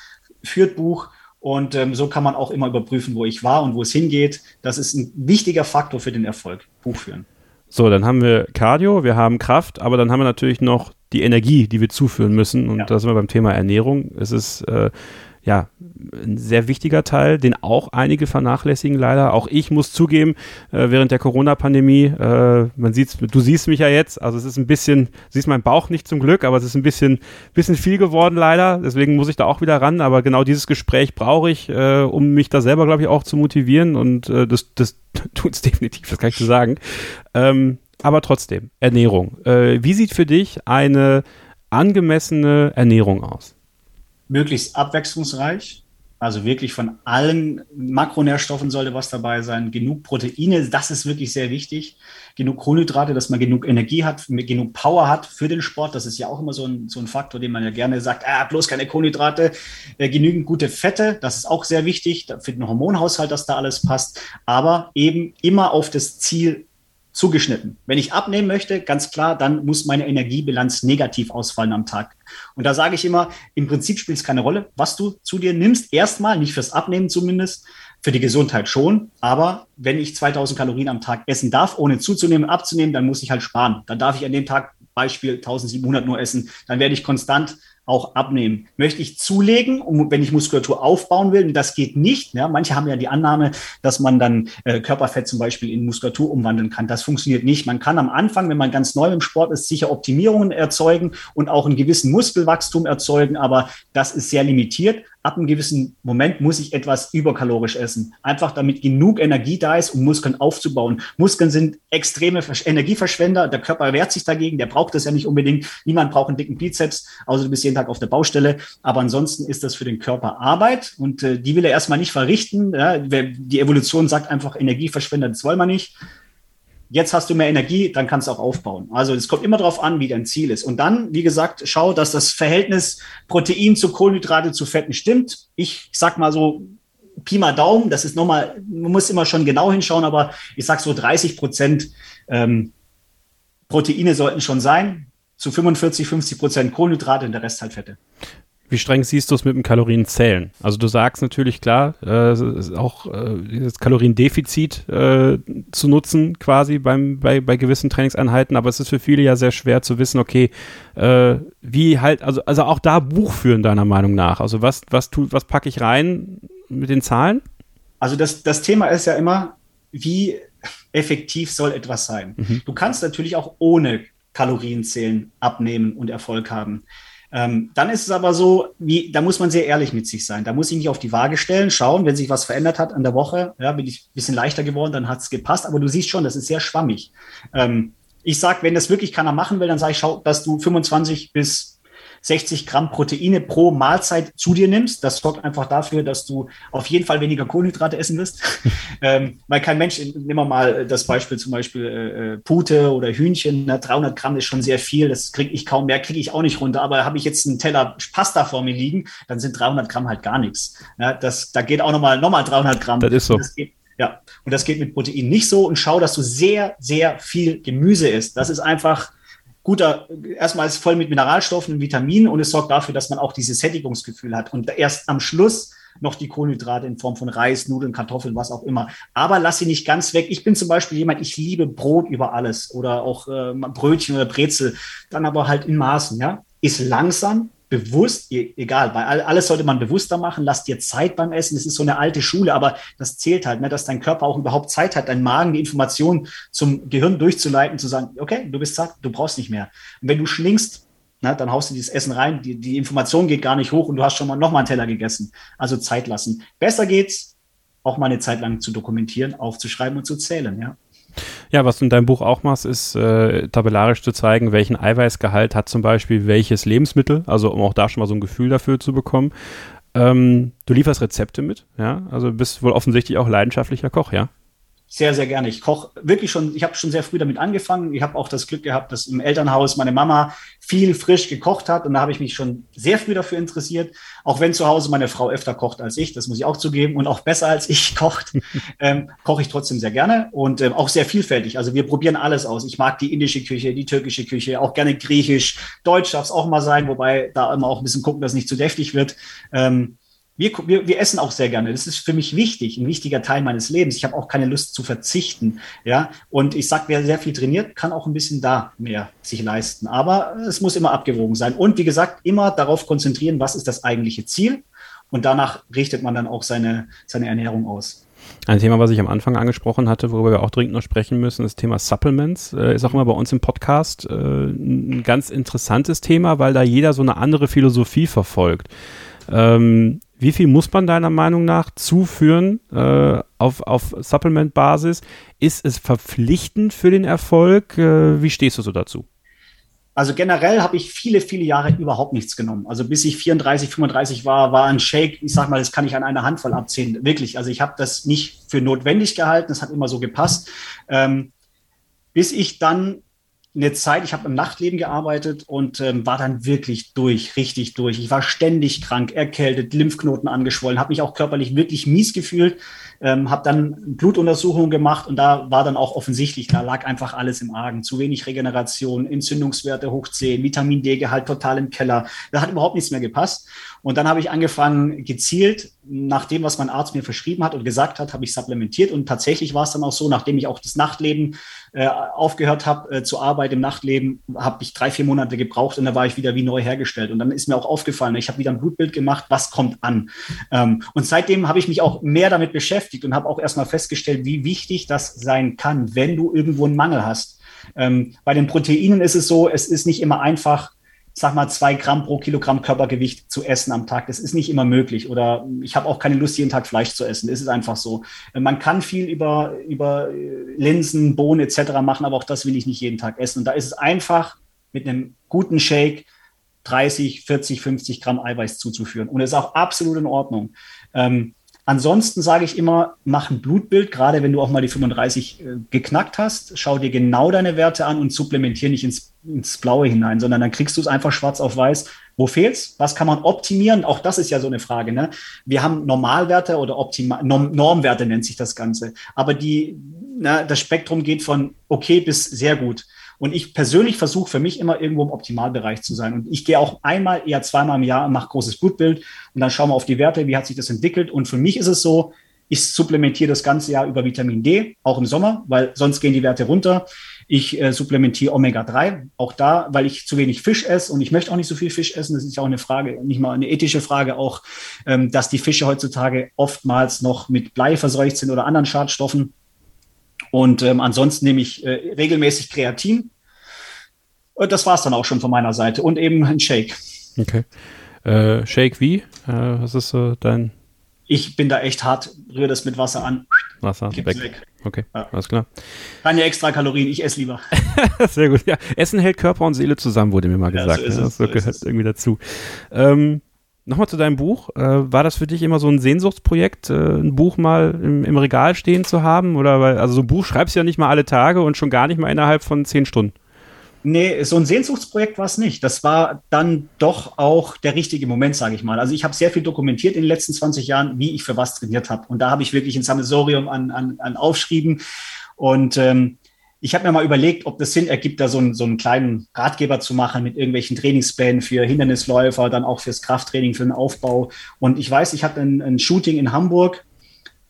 Führt Buch. Und ähm, so kann man auch immer überprüfen, wo ich war und wo es hingeht. Das ist ein wichtiger Faktor für den Erfolg. Buchführen. So, dann haben wir Cardio, wir haben Kraft, aber dann haben wir natürlich noch die Energie, die wir zuführen müssen. Und ja. da sind wir beim Thema Ernährung. Es ist äh, ja, ein sehr wichtiger Teil, den auch einige vernachlässigen leider. Auch ich muss zugeben, äh, während der Corona-Pandemie, äh, man sieht, du siehst mich ja jetzt, also es ist ein bisschen, siehst meinen Bauch nicht zum Glück, aber es ist ein bisschen, bisschen viel geworden leider. Deswegen muss ich da auch wieder ran. Aber genau dieses Gespräch brauche ich, äh, um mich da selber, glaube ich, auch zu motivieren. Und äh, das, das tut es definitiv, das kann ich dir sagen. Ähm, aber trotzdem, Ernährung. Äh, wie sieht für dich eine angemessene Ernährung aus? Möglichst abwechslungsreich. Also wirklich von allen Makronährstoffen sollte was dabei sein. Genug Proteine, das ist wirklich sehr wichtig. Genug Kohlenhydrate, dass man genug Energie hat, genug Power hat für den Sport. Das ist ja auch immer so ein, so ein Faktor, den man ja gerne sagt, ah, bloß keine Kohlenhydrate. Äh, genügend gute Fette, das ist auch sehr wichtig für den Hormonhaushalt, dass da alles passt. Aber eben immer auf das Ziel zugeschnitten. Wenn ich abnehmen möchte, ganz klar, dann muss meine Energiebilanz negativ ausfallen am Tag. Und da sage ich immer, im Prinzip spielt es keine Rolle, was du zu dir nimmst. Erstmal, nicht fürs Abnehmen zumindest, für die Gesundheit schon. Aber wenn ich 2000 Kalorien am Tag essen darf, ohne zuzunehmen, abzunehmen, dann muss ich halt sparen. Dann darf ich an dem Tag Beispiel 1700 nur essen. Dann werde ich konstant auch abnehmen. Möchte ich zulegen, um, wenn ich Muskulatur aufbauen will, und das geht nicht. Ja, manche haben ja die Annahme, dass man dann äh, Körperfett zum Beispiel in Muskulatur umwandeln kann. Das funktioniert nicht. Man kann am Anfang, wenn man ganz neu im Sport ist, sicher Optimierungen erzeugen und auch einen gewissen Muskelwachstum erzeugen, aber das ist sehr limitiert ab einem gewissen Moment muss ich etwas überkalorisch essen. Einfach damit genug Energie da ist, um Muskeln aufzubauen. Muskeln sind extreme Energieverschwender. Der Körper wehrt sich dagegen. Der braucht das ja nicht unbedingt. Niemand braucht einen dicken Bizeps, außer du bist jeden Tag auf der Baustelle. Aber ansonsten ist das für den Körper Arbeit und äh, die will er erstmal nicht verrichten. Ja? Die Evolution sagt einfach, Energieverschwender, das wollen wir nicht jetzt hast du mehr Energie, dann kannst du auch aufbauen. Also es kommt immer darauf an, wie dein Ziel ist. Und dann, wie gesagt, schau, dass das Verhältnis Protein zu Kohlenhydrate zu Fetten stimmt. Ich sag mal so, Pi mal Daumen, das ist nochmal, man muss immer schon genau hinschauen, aber ich sag so 30 Prozent ähm, Proteine sollten schon sein, zu 45, 50 Prozent Kohlenhydrate und der Rest halt Fette. Wie streng siehst du es mit dem Kalorienzählen? Also du sagst natürlich klar, äh, auch äh, das Kaloriendefizit äh, zu nutzen quasi beim, bei, bei gewissen Trainingseinheiten, aber es ist für viele ja sehr schwer zu wissen, okay, äh, wie halt, also, also auch da Buch führen deiner Meinung nach. Also was, was, tu, was packe ich rein mit den Zahlen? Also das, das Thema ist ja immer, wie effektiv soll etwas sein? Mhm. Du kannst natürlich auch ohne Kalorienzählen abnehmen und Erfolg haben. Ähm, dann ist es aber so, wie, da muss man sehr ehrlich mit sich sein. Da muss ich mich auf die Waage stellen, schauen, wenn sich was verändert hat an der Woche, ja, bin ich ein bisschen leichter geworden, dann hat es gepasst. Aber du siehst schon, das ist sehr schwammig. Ähm, ich sage, wenn das wirklich keiner machen will, dann sage ich, schau, dass du 25 bis 60 Gramm Proteine pro Mahlzeit zu dir nimmst. Das sorgt einfach dafür, dass du auf jeden Fall weniger Kohlenhydrate essen wirst. ähm, weil kein Mensch, nehmen wir mal das Beispiel zum Beispiel äh, äh Pute oder Hühnchen, ne, 300 Gramm ist schon sehr viel, das kriege ich kaum mehr, kriege ich auch nicht runter. Aber habe ich jetzt einen Teller Pasta vor mir liegen, dann sind 300 Gramm halt gar nichts. Ja, das, da geht auch nochmal noch mal 300 Gramm. Das ist so. Das geht, ja, und das geht mit Protein nicht so. Und schau, dass du sehr, sehr viel Gemüse isst. Das ist einfach guter, erstmal ist es voll mit Mineralstoffen und Vitaminen und es sorgt dafür, dass man auch dieses Sättigungsgefühl hat. Und erst am Schluss noch die Kohlenhydrate in Form von Reis, Nudeln, Kartoffeln, was auch immer. Aber lass sie nicht ganz weg. Ich bin zum Beispiel jemand, ich liebe Brot über alles oder auch äh, Brötchen oder Brezel, dann aber halt in Maßen, ja. Ist langsam, bewusst, e, egal, bei alles sollte man bewusster machen, lass dir Zeit beim Essen, das ist so eine alte Schule, aber das zählt halt, ne, dass dein Körper auch überhaupt Zeit hat, dein Magen die Information zum Gehirn durchzuleiten, zu sagen, okay, du bist satt, du brauchst nicht mehr. Und wenn du schlingst, na, dann haust du dieses Essen rein, die, die Information geht gar nicht hoch und du hast schon mal noch mal einen Teller gegessen. Also Zeit lassen. Besser geht's, auch mal eine Zeit lang zu dokumentieren, aufzuschreiben und zu zählen, ja. Ja, was du in deinem Buch auch machst, ist äh, tabellarisch zu zeigen, welchen Eiweißgehalt hat zum Beispiel welches Lebensmittel, also um auch da schon mal so ein Gefühl dafür zu bekommen. Ähm, du lieferst Rezepte mit, ja, also bist wohl offensichtlich auch leidenschaftlicher Koch, ja? Sehr, sehr gerne. Ich koche wirklich schon, ich habe schon sehr früh damit angefangen. Ich habe auch das Glück gehabt, dass im Elternhaus meine Mama viel frisch gekocht hat und da habe ich mich schon sehr früh dafür interessiert. Auch wenn zu Hause meine Frau öfter kocht als ich, das muss ich auch zugeben und auch besser als ich kocht, ähm, koche ich trotzdem sehr gerne und ähm, auch sehr vielfältig. Also wir probieren alles aus. Ich mag die indische Küche, die türkische Küche, auch gerne griechisch, deutsch darf es auch mal sein, wobei da immer auch ein bisschen gucken, dass es nicht zu deftig wird. Ähm, wir, wir, wir essen auch sehr gerne. Das ist für mich wichtig, ein wichtiger Teil meines Lebens. Ich habe auch keine Lust zu verzichten. Ja, und ich sage, wer sehr viel trainiert, kann auch ein bisschen da mehr sich leisten. Aber es muss immer abgewogen sein. Und wie gesagt, immer darauf konzentrieren, was ist das eigentliche Ziel. Und danach richtet man dann auch seine, seine Ernährung aus. Ein Thema, was ich am Anfang angesprochen hatte, worüber wir auch dringend noch sprechen müssen, das Thema Supplements. Äh, ist auch immer bei uns im Podcast äh, ein ganz interessantes Thema, weil da jeder so eine andere Philosophie verfolgt. Ähm, wie viel muss man deiner Meinung nach zuführen äh, auf, auf Supplement-Basis? Ist es verpflichtend für den Erfolg? Äh, wie stehst du so dazu? Also generell habe ich viele, viele Jahre überhaupt nichts genommen. Also bis ich 34, 35 war, war ein Shake, ich sag mal, das kann ich an einer Handvoll abzählen. Wirklich. Also ich habe das nicht für notwendig gehalten, das hat immer so gepasst. Ähm, bis ich dann eine Zeit, ich habe im Nachtleben gearbeitet und ähm, war dann wirklich durch, richtig durch. Ich war ständig krank, erkältet, Lymphknoten angeschwollen, habe mich auch körperlich wirklich mies gefühlt, ähm, habe dann Blutuntersuchungen gemacht und da war dann auch offensichtlich, da lag einfach alles im Argen. Zu wenig Regeneration, Entzündungswerte hoch 10, Vitamin D-Gehalt total im Keller. Da hat überhaupt nichts mehr gepasst. Und dann habe ich angefangen, gezielt, nach dem, was mein Arzt mir verschrieben hat und gesagt hat, habe ich supplementiert. Und tatsächlich war es dann auch so, nachdem ich auch das Nachtleben äh, aufgehört habe äh, zu arbeiten im Nachtleben, habe ich drei, vier Monate gebraucht und da war ich wieder wie neu hergestellt. Und dann ist mir auch aufgefallen, ich habe wieder ein Blutbild gemacht, was kommt an. Ähm, und seitdem habe ich mich auch mehr damit beschäftigt und habe auch erstmal festgestellt, wie wichtig das sein kann, wenn du irgendwo einen Mangel hast. Ähm, bei den Proteinen ist es so, es ist nicht immer einfach, sag mal, zwei Gramm pro Kilogramm Körpergewicht zu essen am Tag. Das ist nicht immer möglich. Oder ich habe auch keine Lust, jeden Tag Fleisch zu essen. Das ist einfach so. Man kann viel über, über Linsen, Bohnen etc. machen, aber auch das will ich nicht jeden Tag essen. Und da ist es einfach mit einem guten Shake 30, 40, 50 Gramm Eiweiß zuzuführen. Und das ist auch absolut in Ordnung. Ähm, Ansonsten sage ich immer, mach ein Blutbild, gerade wenn du auch mal die 35 äh, geknackt hast. Schau dir genau deine Werte an und supplementier nicht ins, ins Blaue hinein, sondern dann kriegst du es einfach schwarz auf weiß. Wo fehlt's? Was kann man optimieren? Auch das ist ja so eine Frage. Ne? Wir haben Normalwerte oder Optima Norm Normwerte nennt sich das Ganze. Aber die, na, das Spektrum geht von okay bis sehr gut. Und ich persönlich versuche für mich immer irgendwo im Optimalbereich zu sein. Und ich gehe auch einmal, eher zweimal im Jahr, mache großes Blutbild und dann schauen wir auf die Werte, wie hat sich das entwickelt. Und für mich ist es so, ich supplementiere das ganze Jahr über Vitamin D, auch im Sommer, weil sonst gehen die Werte runter. Ich äh, supplementiere Omega-3, auch da, weil ich zu wenig Fisch esse und ich möchte auch nicht so viel Fisch essen. Das ist ja auch eine Frage, nicht mal eine ethische Frage auch, ähm, dass die Fische heutzutage oftmals noch mit Blei verseucht sind oder anderen Schadstoffen. Und ähm, ansonsten nehme ich äh, regelmäßig Kreatin. Und das war es dann auch schon von meiner Seite. Und eben ein Shake. Okay. Äh, Shake wie? Äh, was ist so dein ich bin da echt hart, rühre das mit Wasser an. Wasser, weg. weg. Okay, ja. alles klar. Keine extra Kalorien, ich esse lieber. Sehr gut, ja. Essen hält Körper und Seele zusammen, wurde mir mal ja, gesagt. So ja, das so gehört irgendwie dazu. Ähm, Nochmal zu deinem Buch. Äh, war das für dich immer so ein Sehnsuchtsprojekt, äh, ein Buch mal im, im, Regal stehen zu haben? Oder weil, also so ein Buch schreibst du ja nicht mal alle Tage und schon gar nicht mal innerhalb von zehn Stunden. Nee, so ein Sehnsuchtsprojekt war es nicht. Das war dann doch auch der richtige Moment, sage ich mal. Also ich habe sehr viel dokumentiert in den letzten 20 Jahren, wie ich für was trainiert habe. Und da habe ich wirklich ein Sammelsorium an, an, an Aufschrieben. Und ähm, ich habe mir mal überlegt, ob das Sinn ergibt, da so einen, so einen kleinen Ratgeber zu machen mit irgendwelchen Trainingsplänen für Hindernisläufer, dann auch fürs Krafttraining, für den Aufbau. Und ich weiß, ich hatte ein, ein Shooting in Hamburg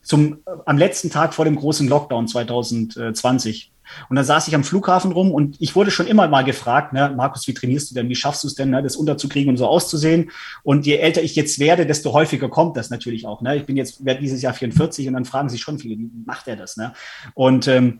zum, am letzten Tag vor dem großen Lockdown 2020. Und dann saß ich am Flughafen rum und ich wurde schon immer mal gefragt, ne, Markus, wie trainierst du denn? Wie schaffst du es denn, ne, das unterzukriegen und so auszusehen? Und je älter ich jetzt werde, desto häufiger kommt das natürlich auch. Ne? Ich bin jetzt, werde dieses Jahr 44 und dann fragen sich schon viele, wie macht er das? Ne? Und ähm,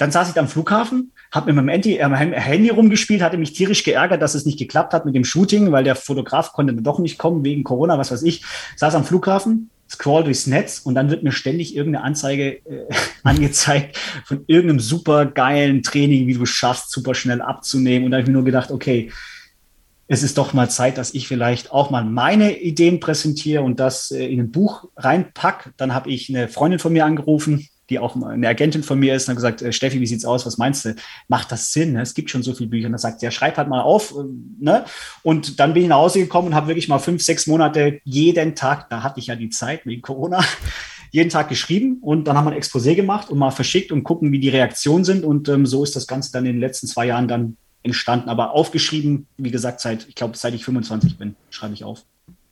dann saß ich am Flughafen, habe mit meinem Handy, äh, Handy rumgespielt, hatte mich tierisch geärgert, dass es nicht geklappt hat mit dem Shooting, weil der Fotograf konnte doch nicht kommen wegen Corona, was weiß ich. Saß am Flughafen, scroll durchs Netz und dann wird mir ständig irgendeine Anzeige äh, angezeigt von irgendeinem super geilen Training, wie du es schaffst, super schnell abzunehmen. Und da habe ich mir nur gedacht, okay, es ist doch mal Zeit, dass ich vielleicht auch mal meine Ideen präsentiere und das äh, in ein Buch reinpack. Dann habe ich eine Freundin von mir angerufen, die auch eine Agentin von mir ist, und hat gesagt, äh, Steffi, wie sieht's aus? Was meinst du? Macht das Sinn? Ne? Es gibt schon so viele Bücher. Und er sagt, ja, schreib halt mal auf. Äh, ne? Und dann bin ich nach Hause gekommen und habe wirklich mal fünf, sechs Monate jeden Tag, da hatte ich ja die Zeit wegen Corona, jeden Tag geschrieben und dann haben wir ein Exposé gemacht und mal verschickt und gucken, wie die Reaktionen sind. Und ähm, so ist das Ganze dann in den letzten zwei Jahren dann entstanden. Aber aufgeschrieben, wie gesagt, seit, ich glaube, seit ich 25 bin, schreibe ich auf.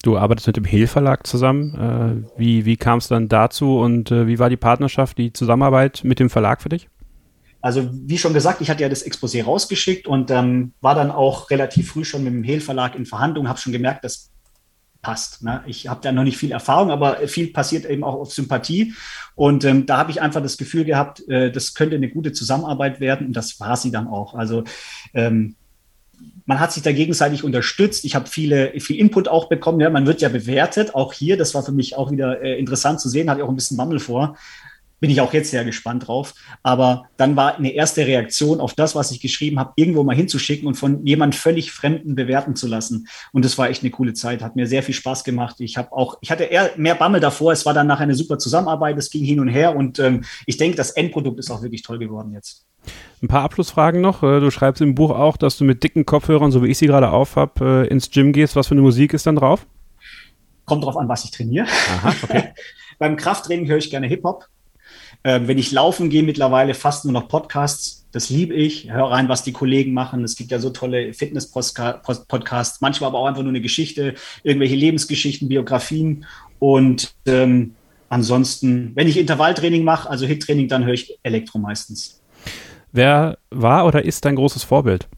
Du arbeitest mit dem Hehl Verlag zusammen. Äh, wie wie kam es dann dazu und äh, wie war die Partnerschaft, die Zusammenarbeit mit dem Verlag für dich? Also wie schon gesagt, ich hatte ja das Exposé rausgeschickt und ähm, war dann auch relativ früh schon mit dem Hehl Verlag in Verhandlungen, habe schon gemerkt, das passt. Ne? Ich habe da noch nicht viel Erfahrung, aber viel passiert eben auch auf Sympathie. Und ähm, da habe ich einfach das Gefühl gehabt, äh, das könnte eine gute Zusammenarbeit werden und das war sie dann auch. Also ähm, man hat sich da gegenseitig unterstützt. Ich habe viele, viel Input auch bekommen. Ja, man wird ja bewertet. Auch hier, das war für mich auch wieder äh, interessant zu sehen, hatte ich auch ein bisschen Mammel vor. Bin ich auch jetzt sehr gespannt drauf. Aber dann war eine erste Reaktion auf das, was ich geschrieben habe, irgendwo mal hinzuschicken und von jemand völlig Fremden bewerten zu lassen. Und das war echt eine coole Zeit. Hat mir sehr viel Spaß gemacht. Ich habe auch, ich hatte eher mehr Bammel davor. Es war dann nachher eine super Zusammenarbeit. Es ging hin und her. Und ähm, ich denke, das Endprodukt ist auch wirklich toll geworden jetzt. Ein paar Abschlussfragen noch. Äh, du schreibst im Buch auch, dass du mit dicken Kopfhörern, so wie ich sie gerade auf habe, äh, ins Gym gehst. Was für eine Musik ist dann drauf? Kommt drauf an, was ich trainiere. Aha, okay. Beim Krafttraining höre ich gerne Hip-Hop. Ähm, wenn ich laufen gehe, mittlerweile fast nur noch Podcasts. Das liebe ich. Hör rein, was die Kollegen machen. Es gibt ja so tolle Fitness-Podcasts, manchmal aber auch einfach nur eine Geschichte, irgendwelche Lebensgeschichten, Biografien. Und ähm, ansonsten, wenn ich Intervalltraining mache, also Hit-Training, dann höre ich Elektro meistens. Wer war oder ist dein großes Vorbild?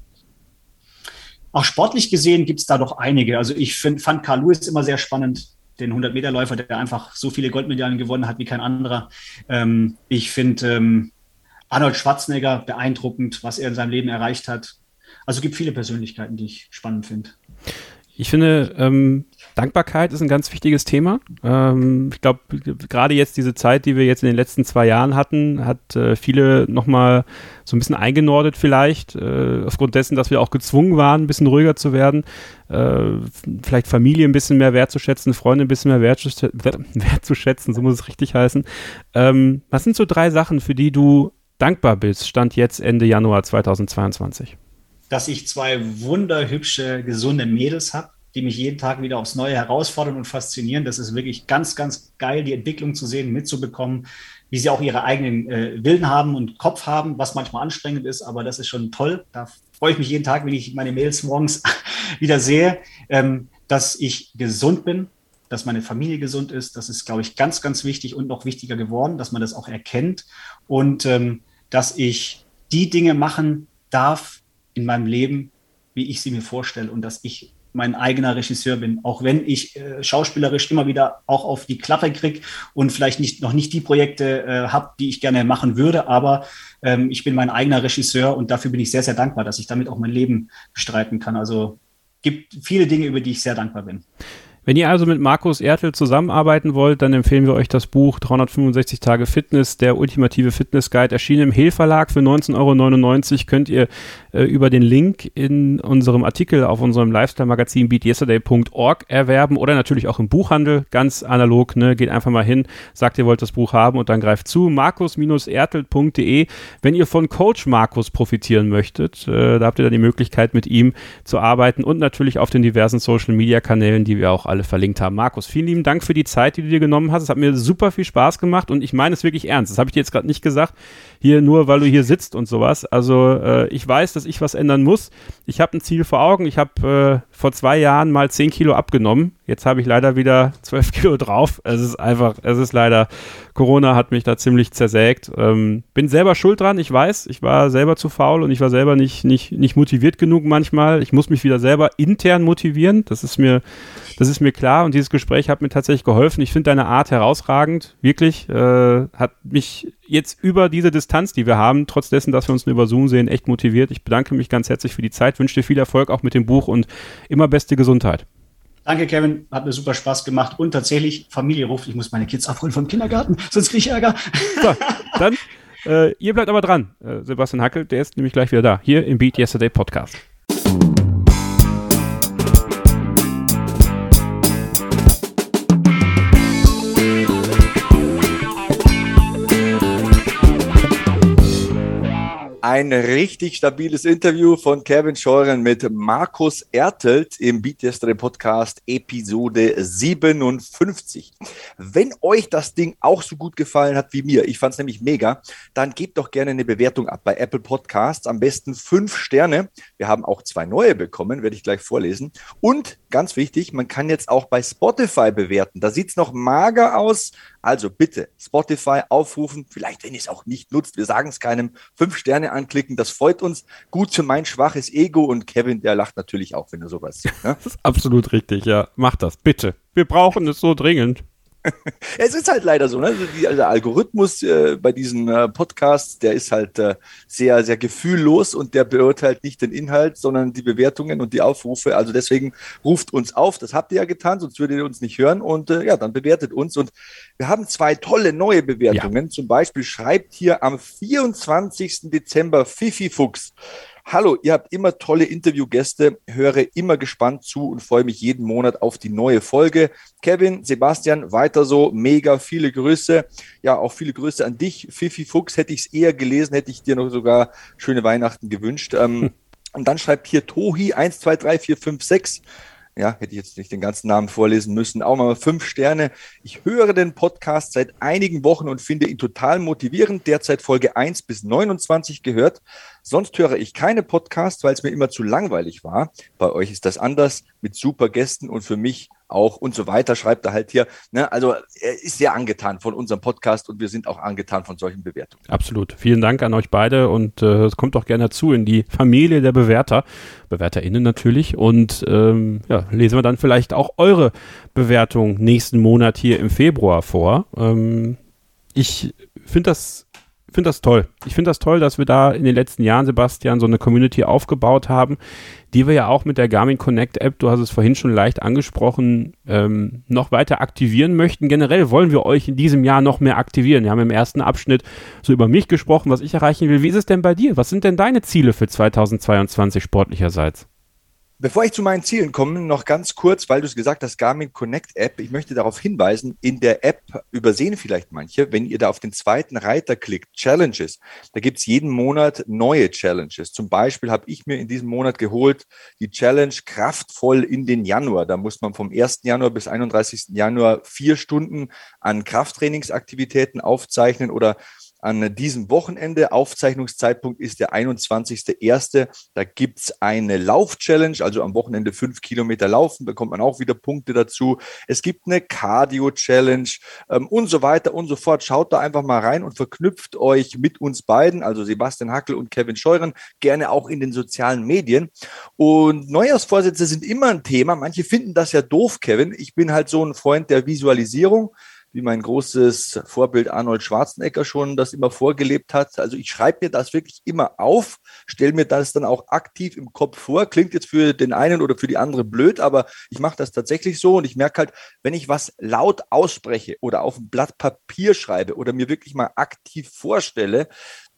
Auch sportlich gesehen gibt es da doch einige. Also ich find, fand Carl Lewis immer sehr spannend, den 100-Meter-Läufer, der einfach so viele Goldmedaillen gewonnen hat wie kein anderer. Ähm, ich finde ähm, Arnold Schwarzenegger beeindruckend, was er in seinem Leben erreicht hat. Also gibt viele Persönlichkeiten, die ich spannend finde. Ich finde, ähm, Dankbarkeit ist ein ganz wichtiges Thema. Ähm, ich glaube, gerade jetzt diese Zeit, die wir jetzt in den letzten zwei Jahren hatten, hat äh, viele nochmal so ein bisschen eingenordet vielleicht, äh, aufgrund dessen, dass wir auch gezwungen waren, ein bisschen ruhiger zu werden, äh, vielleicht Familie ein bisschen mehr wertzuschätzen, Freunde ein bisschen mehr wertzuschätzen, so muss es richtig heißen. Ähm, was sind so drei Sachen, für die du dankbar bist, Stand jetzt Ende Januar 2022? dass ich zwei wunderhübsche, gesunde Mädels habe, die mich jeden Tag wieder aufs Neue herausfordern und faszinieren. Das ist wirklich ganz, ganz geil, die Entwicklung zu sehen, mitzubekommen, wie sie auch ihre eigenen äh, Willen haben und Kopf haben, was manchmal anstrengend ist, aber das ist schon toll. Da freue ich mich jeden Tag, wenn ich meine Mails morgens wieder sehe, ähm, dass ich gesund bin, dass meine Familie gesund ist. Das ist, glaube ich, ganz, ganz wichtig und noch wichtiger geworden, dass man das auch erkennt und ähm, dass ich die Dinge machen darf, in meinem Leben, wie ich sie mir vorstelle und dass ich mein eigener Regisseur bin, auch wenn ich äh, schauspielerisch immer wieder auch auf die Klappe kriege und vielleicht nicht, noch nicht die Projekte äh, habe, die ich gerne machen würde, aber ähm, ich bin mein eigener Regisseur und dafür bin ich sehr, sehr dankbar, dass ich damit auch mein Leben bestreiten kann. Also gibt viele Dinge, über die ich sehr dankbar bin. Wenn ihr also mit Markus Ertel zusammenarbeiten wollt, dann empfehlen wir euch das Buch 365 Tage Fitness, der ultimative Fitness Guide, erschienen im Hehl Verlag für 19,99 Euro. Könnt ihr äh, über den Link in unserem Artikel auf unserem Lifestyle-Magazin beatyesterday.org erwerben oder natürlich auch im Buchhandel, ganz analog. Ne? Geht einfach mal hin, sagt, ihr wollt das Buch haben und dann greift zu. markus-ertel.de. Wenn ihr von Coach Markus profitieren möchtet, äh, da habt ihr dann die Möglichkeit, mit ihm zu arbeiten und natürlich auf den diversen Social-Media-Kanälen, die wir auch alle verlinkt haben. Markus, vielen lieben Dank für die Zeit, die du dir genommen hast. Es hat mir super viel Spaß gemacht und ich meine es wirklich ernst. Das habe ich dir jetzt gerade nicht gesagt, hier nur, weil du hier sitzt und sowas. Also äh, ich weiß, dass ich was ändern muss. Ich habe ein Ziel vor Augen. Ich habe äh, vor zwei Jahren mal zehn Kilo abgenommen. Jetzt habe ich leider wieder zwölf Kilo drauf. Es ist einfach, es ist leider, Corona hat mich da ziemlich zersägt. Ähm, bin selber schuld dran, ich weiß. Ich war selber zu faul und ich war selber nicht, nicht, nicht motiviert genug manchmal. Ich muss mich wieder selber intern motivieren. Das ist mir, das ist mir klar und dieses Gespräch hat mir tatsächlich geholfen. Ich finde deine Art herausragend, wirklich. Äh, hat mich jetzt über diese Distanz, die wir haben, trotz dessen, dass wir uns nur über Zoom sehen, echt motiviert. Ich bedanke mich ganz herzlich für die Zeit, wünsche dir viel Erfolg auch mit dem Buch und immer beste Gesundheit. Danke, Kevin. Hat mir super Spaß gemacht. Und tatsächlich, Familie ruft, ich muss meine Kids abholen vom Kindergarten, sonst kriege ich Ärger. So, dann, äh, ihr bleibt aber dran. Äh, Sebastian Hackel, der ist nämlich gleich wieder da. Hier im Beat Yesterday Podcast. Ein richtig stabiles Interview von Kevin Scheuren mit Markus Ertelt im Beat Yesterday Podcast Episode 57. Wenn euch das Ding auch so gut gefallen hat wie mir, ich fand es nämlich mega, dann gebt doch gerne eine Bewertung ab bei Apple Podcasts. Am besten fünf Sterne. Wir haben auch zwei neue bekommen, werde ich gleich vorlesen. Und ganz wichtig, man kann jetzt auch bei Spotify bewerten. Da sieht es noch mager aus, also bitte Spotify aufrufen, vielleicht wenn ihr es auch nicht nutzt, wir sagen es keinem, fünf Sterne anklicken, das freut uns. Gut für mein schwaches Ego und Kevin, der lacht natürlich auch, wenn er sowas sieht. Ne? Das ist absolut richtig, ja. Macht das, bitte. Wir brauchen es so dringend. es ist halt leider so, ne? Also die, also der Algorithmus äh, bei diesen äh, Podcasts, der ist halt äh, sehr, sehr gefühllos und der beurteilt nicht den Inhalt, sondern die Bewertungen und die Aufrufe. Also deswegen ruft uns auf, das habt ihr ja getan, sonst würdet ihr uns nicht hören und äh, ja, dann bewertet uns. Und wir haben zwei tolle neue Bewertungen. Ja. Zum Beispiel schreibt hier am 24. Dezember Fifi Fuchs. Hallo, ihr habt immer tolle Interviewgäste, höre immer gespannt zu und freue mich jeden Monat auf die neue Folge. Kevin, Sebastian, weiter so, mega, viele Grüße. Ja, auch viele Grüße an dich. Fifi Fuchs, hätte ich es eher gelesen, hätte ich dir noch sogar schöne Weihnachten gewünscht. Ähm, und dann schreibt hier Tohi 1, 2, 3, 4, 5, 6 ja, hätte ich jetzt nicht den ganzen Namen vorlesen müssen, auch mal fünf Sterne. Ich höre den Podcast seit einigen Wochen und finde ihn total motivierend. Derzeit Folge 1 bis 29 gehört. Sonst höre ich keine Podcasts, weil es mir immer zu langweilig war. Bei euch ist das anders mit super Gästen und für mich auch und so weiter, schreibt er halt hier. Ne? Also er ist sehr angetan von unserem Podcast und wir sind auch angetan von solchen Bewertungen. Absolut. Vielen Dank an euch beide und äh, kommt doch gerne dazu in die Familie der Bewerter, BewerterInnen natürlich. Und ähm, ja, lesen wir dann vielleicht auch eure Bewertung nächsten Monat hier im Februar vor. Ähm, ich finde das finde das toll. Ich finde das toll, dass wir da in den letzten Jahren, Sebastian, so eine Community aufgebaut haben, die wir ja auch mit der Garmin Connect App, du hast es vorhin schon leicht angesprochen, ähm, noch weiter aktivieren möchten. Generell wollen wir euch in diesem Jahr noch mehr aktivieren. Wir haben im ersten Abschnitt so über mich gesprochen, was ich erreichen will. Wie ist es denn bei dir? Was sind denn deine Ziele für 2022 sportlicherseits? Bevor ich zu meinen Zielen komme, noch ganz kurz, weil du es gesagt hast, Garmin Connect App. Ich möchte darauf hinweisen, in der App übersehen vielleicht manche, wenn ihr da auf den zweiten Reiter klickt, Challenges, da gibt's jeden Monat neue Challenges. Zum Beispiel habe ich mir in diesem Monat geholt die Challenge kraftvoll in den Januar. Da muss man vom 1. Januar bis 31. Januar vier Stunden an Krafttrainingsaktivitäten aufzeichnen oder an diesem Wochenende. Aufzeichnungszeitpunkt ist der 21.01. Da gibt's eine Lauf-Challenge, also am Wochenende fünf Kilometer laufen, bekommt man auch wieder Punkte dazu. Es gibt eine Cardio-Challenge ähm, und so weiter und so fort. Schaut da einfach mal rein und verknüpft euch mit uns beiden, also Sebastian Hackel und Kevin Scheuren, gerne auch in den sozialen Medien. Und Neujahrsvorsätze sind immer ein Thema. Manche finden das ja doof, Kevin. Ich bin halt so ein Freund der Visualisierung. Wie mein großes Vorbild Arnold Schwarzenegger schon das immer vorgelebt hat. Also ich schreibe mir das wirklich immer auf, stelle mir das dann auch aktiv im Kopf vor. Klingt jetzt für den einen oder für die andere blöd, aber ich mache das tatsächlich so und ich merke halt, wenn ich was laut ausspreche oder auf ein Blatt Papier schreibe oder mir wirklich mal aktiv vorstelle,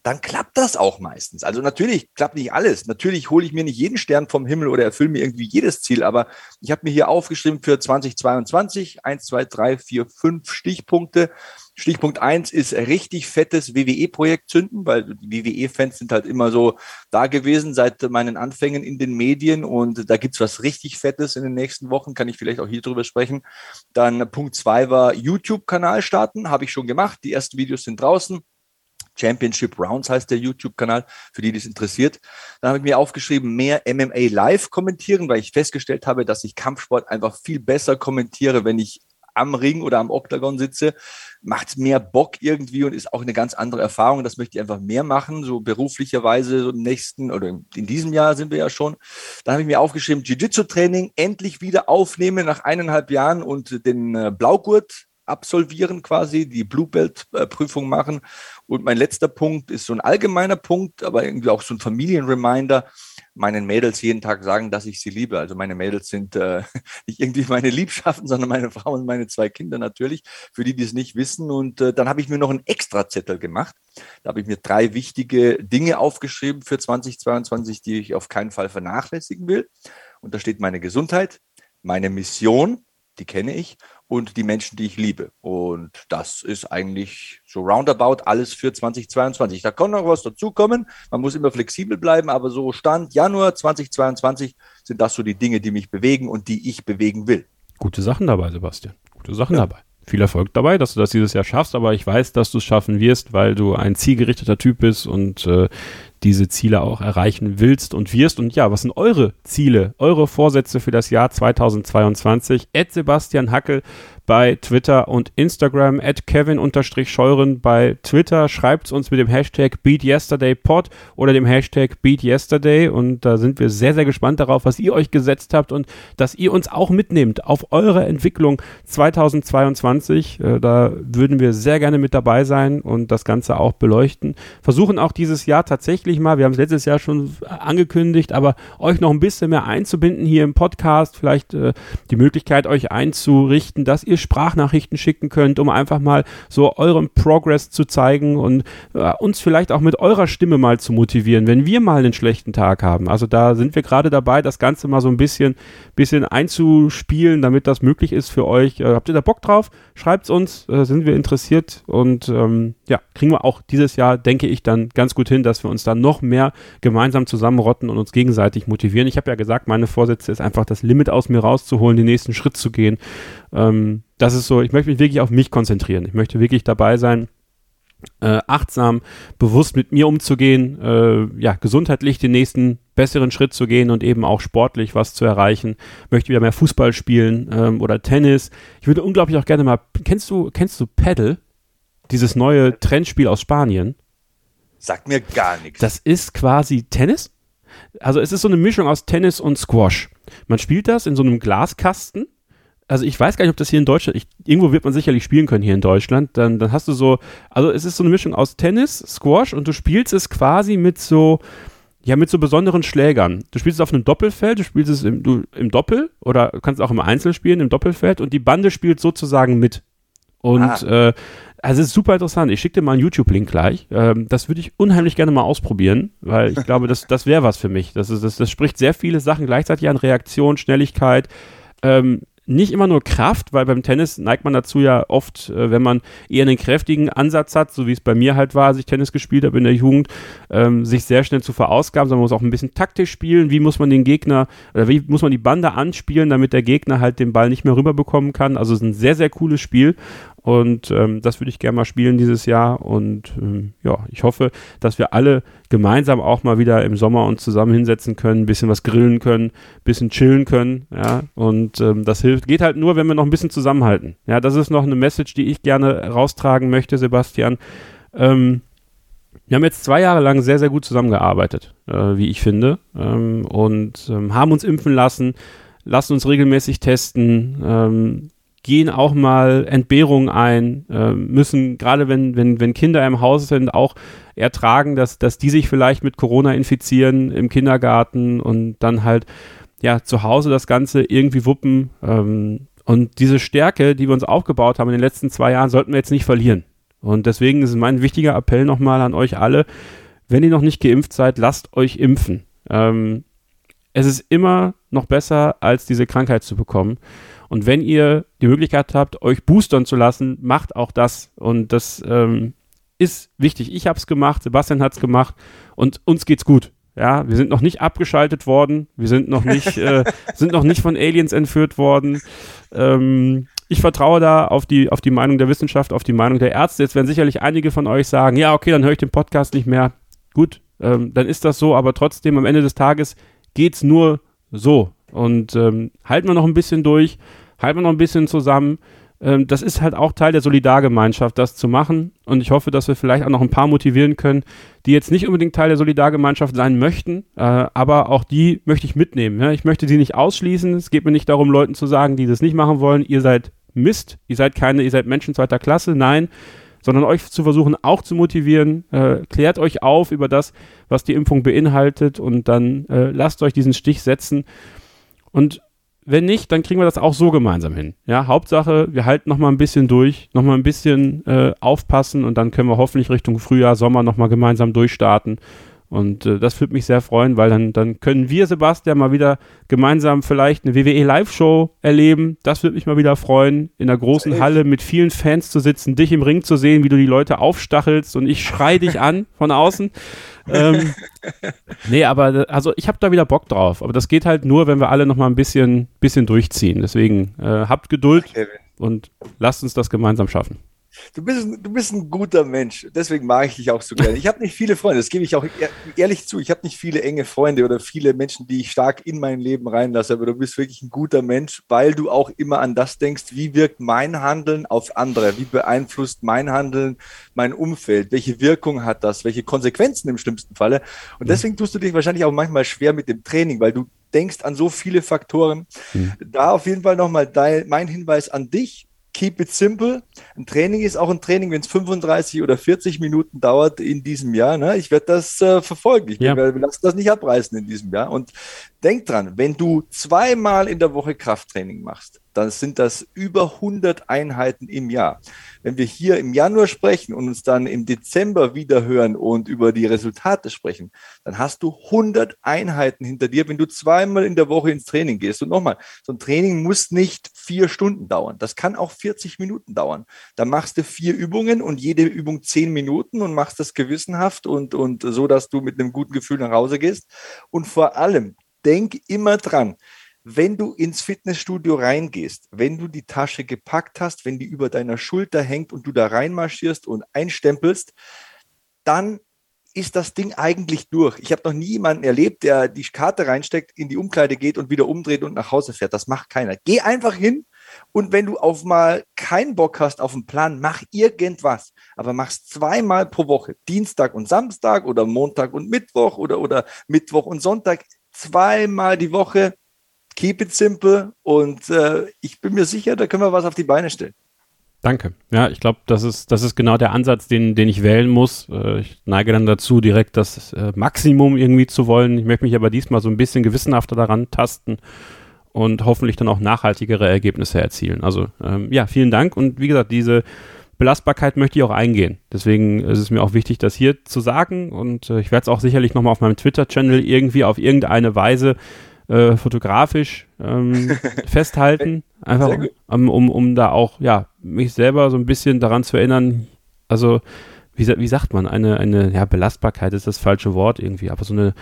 dann klappt das auch meistens. Also natürlich klappt nicht alles. Natürlich hole ich mir nicht jeden Stern vom Himmel oder erfülle mir irgendwie jedes Ziel, aber ich habe mir hier aufgeschrieben für 2022 1, 2, 3, 4, 5 Stichpunkte. Stichpunkt 1 ist richtig fettes WWE-Projekt zünden, weil die WWE-Fans sind halt immer so da gewesen seit meinen Anfängen in den Medien und da gibt's was richtig Fettes in den nächsten Wochen, kann ich vielleicht auch hier drüber sprechen. Dann Punkt 2 war YouTube-Kanal starten, habe ich schon gemacht. Die ersten Videos sind draußen. Championship Rounds heißt der YouTube-Kanal, für die, die es interessiert. Dann habe ich mir aufgeschrieben, mehr MMA live kommentieren, weil ich festgestellt habe, dass ich Kampfsport einfach viel besser kommentiere, wenn ich am Ring oder am Oktagon sitze, macht mehr Bock irgendwie und ist auch eine ganz andere Erfahrung. Das möchte ich einfach mehr machen, so beruflicherweise so im nächsten oder in diesem Jahr sind wir ja schon. Dann habe ich mir aufgeschrieben, Jiu-Jitsu-Training endlich wieder aufnehmen nach eineinhalb Jahren und den äh, Blaugurt absolvieren quasi, die Blue Belt Prüfung machen. Und mein letzter Punkt ist so ein allgemeiner Punkt, aber irgendwie auch so ein Familienreminder, meinen Mädels jeden Tag sagen, dass ich sie liebe. Also meine Mädels sind äh, nicht irgendwie meine Liebschaften, sondern meine Frau und meine zwei Kinder natürlich, für die, die es nicht wissen. Und äh, dann habe ich mir noch einen Extrazettel gemacht. Da habe ich mir drei wichtige Dinge aufgeschrieben für 2022, die ich auf keinen Fall vernachlässigen will. Und da steht meine Gesundheit, meine Mission, die kenne ich, und die Menschen, die ich liebe. Und das ist eigentlich so roundabout alles für 2022. Da kann noch was dazukommen. Man muss immer flexibel bleiben, aber so Stand Januar 2022 sind das so die Dinge, die mich bewegen und die ich bewegen will. Gute Sachen dabei, Sebastian. Gute Sachen ja. dabei. Viel Erfolg dabei, dass du das dieses Jahr schaffst, aber ich weiß, dass du es schaffen wirst, weil du ein zielgerichteter Typ bist und äh, diese Ziele auch erreichen willst und wirst. Und ja, was sind eure Ziele, eure Vorsätze für das Jahr 2022? Ed Sebastian Hackel bei Twitter und Instagram, at Kevin-Scheuren bei Twitter. Schreibt uns mit dem Hashtag BeatYesterdayPod oder dem Hashtag BeatYesterday und da sind wir sehr, sehr gespannt darauf, was ihr euch gesetzt habt und dass ihr uns auch mitnehmt auf eure Entwicklung 2022. Äh, da würden wir sehr gerne mit dabei sein und das Ganze auch beleuchten. Versuchen auch dieses Jahr tatsächlich mal, wir haben es letztes Jahr schon angekündigt, aber euch noch ein bisschen mehr einzubinden hier im Podcast, vielleicht äh, die Möglichkeit euch einzurichten, dass ihr ihr Sprachnachrichten schicken könnt, um einfach mal so euren Progress zu zeigen und äh, uns vielleicht auch mit eurer Stimme mal zu motivieren, wenn wir mal einen schlechten Tag haben. Also da sind wir gerade dabei, das Ganze mal so ein bisschen, bisschen einzuspielen, damit das möglich ist für euch. Äh, habt ihr da Bock drauf? Schreibt's uns, äh, sind wir interessiert und ähm, ja, kriegen wir auch dieses Jahr, denke ich, dann ganz gut hin, dass wir uns da noch mehr gemeinsam zusammenrotten und uns gegenseitig motivieren. Ich habe ja gesagt, meine Vorsätze ist einfach das Limit aus mir rauszuholen, den nächsten Schritt zu gehen ähm, das ist so, ich möchte mich wirklich auf mich konzentrieren. Ich möchte wirklich dabei sein, äh, achtsam, bewusst mit mir umzugehen, äh, ja, gesundheitlich den nächsten besseren Schritt zu gehen und eben auch sportlich was zu erreichen. Möchte wieder mehr Fußball spielen ähm, oder Tennis. Ich würde unglaublich auch gerne mal, kennst du, kennst du Paddle? Dieses neue Trendspiel aus Spanien? Sagt mir gar nichts. Das ist quasi Tennis. Also es ist so eine Mischung aus Tennis und Squash. Man spielt das in so einem Glaskasten also ich weiß gar nicht, ob das hier in Deutschland, ich, irgendwo wird man sicherlich spielen können hier in Deutschland, dann, dann hast du so, also es ist so eine Mischung aus Tennis, Squash und du spielst es quasi mit so, ja, mit so besonderen Schlägern. Du spielst es auf einem Doppelfeld, du spielst es im, du, im Doppel oder kannst auch im Einzel spielen, im Doppelfeld und die Bande spielt sozusagen mit. Und ah. äh, also es ist super interessant. Ich schicke dir mal einen YouTube-Link gleich. Ähm, das würde ich unheimlich gerne mal ausprobieren, weil ich glaube, das, das wäre was für mich. Das, ist, das, das spricht sehr viele Sachen gleichzeitig an. Reaktion, Schnelligkeit, ähm, nicht immer nur Kraft, weil beim Tennis neigt man dazu ja oft, äh, wenn man eher einen kräftigen Ansatz hat, so wie es bei mir halt war, als ich Tennis gespielt habe in der Jugend, ähm, sich sehr schnell zu verausgaben, sondern man muss auch ein bisschen taktisch spielen. Wie muss man den Gegner oder wie muss man die Bande anspielen, damit der Gegner halt den Ball nicht mehr rüberbekommen kann. Also es ist ein sehr, sehr cooles Spiel und ähm, das würde ich gerne mal spielen dieses Jahr. Und ähm, ja, ich hoffe, dass wir alle gemeinsam auch mal wieder im Sommer uns zusammen hinsetzen können, ein bisschen was grillen können, ein bisschen chillen können. Ja, und ähm, das hilft, geht halt nur, wenn wir noch ein bisschen zusammenhalten. Ja, das ist noch eine Message, die ich gerne raustragen möchte, Sebastian. Ähm, wir haben jetzt zwei Jahre lang sehr, sehr gut zusammengearbeitet, äh, wie ich finde, ähm, und ähm, haben uns impfen lassen, lassen uns regelmäßig testen, ähm, gehen auch mal Entbehrungen ein, äh, müssen, gerade wenn, wenn, wenn Kinder im Haus sind, auch ertragen, dass, dass die sich vielleicht mit Corona infizieren im Kindergarten und dann halt ja zu Hause das Ganze irgendwie wuppen. Ähm, und diese Stärke, die wir uns aufgebaut haben in den letzten zwei Jahren, sollten wir jetzt nicht verlieren. Und deswegen ist mein wichtiger Appell nochmal an euch alle, wenn ihr noch nicht geimpft seid, lasst euch impfen. Ähm, es ist immer noch besser, als diese Krankheit zu bekommen. Und wenn ihr die Möglichkeit habt, euch boostern zu lassen, macht auch das. Und das ähm, ist wichtig. Ich habe es gemacht, Sebastian hat es gemacht und uns geht's gut. Ja, wir sind noch nicht abgeschaltet worden, wir sind noch nicht, äh, sind noch nicht von Aliens entführt worden. Ähm, ich vertraue da auf die, auf die Meinung der Wissenschaft, auf die Meinung der Ärzte. Jetzt werden sicherlich einige von euch sagen, ja, okay, dann höre ich den Podcast nicht mehr. Gut, ähm, dann ist das so, aber trotzdem am Ende des Tages geht's nur so. Und ähm, halten wir noch ein bisschen durch halten wir noch ein bisschen zusammen. Ähm, das ist halt auch Teil der Solidargemeinschaft, das zu machen. Und ich hoffe, dass wir vielleicht auch noch ein paar motivieren können, die jetzt nicht unbedingt Teil der Solidargemeinschaft sein möchten, äh, aber auch die möchte ich mitnehmen. Ja? Ich möchte sie nicht ausschließen. Es geht mir nicht darum, Leuten zu sagen, die das nicht machen wollen, ihr seid Mist, ihr seid keine, ihr seid Menschen zweiter Klasse. Nein, sondern euch zu versuchen, auch zu motivieren. Äh, klärt euch auf über das, was die Impfung beinhaltet und dann äh, lasst euch diesen Stich setzen. Und wenn nicht, dann kriegen wir das auch so gemeinsam hin. Ja, Hauptsache, wir halten noch mal ein bisschen durch, noch mal ein bisschen äh, aufpassen und dann können wir hoffentlich Richtung Frühjahr, Sommer noch mal gemeinsam durchstarten und äh, das würde mich sehr freuen, weil dann, dann können wir, Sebastian, mal wieder gemeinsam vielleicht eine WWE Live-Show erleben. Das würde mich mal wieder freuen, in einer großen Halle mit vielen Fans zu sitzen, dich im Ring zu sehen, wie du die Leute aufstachelst und ich schrei dich an von außen. Ähm, nee, aber also ich habe da wieder Bock drauf. Aber das geht halt nur, wenn wir alle noch mal ein bisschen, bisschen durchziehen. Deswegen äh, habt Geduld und lasst uns das gemeinsam schaffen. Du bist, du bist ein guter Mensch. Deswegen mag ich dich auch so gerne. Ich habe nicht viele Freunde, das gebe ich auch ehrlich zu. Ich habe nicht viele enge Freunde oder viele Menschen, die ich stark in mein Leben reinlasse. Aber du bist wirklich ein guter Mensch, weil du auch immer an das denkst, wie wirkt mein Handeln auf andere? Wie beeinflusst mein Handeln mein Umfeld? Welche Wirkung hat das? Welche Konsequenzen im schlimmsten Falle? Und mhm. deswegen tust du dich wahrscheinlich auch manchmal schwer mit dem Training, weil du denkst an so viele Faktoren. Mhm. Da auf jeden Fall nochmal mein Hinweis an dich keep it simple. Ein Training ist auch ein Training, wenn es 35 oder 40 Minuten dauert in diesem Jahr. Ne? Ich werde das äh, verfolgen. Ich ja. werde das nicht abreißen in diesem Jahr. Und denk dran, wenn du zweimal in der Woche Krafttraining machst, dann sind das über 100 Einheiten im Jahr. Wenn wir hier im Januar sprechen und uns dann im Dezember wieder hören und über die Resultate sprechen, dann hast du 100 Einheiten hinter dir, wenn du zweimal in der Woche ins Training gehst. Und nochmal, so ein Training muss nicht vier Stunden dauern. Das kann auch 40 Minuten dauern. Da machst du vier Übungen und jede Übung zehn Minuten und machst das gewissenhaft und, und so, dass du mit einem guten Gefühl nach Hause gehst. Und vor allem, denk immer dran, wenn du ins Fitnessstudio reingehst, wenn du die Tasche gepackt hast, wenn die über deiner Schulter hängt und du da reinmarschierst und einstempelst, dann ist das Ding eigentlich durch. Ich habe noch nie jemanden erlebt, der die Karte reinsteckt, in die Umkleide geht und wieder umdreht und nach Hause fährt. Das macht keiner. Geh einfach hin und wenn du auf mal keinen Bock hast auf einen Plan, mach irgendwas. Aber mach's zweimal pro Woche. Dienstag und Samstag oder Montag und Mittwoch oder, oder Mittwoch und Sonntag. Zweimal die Woche keep it simple und äh, ich bin mir sicher, da können wir was auf die Beine stellen. Danke. Ja, ich glaube, das ist, das ist genau der Ansatz, den, den ich wählen muss. Äh, ich neige dann dazu, direkt das äh, Maximum irgendwie zu wollen. Ich möchte mich aber diesmal so ein bisschen gewissenhafter daran tasten und hoffentlich dann auch nachhaltigere Ergebnisse erzielen. Also ähm, ja, vielen Dank und wie gesagt, diese Belastbarkeit möchte ich auch eingehen. Deswegen ist es mir auch wichtig, das hier zu sagen. Und äh, ich werde es auch sicherlich nochmal auf meinem Twitter-Channel irgendwie auf irgendeine Weise äh, fotografisch ähm, festhalten. Einfach um, um, um da auch, ja, mich selber so ein bisschen daran zu erinnern, also wie, wie sagt man, eine, eine, ja, Belastbarkeit ist das falsche Wort irgendwie, aber so eine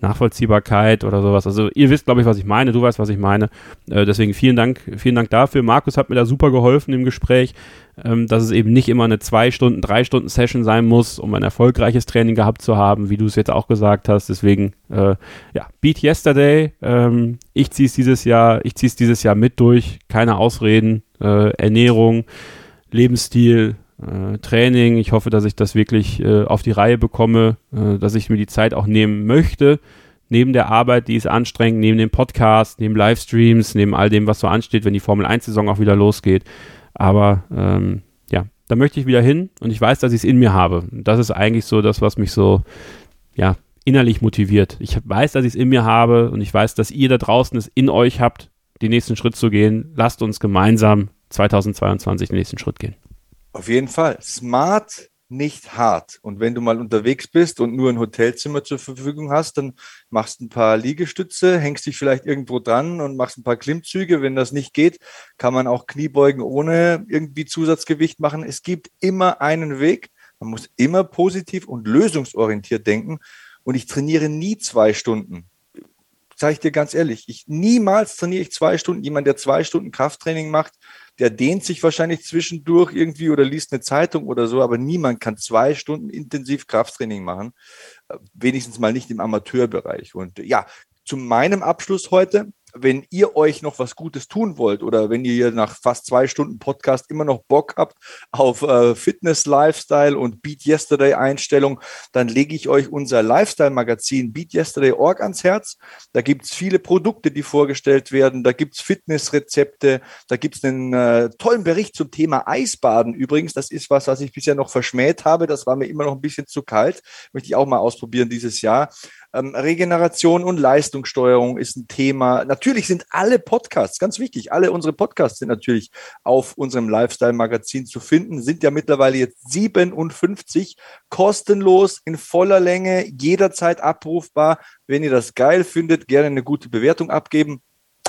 Nachvollziehbarkeit oder sowas. Also ihr wisst, glaube ich, was ich meine, du weißt, was ich meine. Äh, deswegen vielen Dank, vielen Dank dafür. Markus hat mir da super geholfen im Gespräch, ähm, dass es eben nicht immer eine zwei Stunden, drei Stunden Session sein muss, um ein erfolgreiches Training gehabt zu haben, wie du es jetzt auch gesagt hast. Deswegen, äh, ja, Beat Yesterday. Ähm, ich ziehe es dieses Jahr, ich ziehe es dieses Jahr mit durch. Keine Ausreden, äh, Ernährung, Lebensstil, äh, Training. Ich hoffe, dass ich das wirklich äh, auf die Reihe bekomme, äh, dass ich mir die Zeit auch nehmen möchte, neben der Arbeit, die ist anstrengend, neben dem Podcast, neben Livestreams, neben all dem, was so ansteht, wenn die Formel 1-Saison auch wieder losgeht. Aber ähm, ja, da möchte ich wieder hin und ich weiß, dass ich es in mir habe. Das ist eigentlich so das, was mich so, ja, innerlich motiviert. Ich weiß, dass ich es in mir habe und ich weiß, dass ihr da draußen es in euch habt, den nächsten Schritt zu gehen. Lasst uns gemeinsam 2022 den nächsten Schritt gehen. Auf jeden Fall. Smart nicht hart. Und wenn du mal unterwegs bist und nur ein Hotelzimmer zur Verfügung hast, dann machst ein paar Liegestütze, hängst dich vielleicht irgendwo dran und machst ein paar Klimmzüge. Wenn das nicht geht, kann man auch Kniebeugen ohne irgendwie Zusatzgewicht machen. Es gibt immer einen Weg. Man muss immer positiv und lösungsorientiert denken. Und ich trainiere nie zwei Stunden. Sage ich dir ganz ehrlich, ich niemals trainiere ich zwei Stunden. Jemand, der zwei Stunden Krafttraining macht, der dehnt sich wahrscheinlich zwischendurch irgendwie oder liest eine Zeitung oder so, aber niemand kann zwei Stunden intensiv Krafttraining machen, äh, wenigstens mal nicht im Amateurbereich. Und ja, zu meinem Abschluss heute wenn ihr euch noch was Gutes tun wollt oder wenn ihr nach fast zwei Stunden Podcast immer noch Bock habt auf äh, Fitness, Lifestyle und Beat Yesterday Einstellung, dann lege ich euch unser Lifestyle-Magazin Beat Yesterday Org ans Herz. Da gibt es viele Produkte, die vorgestellt werden. Da gibt es Fitnessrezepte. Da gibt es einen äh, tollen Bericht zum Thema Eisbaden übrigens. Das ist was, was ich bisher noch verschmäht habe. Das war mir immer noch ein bisschen zu kalt. Möchte ich auch mal ausprobieren dieses Jahr. Ähm, Regeneration und Leistungssteuerung ist ein Thema. Natürlich sind alle Podcasts, ganz wichtig, alle unsere Podcasts sind natürlich auf unserem Lifestyle-Magazin zu finden, sind ja mittlerweile jetzt 57, kostenlos, in voller Länge, jederzeit abrufbar. Wenn ihr das geil findet, gerne eine gute Bewertung abgeben.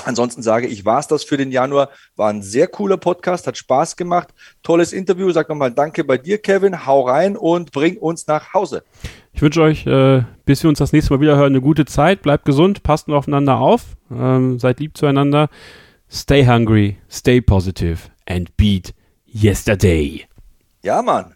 Ansonsten sage ich, war es das für den Januar. War ein sehr cooler Podcast, hat Spaß gemacht. Tolles Interview. Sag nochmal Danke bei dir, Kevin. Hau rein und bring uns nach Hause. Ich wünsche euch, äh, bis wir uns das nächste Mal wieder hören, eine gute Zeit. Bleibt gesund, passt nur aufeinander auf, ähm, seid lieb zueinander. Stay hungry, stay positive and beat yesterday. Ja, Mann.